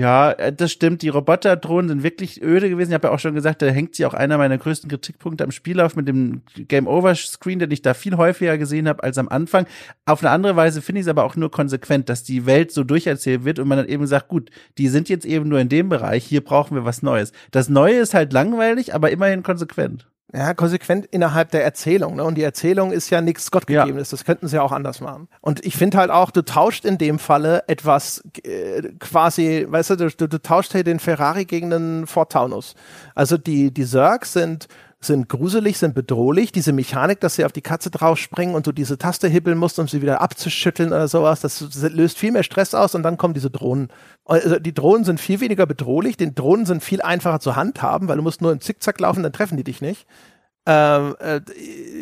Ja, äh, das stimmt. Die Roboterdrohnen sind wirklich öde gewesen. Ich habe ja auch schon gesagt, da hängt sie auch einer meiner größten Kritikpunkte am Spiel auf mit dem Game Over Screen, den ich da viel häufiger gesehen habe als am Anfang. Auf eine andere Weise finde ich es aber auch nur konsequent, dass die Welt so durcherzählt wird und man dann eben sagt, gut, die sind jetzt eben nur in dem Bereich, hier brauchen wir was Neues. Das Neue ist halt langweilig, aber immerhin konsequent. Ja, konsequent innerhalb der Erzählung. Ne? Und die Erzählung ist ja nichts Gottgegebenes. Ja. Das könnten sie ja auch anders machen. Und ich finde halt auch, du tauscht in dem Falle etwas äh, quasi, weißt du, du, du tauscht hier den Ferrari gegen den Ford Taunus. Also die, die Zergs sind sind gruselig, sind bedrohlich. Diese Mechanik, dass sie auf die Katze draufspringen und du diese Taste hibbeln musst, um sie wieder abzuschütteln oder sowas, das löst viel mehr Stress aus und dann kommen diese Drohnen. Also die Drohnen sind viel weniger bedrohlich, die Drohnen sind viel einfacher zu handhaben, weil du musst nur im Zickzack laufen, dann treffen die dich nicht. Ähm, äh,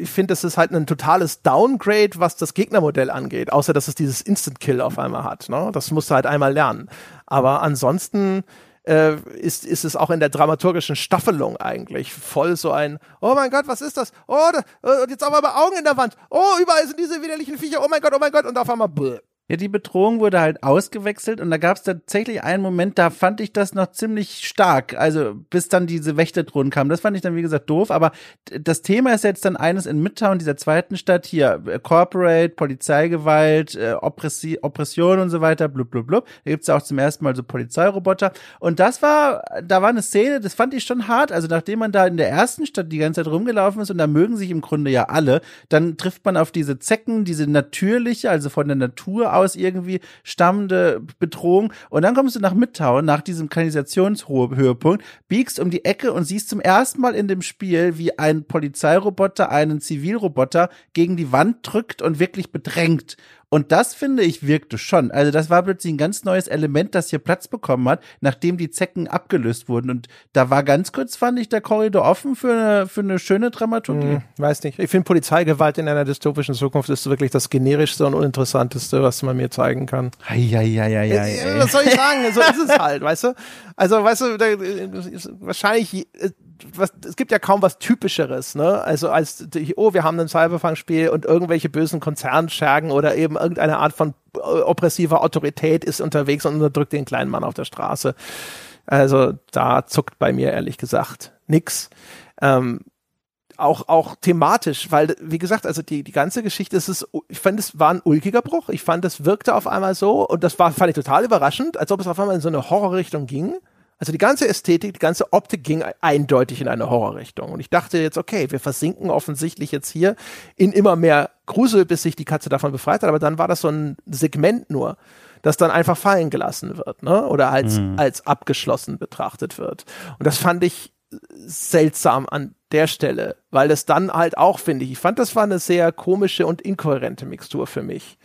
ich finde, das ist halt ein totales Downgrade, was das Gegnermodell angeht, außer dass es dieses Instant Kill auf einmal hat. Ne? Das musst du halt einmal lernen. Aber ansonsten äh, ist, ist es auch in der dramaturgischen Staffelung eigentlich voll so ein, oh mein Gott, was ist das? Oh, da, äh, und jetzt auf einmal Augen in der Wand. Oh, überall sind diese widerlichen Viecher. Oh mein Gott, oh mein Gott. Und auf einmal, bläh. Ja, die Bedrohung wurde halt ausgewechselt und da gab es tatsächlich einen Moment, da fand ich das noch ziemlich stark. Also bis dann diese Wächterdrohnen kamen. Das fand ich dann, wie gesagt, doof. Aber das Thema ist jetzt dann eines in Midtown, dieser zweiten Stadt, hier äh, Corporate, Polizeigewalt, äh, Oppressi Oppression und so weiter, blub, blub, blub. Da gibt's ja auch zum ersten Mal so Polizeiroboter. Und das war, da war eine Szene, das fand ich schon hart. Also nachdem man da in der ersten Stadt die ganze Zeit rumgelaufen ist und da mögen sich im Grunde ja alle, dann trifft man auf diese Zecken, diese natürliche, also von der Natur aus irgendwie stammende Bedrohung. Und dann kommst du nach Midtown, nach diesem Kanalisationshöhepunkt, biegst um die Ecke und siehst zum ersten Mal in dem Spiel, wie ein Polizeiroboter einen Zivilroboter gegen die Wand drückt und wirklich bedrängt. Und das finde ich wirkte schon. Also das war plötzlich ein ganz neues Element, das hier Platz bekommen hat, nachdem die Zecken abgelöst wurden. Und da war ganz kurz, fand ich, der Korridor offen für eine, für eine schöne Dramaturgie. Hm, weiß nicht. Ich finde Polizeigewalt in einer dystopischen Zukunft ist wirklich das generischste und uninteressanteste, was man mir zeigen kann. Eieieiei. Äh, was soll ich sagen? so ist es halt, weißt du? Also, weißt du, da, wahrscheinlich äh, was, es gibt ja kaum was Typischeres, ne? Also als, oh, wir haben ein Cyberpunk-Spiel und irgendwelche bösen Konzernschergen oder eben irgendeine Art von äh, oppressiver Autorität ist unterwegs und unterdrückt den kleinen Mann auf der Straße. Also da zuckt bei mir ehrlich gesagt nix. Ähm, auch, auch thematisch, weil, wie gesagt, also die, die ganze Geschichte, es ist, ich fand, es war ein ulkiger Bruch. Ich fand, es wirkte auf einmal so, und das war, fand ich total überraschend, als ob es auf einmal in so eine Horrorrichtung ging. Also die ganze Ästhetik, die ganze Optik ging eindeutig in eine Horrorrichtung. Und ich dachte jetzt, okay, wir versinken offensichtlich jetzt hier in immer mehr Grusel, bis sich die Katze davon befreit hat. Aber dann war das so ein Segment nur, das dann einfach fallen gelassen wird, ne? Oder als, mhm. als abgeschlossen betrachtet wird. Und das fand ich seltsam an der Stelle, weil das dann halt auch, finde ich, ich fand, das war eine sehr komische und inkohärente Mixtur für mich.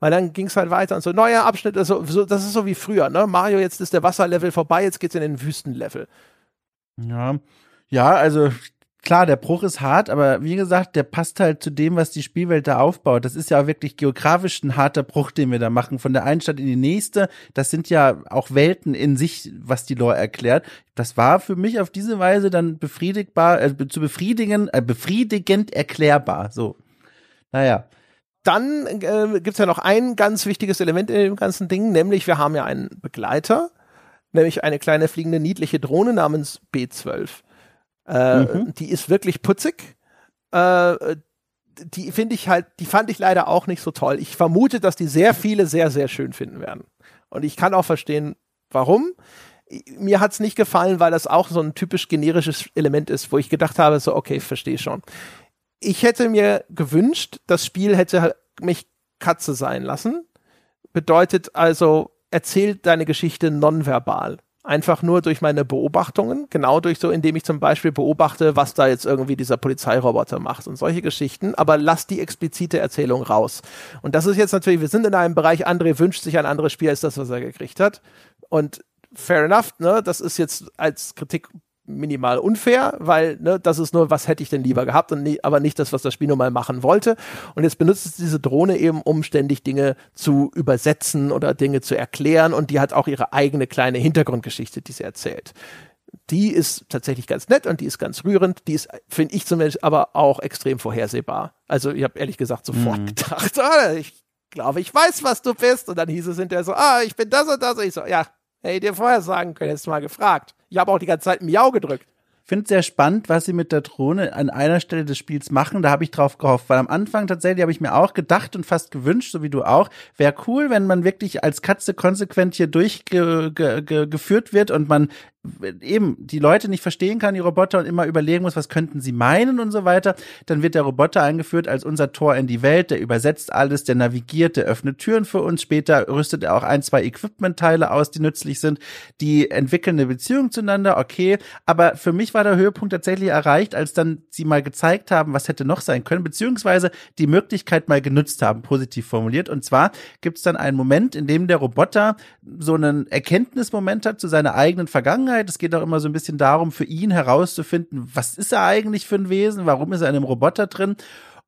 Weil dann ging es halt weiter und so, neuer Abschnitt, also, so, das ist so wie früher, ne? Mario, jetzt ist der Wasserlevel vorbei, jetzt geht's in den Wüstenlevel. Ja. Ja, also klar, der Bruch ist hart, aber wie gesagt, der passt halt zu dem, was die Spielwelt da aufbaut. Das ist ja wirklich geografisch ein harter Bruch, den wir da machen. Von der einen Stadt in die nächste. Das sind ja auch Welten in sich, was die Lore erklärt. Das war für mich auf diese Weise dann befriedigbar, äh, zu befriedigen, äh, befriedigend erklärbar. So. Naja dann äh, gibt es ja noch ein ganz wichtiges Element in dem ganzen Ding, nämlich wir haben ja einen Begleiter, nämlich eine kleine fliegende niedliche Drohne namens B12. Äh, mhm. Die ist wirklich putzig. Äh, die finde ich halt, die fand ich leider auch nicht so toll. Ich vermute, dass die sehr viele sehr, sehr schön finden werden. Und ich kann auch verstehen, warum. Mir hat's nicht gefallen, weil das auch so ein typisch generisches Element ist, wo ich gedacht habe, so, okay, verstehe schon. Ich hätte mir gewünscht, das Spiel hätte mich Katze sein lassen. Bedeutet also, erzählt deine Geschichte nonverbal einfach nur durch meine Beobachtungen, genau durch so, indem ich zum Beispiel beobachte, was da jetzt irgendwie dieser Polizeiroboter macht und solche Geschichten, aber lass die explizite Erzählung raus. Und das ist jetzt natürlich, wir sind in einem Bereich, André wünscht sich ein anderes Spiel als das, was er gekriegt hat. Und fair enough, ne, das ist jetzt als Kritik minimal unfair, weil ne, das ist nur, was hätte ich denn lieber gehabt und nie, aber nicht das, was das Spiel nun mal machen wollte. Und jetzt benutzt es diese Drohne eben, um ständig Dinge zu übersetzen oder Dinge zu erklären und die hat auch ihre eigene kleine Hintergrundgeschichte, die sie erzählt. Die ist tatsächlich ganz nett und die ist ganz rührend. Die ist, finde ich zumindest, aber auch extrem vorhersehbar. Also ich habe ehrlich gesagt sofort mhm. gedacht, ah, ich glaube, ich weiß, was du bist. Und dann hieß es hinterher so, ah, ich bin das und das. Und ich so, ja, hätte dir vorher sagen können, hättest du mal gefragt. Ich habe auch die ganze Zeit Miau gedrückt. Finde sehr spannend, was sie mit der Drohne an einer Stelle des Spiels machen. Da habe ich drauf gehofft, weil am Anfang tatsächlich habe ich mir auch gedacht und fast gewünscht, so wie du auch, wäre cool, wenn man wirklich als Katze konsequent hier durchgeführt wird und man eben die Leute nicht verstehen kann, die Roboter und immer überlegen muss, was könnten sie meinen und so weiter, dann wird der Roboter eingeführt als unser Tor in die Welt, der übersetzt alles, der navigiert, der öffnet Türen für uns, später rüstet er auch ein, zwei Equipment-Teile aus, die nützlich sind, die entwickeln eine Beziehung zueinander, okay, aber für mich war der Höhepunkt tatsächlich erreicht, als dann sie mal gezeigt haben, was hätte noch sein können, beziehungsweise die Möglichkeit mal genutzt haben, positiv formuliert, und zwar gibt es dann einen Moment, in dem der Roboter so einen Erkenntnismoment hat zu seiner eigenen Vergangenheit, Vergangenheit. Es geht auch immer so ein bisschen darum, für ihn herauszufinden, was ist er eigentlich für ein Wesen, warum ist er in einem Roboter drin.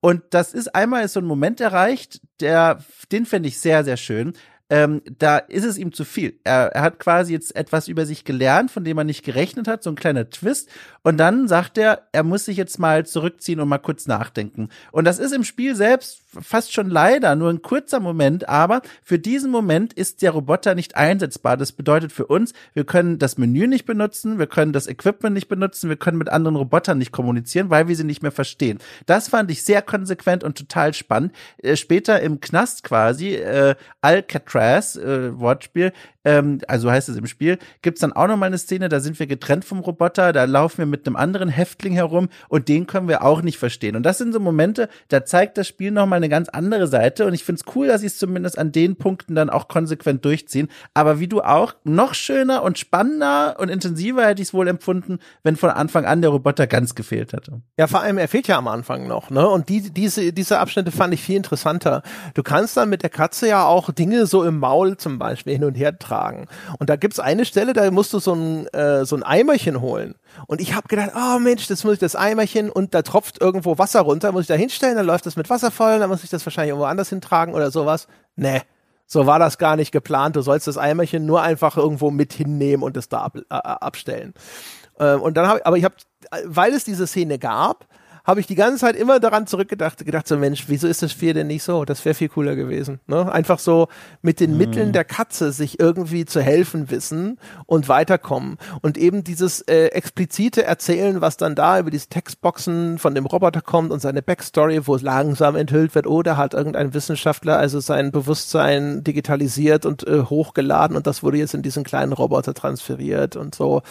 Und das ist einmal ist so ein Moment erreicht, der, den finde ich sehr, sehr schön ähm, da ist es ihm zu viel. Er, er hat quasi jetzt etwas über sich gelernt, von dem er nicht gerechnet hat, so ein kleiner Twist. Und dann sagt er, er muss sich jetzt mal zurückziehen und mal kurz nachdenken. Und das ist im Spiel selbst fast schon leider nur ein kurzer Moment, aber für diesen Moment ist der Roboter nicht einsetzbar. Das bedeutet für uns, wir können das Menü nicht benutzen, wir können das Equipment nicht benutzen, wir können mit anderen Robotern nicht kommunizieren, weil wir sie nicht mehr verstehen. Das fand ich sehr konsequent und total spannend. Äh, später im Knast quasi, äh, Alcatraz äh, Wortspiel, ähm, also heißt es im Spiel, gibt's dann auch noch mal eine Szene, da sind wir getrennt vom Roboter, da laufen wir mit einem anderen Häftling herum und den können wir auch nicht verstehen. Und das sind so Momente, da zeigt das Spiel noch mal eine ganz andere Seite und ich find's cool, dass sie es zumindest an den Punkten dann auch konsequent durchziehen. Aber wie du auch, noch schöner und spannender und intensiver hätte ich es wohl empfunden, wenn von Anfang an der Roboter ganz gefehlt hätte. Ja, vor allem, er fehlt ja am Anfang noch, ne? Und die, diese, diese Abschnitte fand ich viel interessanter. Du kannst dann mit der Katze ja auch Dinge so im Maul zum Beispiel hin und her tragen tragen. Und da gibt's eine Stelle, da musst du so ein, äh, so ein Eimerchen holen. Und ich habe gedacht, oh Mensch, das muss ich das Eimerchen und da tropft irgendwo Wasser runter, muss ich da hinstellen, dann läuft das mit Wasser voll, dann muss ich das wahrscheinlich irgendwo anders hintragen oder sowas. Nee. So war das gar nicht geplant. Du sollst das Eimerchen nur einfach irgendwo mit hinnehmen und es da ab, äh, abstellen. Ähm, und dann habe aber ich habe, weil es diese Szene gab, habe ich die ganze Zeit immer daran zurückgedacht, gedacht so Mensch, wieso ist das Spiel denn nicht so? Das wäre viel cooler gewesen. Ne? Einfach so mit den mhm. Mitteln der Katze sich irgendwie zu helfen wissen und weiterkommen und eben dieses äh, explizite Erzählen, was dann da über diese Textboxen von dem Roboter kommt und seine Backstory, wo es langsam enthüllt wird, oh, da hat irgendein Wissenschaftler also sein Bewusstsein digitalisiert und äh, hochgeladen und das wurde jetzt in diesen kleinen Roboter transferiert und so.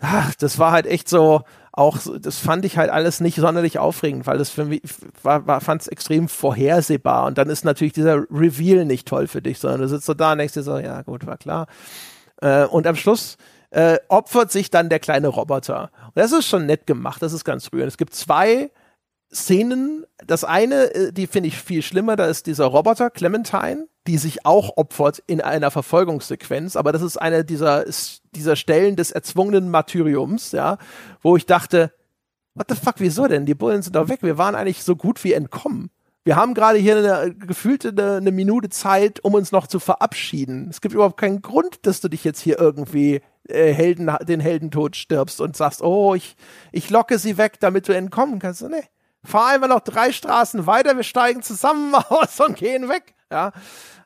Ach, das war halt echt so, auch, das fand ich halt alles nicht sonderlich aufregend, weil das für mich war, war fand es extrem vorhersehbar. Und dann ist natürlich dieser Reveal nicht toll für dich, sondern du sitzt so da und denkst dir so, ja gut, war klar. Äh, und am Schluss äh, opfert sich dann der kleine Roboter. Und das ist schon nett gemacht, das ist ganz rührend. Es gibt zwei Szenen. Das eine, äh, die finde ich viel schlimmer, da ist dieser Roboter Clementine, die sich auch opfert in einer Verfolgungssequenz, aber das ist eine dieser, dieser Stellen des erzwungenen Martyriums, ja, wo ich dachte, what the fuck, wieso denn? Die Bullen sind doch weg, wir waren eigentlich so gut wie entkommen. Wir haben gerade hier eine gefühlte eine, eine Minute Zeit, um uns noch zu verabschieden. Es gibt überhaupt keinen Grund, dass du dich jetzt hier irgendwie äh, Helden, den Heldentod stirbst und sagst, oh, ich, ich locke sie weg, damit du entkommen kannst. Nee fahr einfach noch drei Straßen weiter, wir steigen zusammen aus und gehen weg. Ja,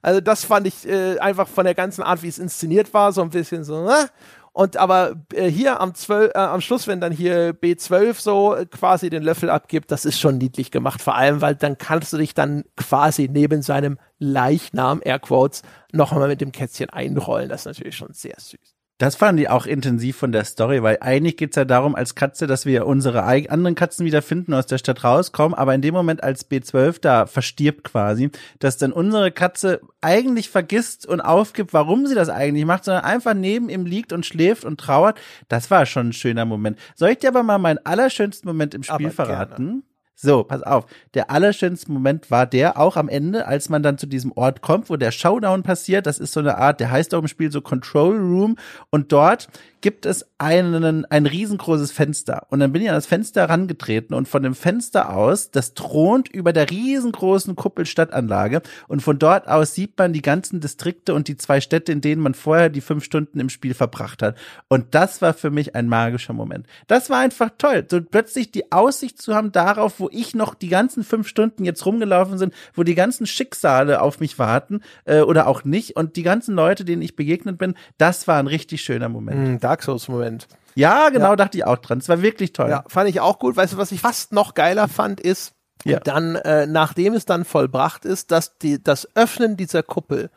also das fand ich äh, einfach von der ganzen Art, wie es inszeniert war, so ein bisschen so. Ne? Und aber äh, hier am, 12, äh, am Schluss, wenn dann hier B12 so quasi den Löffel abgibt, das ist schon niedlich gemacht. Vor allem, weil dann kannst du dich dann quasi neben seinem Leichnam, Airquotes, noch einmal mit dem Kätzchen einrollen. Das ist natürlich schon sehr süß. Das fanden die auch intensiv von der Story, weil eigentlich geht's ja darum als Katze, dass wir unsere anderen Katzen wieder finden, aus der Stadt rauskommen, aber in dem Moment, als B12 da verstirbt quasi, dass dann unsere Katze eigentlich vergisst und aufgibt, warum sie das eigentlich macht, sondern einfach neben ihm liegt und schläft und trauert. Das war schon ein schöner Moment. Soll ich dir aber mal meinen allerschönsten Moment im Spiel aber verraten? Gerne. So, pass auf. Der allerschönste Moment war der auch am Ende, als man dann zu diesem Ort kommt, wo der Showdown passiert. Das ist so eine Art, der heißt auch im Spiel so Control Room. Und dort gibt es einen, ein riesengroßes Fenster. Und dann bin ich an das Fenster herangetreten und von dem Fenster aus, das thront über der riesengroßen Kuppelstadtanlage. Und von dort aus sieht man die ganzen Distrikte und die zwei Städte, in denen man vorher die fünf Stunden im Spiel verbracht hat. Und das war für mich ein magischer Moment. Das war einfach toll. So plötzlich die Aussicht zu haben darauf, wo ich noch die ganzen fünf Stunden jetzt rumgelaufen sind, wo die ganzen Schicksale auf mich warten äh, oder auch nicht und die ganzen Leute, denen ich begegnet bin, das war ein richtig schöner Moment. Mm, Dark Souls-Moment. Ja, genau, ja. dachte ich auch dran. Es war wirklich toll. Ja, fand ich auch gut. Weißt du, was ich fast noch geiler fand, ist, ja. dann, äh, nachdem es dann vollbracht ist, dass die, das Öffnen dieser Kuppel,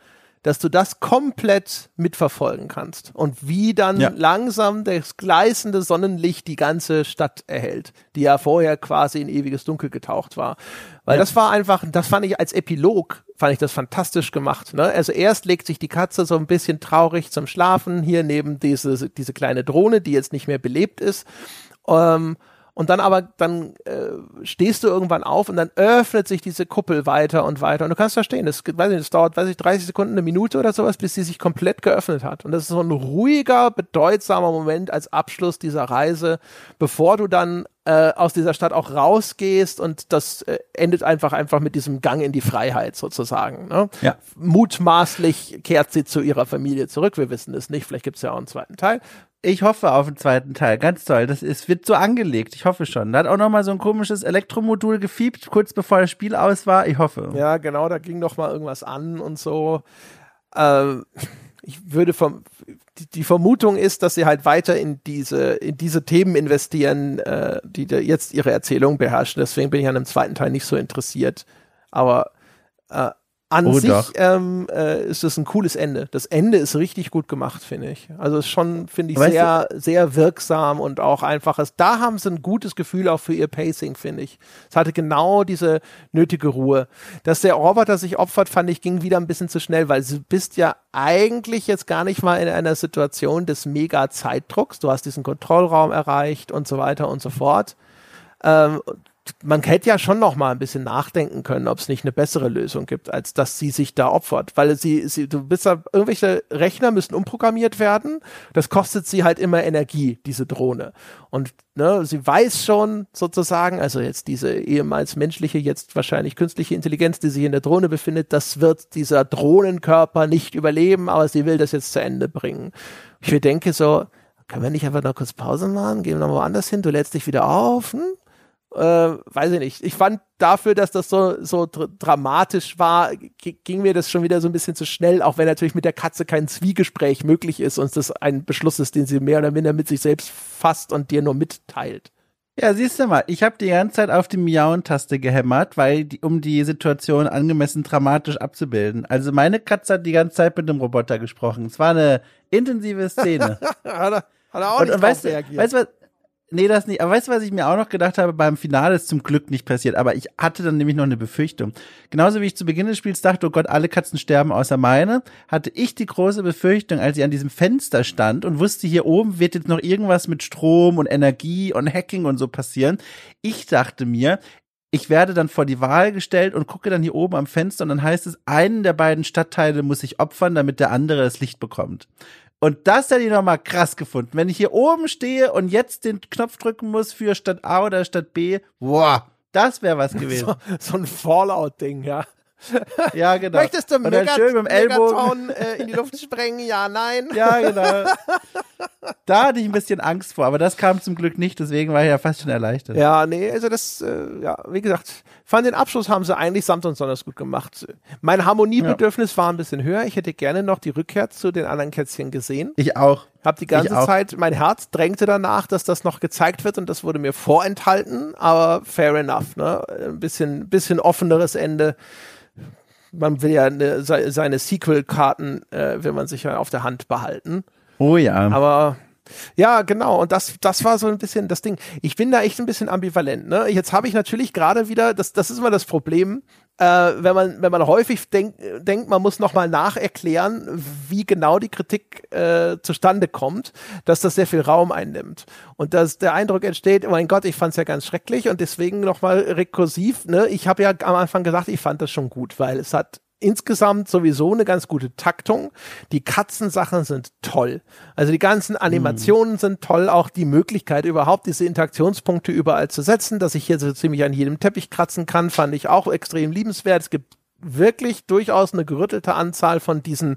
dass du das komplett mitverfolgen kannst und wie dann ja. langsam das gleißende Sonnenlicht die ganze Stadt erhält, die ja vorher quasi in ewiges Dunkel getaucht war. Weil ja. das war einfach, das fand ich als Epilog fand ich das fantastisch gemacht. Ne? Also erst legt sich die Katze so ein bisschen traurig zum Schlafen hier neben diese, diese kleine Drohne, die jetzt nicht mehr belebt ist. Ähm, und dann aber, dann äh, stehst du irgendwann auf und dann öffnet sich diese Kuppel weiter und weiter. Und du kannst verstehen, das, weiß nicht, das dauert, weiß ich, 30 Sekunden, eine Minute oder sowas, bis sie sich komplett geöffnet hat. Und das ist so ein ruhiger, bedeutsamer Moment als Abschluss dieser Reise, bevor du dann äh, aus dieser Stadt auch rausgehst und das äh, endet einfach einfach mit diesem Gang in die Freiheit sozusagen. Ne? Ja. Mutmaßlich kehrt sie zu ihrer Familie zurück. Wir wissen es nicht. Vielleicht gibt es ja auch einen zweiten Teil. Ich hoffe auf den zweiten Teil. Ganz toll. Das ist, wird so angelegt. Ich hoffe schon. Da hat auch noch mal so ein komisches Elektromodul gefiebt, kurz bevor das Spiel aus war. Ich hoffe. Ja, genau. Da ging noch mal irgendwas an und so. Ähm, ich würde vom, die, die, Vermutung ist, dass sie halt weiter in diese, in diese Themen investieren, äh, die jetzt ihre Erzählung beherrschen. Deswegen bin ich an dem zweiten Teil nicht so interessiert. Aber äh, an oh, sich ähm, äh, ist es ein cooles Ende. Das Ende ist richtig gut gemacht, finde ich. Also ist schon, finde ich, weißt sehr, du? sehr wirksam und auch einfaches. Da haben sie ein gutes Gefühl auch für ihr Pacing, finde ich. Es hatte genau diese nötige Ruhe. Dass der Roboter sich opfert, fand ich, ging wieder ein bisschen zu schnell, weil du bist ja eigentlich jetzt gar nicht mal in einer Situation des Mega-Zeitdrucks. Du hast diesen Kontrollraum erreicht und so weiter und so fort. Ähm, man hätte ja schon noch mal ein bisschen nachdenken können, ob es nicht eine bessere Lösung gibt, als dass sie sich da opfert, weil sie, sie du bist da, irgendwelche Rechner müssen umprogrammiert werden. Das kostet sie halt immer Energie, diese Drohne. Und ne, sie weiß schon sozusagen, also jetzt diese ehemals menschliche, jetzt wahrscheinlich künstliche Intelligenz, die sich in der Drohne befindet, das wird dieser Drohnenkörper nicht überleben, aber sie will das jetzt zu Ende bringen. Ich denke so, können wir nicht einfach noch kurz Pause machen? Gehen wir noch woanders hin? Du lädst dich wieder auf? Hm? Äh, weiß ich nicht. Ich fand dafür, dass das so, so dr dramatisch war, ging mir das schon wieder so ein bisschen zu schnell, auch wenn natürlich mit der Katze kein Zwiegespräch möglich ist und das ein Beschluss ist, den sie mehr oder minder mit sich selbst fasst und dir nur mitteilt. Ja, siehst du mal, ich habe die ganze Zeit auf die Miauen-Taste gehämmert, weil die, um die Situation angemessen dramatisch abzubilden. Also meine Katze hat die ganze Zeit mit dem Roboter gesprochen. Es war eine intensive Szene. hat, er, hat er auch und, nicht und weißt, reagiert. Weißt du was? Nee, das nicht. Aber weißt du, was ich mir auch noch gedacht habe? Beim Finale ist zum Glück nicht passiert. Aber ich hatte dann nämlich noch eine Befürchtung. Genauso wie ich zu Beginn des Spiels dachte, oh Gott, alle Katzen sterben außer meine, hatte ich die große Befürchtung, als ich an diesem Fenster stand und wusste, hier oben wird jetzt noch irgendwas mit Strom und Energie und Hacking und so passieren. Ich dachte mir, ich werde dann vor die Wahl gestellt und gucke dann hier oben am Fenster und dann heißt es, einen der beiden Stadtteile muss ich opfern, damit der andere das Licht bekommt. Und das hätte ich nochmal krass gefunden. Wenn ich hier oben stehe und jetzt den Knopf drücken muss für Stadt A oder Stadt B, boah, das wäre was gewesen. So, so ein Fallout-Ding, ja. Ja, genau. Möchtest du Megat schön mit dem Ellbogen äh, in die Luft sprengen? Ja, nein. Ja, genau. Da hatte ich ein bisschen Angst vor, aber das kam zum Glück nicht, deswegen war ich ja fast schon erleichtert. Ja, nee, also das, äh, ja, wie gesagt, fand den Abschluss haben sie eigentlich samt und sonders gut gemacht. Mein Harmoniebedürfnis ja. war ein bisschen höher. Ich hätte gerne noch die Rückkehr zu den anderen Kätzchen gesehen. Ich auch. Hab die ganze Zeit, mein Herz drängte danach, dass das noch gezeigt wird und das wurde mir vorenthalten, aber fair enough, ne? Ein bisschen, bisschen offeneres Ende. Man will ja eine, seine Sequel-Karten, äh, will man sich ja auf der Hand behalten. Oh ja. Aber ja, genau. Und das, das war so ein bisschen das Ding. Ich bin da echt ein bisschen ambivalent. Ne? Jetzt habe ich natürlich gerade wieder, das, das ist immer das Problem, äh, wenn man, wenn man häufig denk, denkt, man muss nochmal nacherklären, wie genau die Kritik äh, zustande kommt, dass das sehr viel Raum einnimmt. Und dass der Eindruck entsteht, oh mein Gott, ich fand es ja ganz schrecklich und deswegen nochmal rekursiv. Ne? Ich habe ja am Anfang gesagt, ich fand das schon gut, weil es hat insgesamt sowieso eine ganz gute Taktung. Die Katzensachen sind toll. Also die ganzen Animationen mhm. sind toll. Auch die Möglichkeit überhaupt diese Interaktionspunkte überall zu setzen, dass ich hier so ziemlich an jedem Teppich kratzen kann, fand ich auch extrem liebenswert. Es gibt wirklich durchaus eine gerüttelte Anzahl von diesen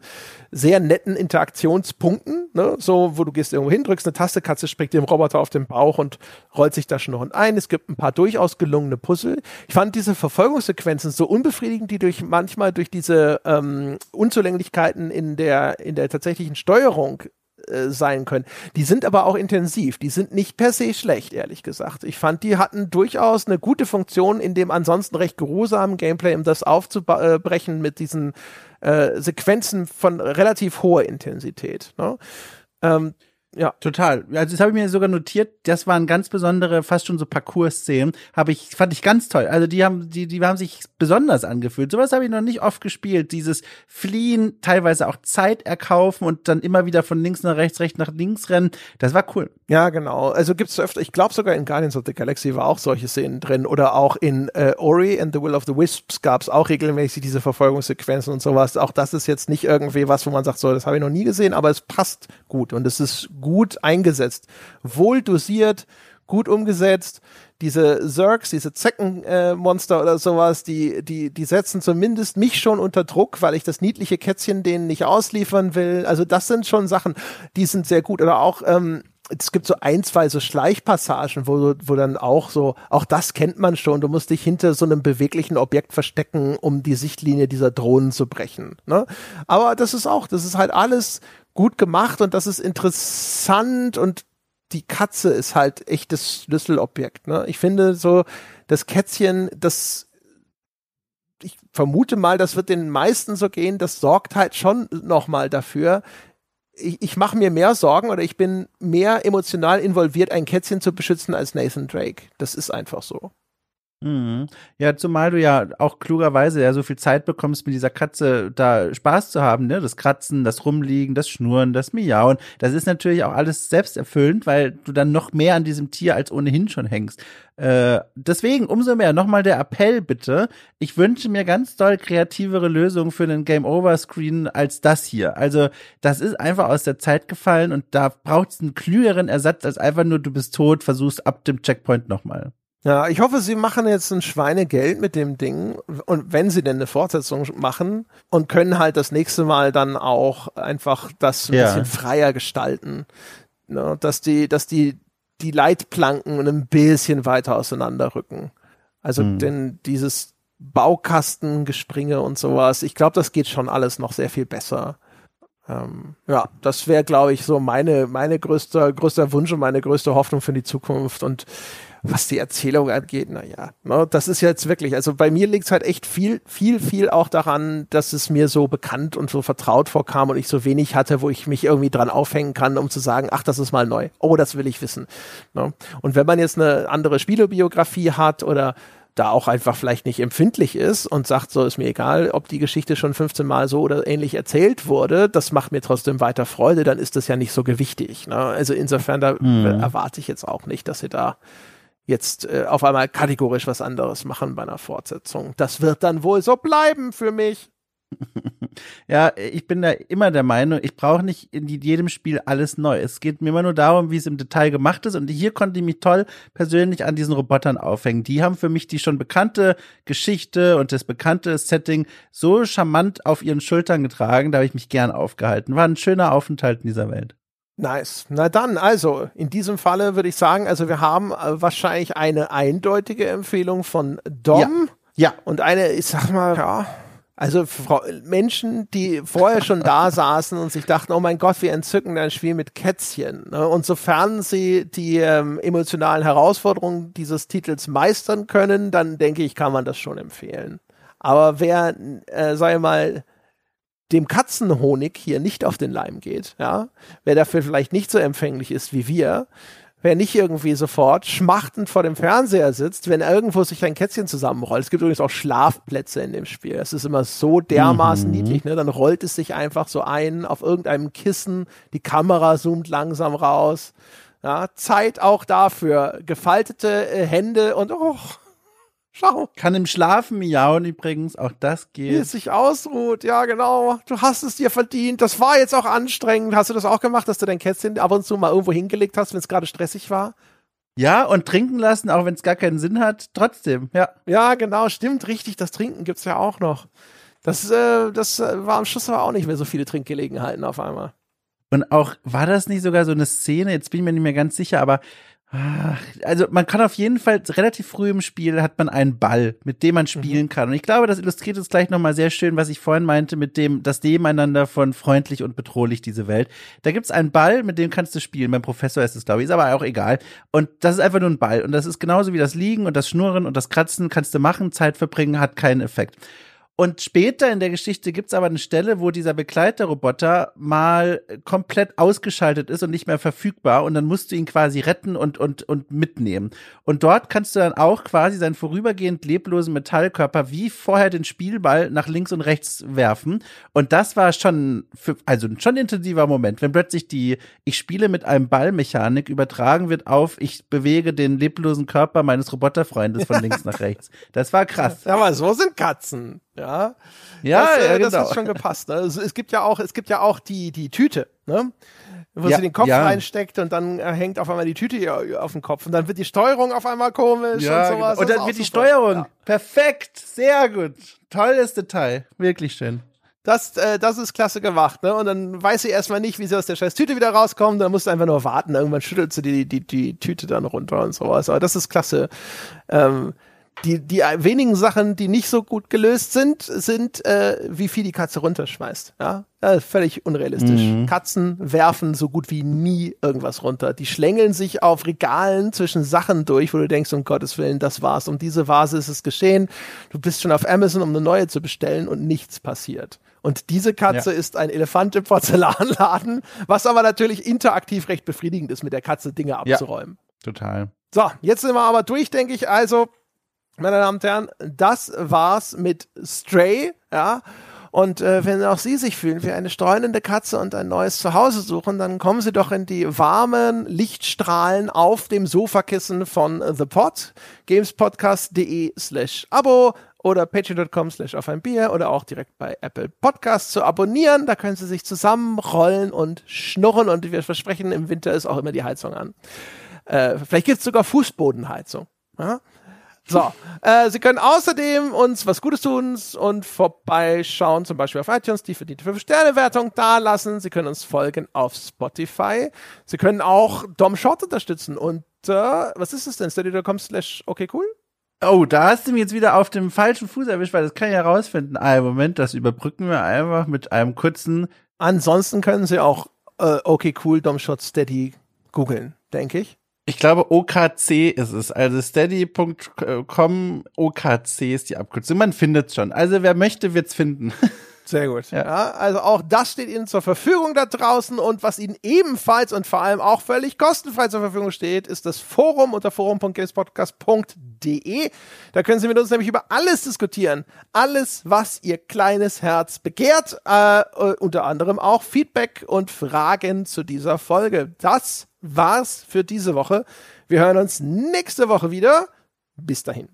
sehr netten Interaktionspunkten, ne? so wo du gehst irgendwo hin, drückst eine Taste, Katze springt dem Roboter auf den Bauch und rollt sich da schon noch ein. Es gibt ein paar durchaus gelungene Puzzle. Ich fand diese Verfolgungssequenzen so unbefriedigend, die durch manchmal durch diese ähm, Unzulänglichkeiten in der in der tatsächlichen Steuerung äh, sein können. Die sind aber auch intensiv. Die sind nicht per se schlecht, ehrlich gesagt. Ich fand, die hatten durchaus eine gute Funktion in dem ansonsten recht geruhsamen Gameplay, um das aufzubrechen mit diesen äh, Sequenzen von relativ hoher Intensität. Ne? Ähm, ja. Total. Also das habe ich mir sogar notiert, das waren ganz besondere, fast schon so Parcours-Szenen. Habe ich, fand ich ganz toll. Also die haben, die, die haben sich besonders angefühlt. Sowas habe ich noch nicht oft gespielt. Dieses Fliehen, teilweise auch Zeit erkaufen und dann immer wieder von links nach rechts, rechts nach links rennen. Das war cool. Ja, genau. Also gibt's öfter, ich glaube sogar in Guardians of the Galaxy war auch solche Szenen drin. Oder auch in äh, Ori and the Will of the Wisps gab's auch regelmäßig diese Verfolgungssequenzen und sowas. Auch das ist jetzt nicht irgendwie was, wo man sagt, so, das habe ich noch nie gesehen, aber es passt gut und es ist gut eingesetzt. Wohl dosiert, gut umgesetzt. Diese Zergs, diese Zeckenmonster äh, oder sowas, die, die, die setzen zumindest mich schon unter Druck, weil ich das niedliche Kätzchen denen nicht ausliefern will. Also das sind schon Sachen, die sind sehr gut. Oder auch, ähm, es gibt so ein, zwei so Schleichpassagen, wo, wo dann auch so, auch das kennt man schon, du musst dich hinter so einem beweglichen Objekt verstecken, um die Sichtlinie dieser Drohnen zu brechen. Ne? Aber das ist auch, das ist halt alles gut gemacht und das ist interessant und die Katze ist halt echtes Schlüsselobjekt. Ne? Ich finde so, das Kätzchen, das ich vermute mal, das wird den meisten so gehen, das sorgt halt schon nochmal dafür. Ich, ich mache mir mehr Sorgen oder ich bin mehr emotional involviert, ein Kätzchen zu beschützen als Nathan Drake. Das ist einfach so. Mhm. Ja, zumal du ja auch klugerweise ja so viel Zeit bekommst, mit dieser Katze da Spaß zu haben, ne? Das Kratzen, das Rumliegen, das Schnurren, das Miauen. Das ist natürlich auch alles selbsterfüllend, weil du dann noch mehr an diesem Tier als ohnehin schon hängst. Äh, deswegen umso mehr nochmal der Appell bitte. Ich wünsche mir ganz doll kreativere Lösungen für einen Game Over Screen als das hier. Also das ist einfach aus der Zeit gefallen und da braucht es einen klügeren Ersatz als einfach nur du bist tot, versuchst ab dem Checkpoint nochmal. Ja, ich hoffe, sie machen jetzt ein Schweinegeld mit dem Ding und wenn sie denn eine Fortsetzung machen und können halt das nächste Mal dann auch einfach das ein ja. bisschen freier gestalten, ne, dass die, dass die die Leitplanken ein bisschen weiter auseinanderrücken. Also mhm. denn dieses Baukastengespringe und sowas, ich glaube, das geht schon alles noch sehr viel besser. Ähm, ja, das wäre, glaube ich, so meine, meine größter, größter Wunsch und meine größte Hoffnung für die Zukunft. Und was die Erzählung angeht, naja, ne, das ist jetzt wirklich, also bei mir liegt es halt echt viel, viel, viel auch daran, dass es mir so bekannt und so vertraut vorkam und ich so wenig hatte, wo ich mich irgendwie dran aufhängen kann, um zu sagen, ach, das ist mal neu. Oh, das will ich wissen. Ne? Und wenn man jetzt eine andere Spielebiografie hat oder da auch einfach vielleicht nicht empfindlich ist und sagt, so ist mir egal, ob die Geschichte schon 15 Mal so oder ähnlich erzählt wurde, das macht mir trotzdem weiter Freude, dann ist das ja nicht so gewichtig. Ne? Also insofern, da mhm. erwarte ich jetzt auch nicht, dass sie da jetzt äh, auf einmal kategorisch was anderes machen bei einer Fortsetzung. Das wird dann wohl so bleiben für mich. Ja, ich bin da immer der Meinung, ich brauche nicht in jedem Spiel alles neu. Es geht mir immer nur darum, wie es im Detail gemacht ist. Und hier konnte ich mich toll persönlich an diesen Robotern aufhängen. Die haben für mich die schon bekannte Geschichte und das bekannte Setting so charmant auf ihren Schultern getragen, da habe ich mich gern aufgehalten. War ein schöner Aufenthalt in dieser Welt. Nice. Na dann, also in diesem Falle würde ich sagen, also wir haben äh, wahrscheinlich eine eindeutige Empfehlung von Dom. Ja Ja, und eine, ich sag mal, ja, also Menschen, die vorher schon da saßen und sich dachten, oh mein Gott, wir entzücken ein Spiel mit Kätzchen. Ne? Und sofern sie die ähm, emotionalen Herausforderungen dieses Titels meistern können, dann denke ich, kann man das schon empfehlen. Aber wer, äh, sag ich mal, dem Katzenhonig hier nicht auf den Leim geht, ja, wer dafür vielleicht nicht so empfänglich ist wie wir, wer nicht irgendwie sofort schmachtend vor dem Fernseher sitzt, wenn irgendwo sich ein Kätzchen zusammenrollt. Es gibt übrigens auch Schlafplätze in dem Spiel. Es ist immer so dermaßen mhm. niedlich, ne? Dann rollt es sich einfach so ein auf irgendeinem Kissen, die Kamera zoomt langsam raus. Ja, Zeit auch dafür. Gefaltete äh, Hände und oh, Schau. Kann im Schlafen miauen übrigens, auch das geht. Wie es sich ausruht, ja genau. Du hast es dir verdient. Das war jetzt auch anstrengend. Hast du das auch gemacht, dass du dein Kätzchen ab und zu mal irgendwo hingelegt hast, wenn es gerade stressig war? Ja, und trinken lassen, auch wenn es gar keinen Sinn hat, trotzdem, ja. Ja, genau, stimmt, richtig. Das Trinken gibt's ja auch noch. Das, äh, das äh, war am Schluss aber auch nicht mehr so viele Trinkgelegenheiten auf einmal. Und auch, war das nicht sogar so eine Szene, jetzt bin ich mir nicht mehr ganz sicher, aber also man kann auf jeden Fall relativ früh im Spiel hat man einen Ball, mit dem man spielen mhm. kann. Und ich glaube, das illustriert es gleich nochmal sehr schön, was ich vorhin meinte mit dem, das Nebeneinander von freundlich und bedrohlich, diese Welt. Da gibt's einen Ball, mit dem kannst du spielen. Beim Professor ist es, glaube ich, ist aber auch egal. Und das ist einfach nur ein Ball. Und das ist genauso wie das Liegen und das Schnurren und das Kratzen kannst du machen, Zeit verbringen, hat keinen Effekt. Und später in der Geschichte gibt's aber eine Stelle, wo dieser Begleiterroboter mal komplett ausgeschaltet ist und nicht mehr verfügbar und dann musst du ihn quasi retten und, und, und mitnehmen. Und dort kannst du dann auch quasi seinen vorübergehend leblosen Metallkörper wie vorher den Spielball nach links und rechts werfen. Und das war schon, für, also schon ein intensiver Moment, wenn plötzlich die Ich spiele mit einem Ballmechanik übertragen wird auf Ich bewege den leblosen Körper meines Roboterfreundes von links nach rechts. Das war krass. Aber so sind Katzen. Ja, ja, das, äh, ja, genau. das hat schon gepasst. Ne? Also, es gibt ja auch, es gibt ja auch die die Tüte, ne? wo ja, sie den Kopf ja. reinsteckt und dann äh, hängt auf einmal die Tüte auf dem Kopf und dann wird die Steuerung auf einmal komisch ja, und sowas. Genau. Und dann wird die Steuerung ja. perfekt, sehr gut, tolles Detail, wirklich schön. Das, äh, das ist klasse gemacht, ne? Und dann weiß sie erstmal nicht, wie sie aus der scheiß Tüte wieder rauskommt. Dann musst du einfach nur warten. Irgendwann schüttelt sie die, die, die Tüte dann runter und sowas. Aber das ist klasse. Ähm, die, die wenigen Sachen, die nicht so gut gelöst sind, sind, äh, wie viel die Katze runterschmeißt. Ja, ja völlig unrealistisch. Mhm. Katzen werfen so gut wie nie irgendwas runter. Die schlängeln sich auf Regalen zwischen Sachen durch, wo du denkst, um Gottes Willen, das war's. Um diese Vase ist es geschehen. Du bist schon auf Amazon, um eine neue zu bestellen und nichts passiert. Und diese Katze ja. ist ein Elefant im Porzellanladen, was aber natürlich interaktiv recht befriedigend ist, mit der Katze Dinge abzuräumen. Ja, total. So, jetzt sind wir aber durch, denke ich. Also, meine Damen und Herren, das war's mit Stray, ja. Und äh, wenn auch Sie sich fühlen wie eine streunende Katze und ein neues Zuhause suchen, dann kommen Sie doch in die warmen Lichtstrahlen auf dem Sofakissen von The Pod, gamespodcast.de slash Abo oder patreon.com slash auf ein Bier oder auch direkt bei Apple Podcasts zu abonnieren. Da können Sie sich zusammenrollen und schnurren und wir versprechen, im Winter ist auch immer die Heizung an. Äh, vielleicht gibt's sogar Fußbodenheizung. Ja? So, äh, Sie können außerdem uns was Gutes tun und vorbeischauen, zum Beispiel auf iTunes, die verdiente 5-Sterne-Wertung da lassen. Sie können uns folgen auf Spotify. Sie können auch Dom Short unterstützen und äh, was ist es denn? Steady.com slash okay cool? Oh, da hast du mich jetzt wieder auf dem falschen Fuß erwischt, weil das kann ich herausfinden. Ah, Moment, das überbrücken wir einfach mit einem kurzen. Ansonsten können Sie auch äh, okay cool Dom Shot Steady googeln, denke ich. Ich glaube, OKC ist es. Also steady.com OKC ist die Abkürzung. Man findet schon. Also wer möchte, wird's finden. Sehr gut. Ja. ja. also auch das steht Ihnen zur Verfügung da draußen und was Ihnen ebenfalls und vor allem auch völlig kostenfrei zur Verfügung steht, ist das Forum unter forum.gamespodcast.de. Da können Sie mit uns nämlich über alles diskutieren. Alles, was Ihr kleines Herz begehrt. Äh, unter anderem auch Feedback und Fragen zu dieser Folge. Das war's für diese Woche. Wir hören uns nächste Woche wieder. Bis dahin.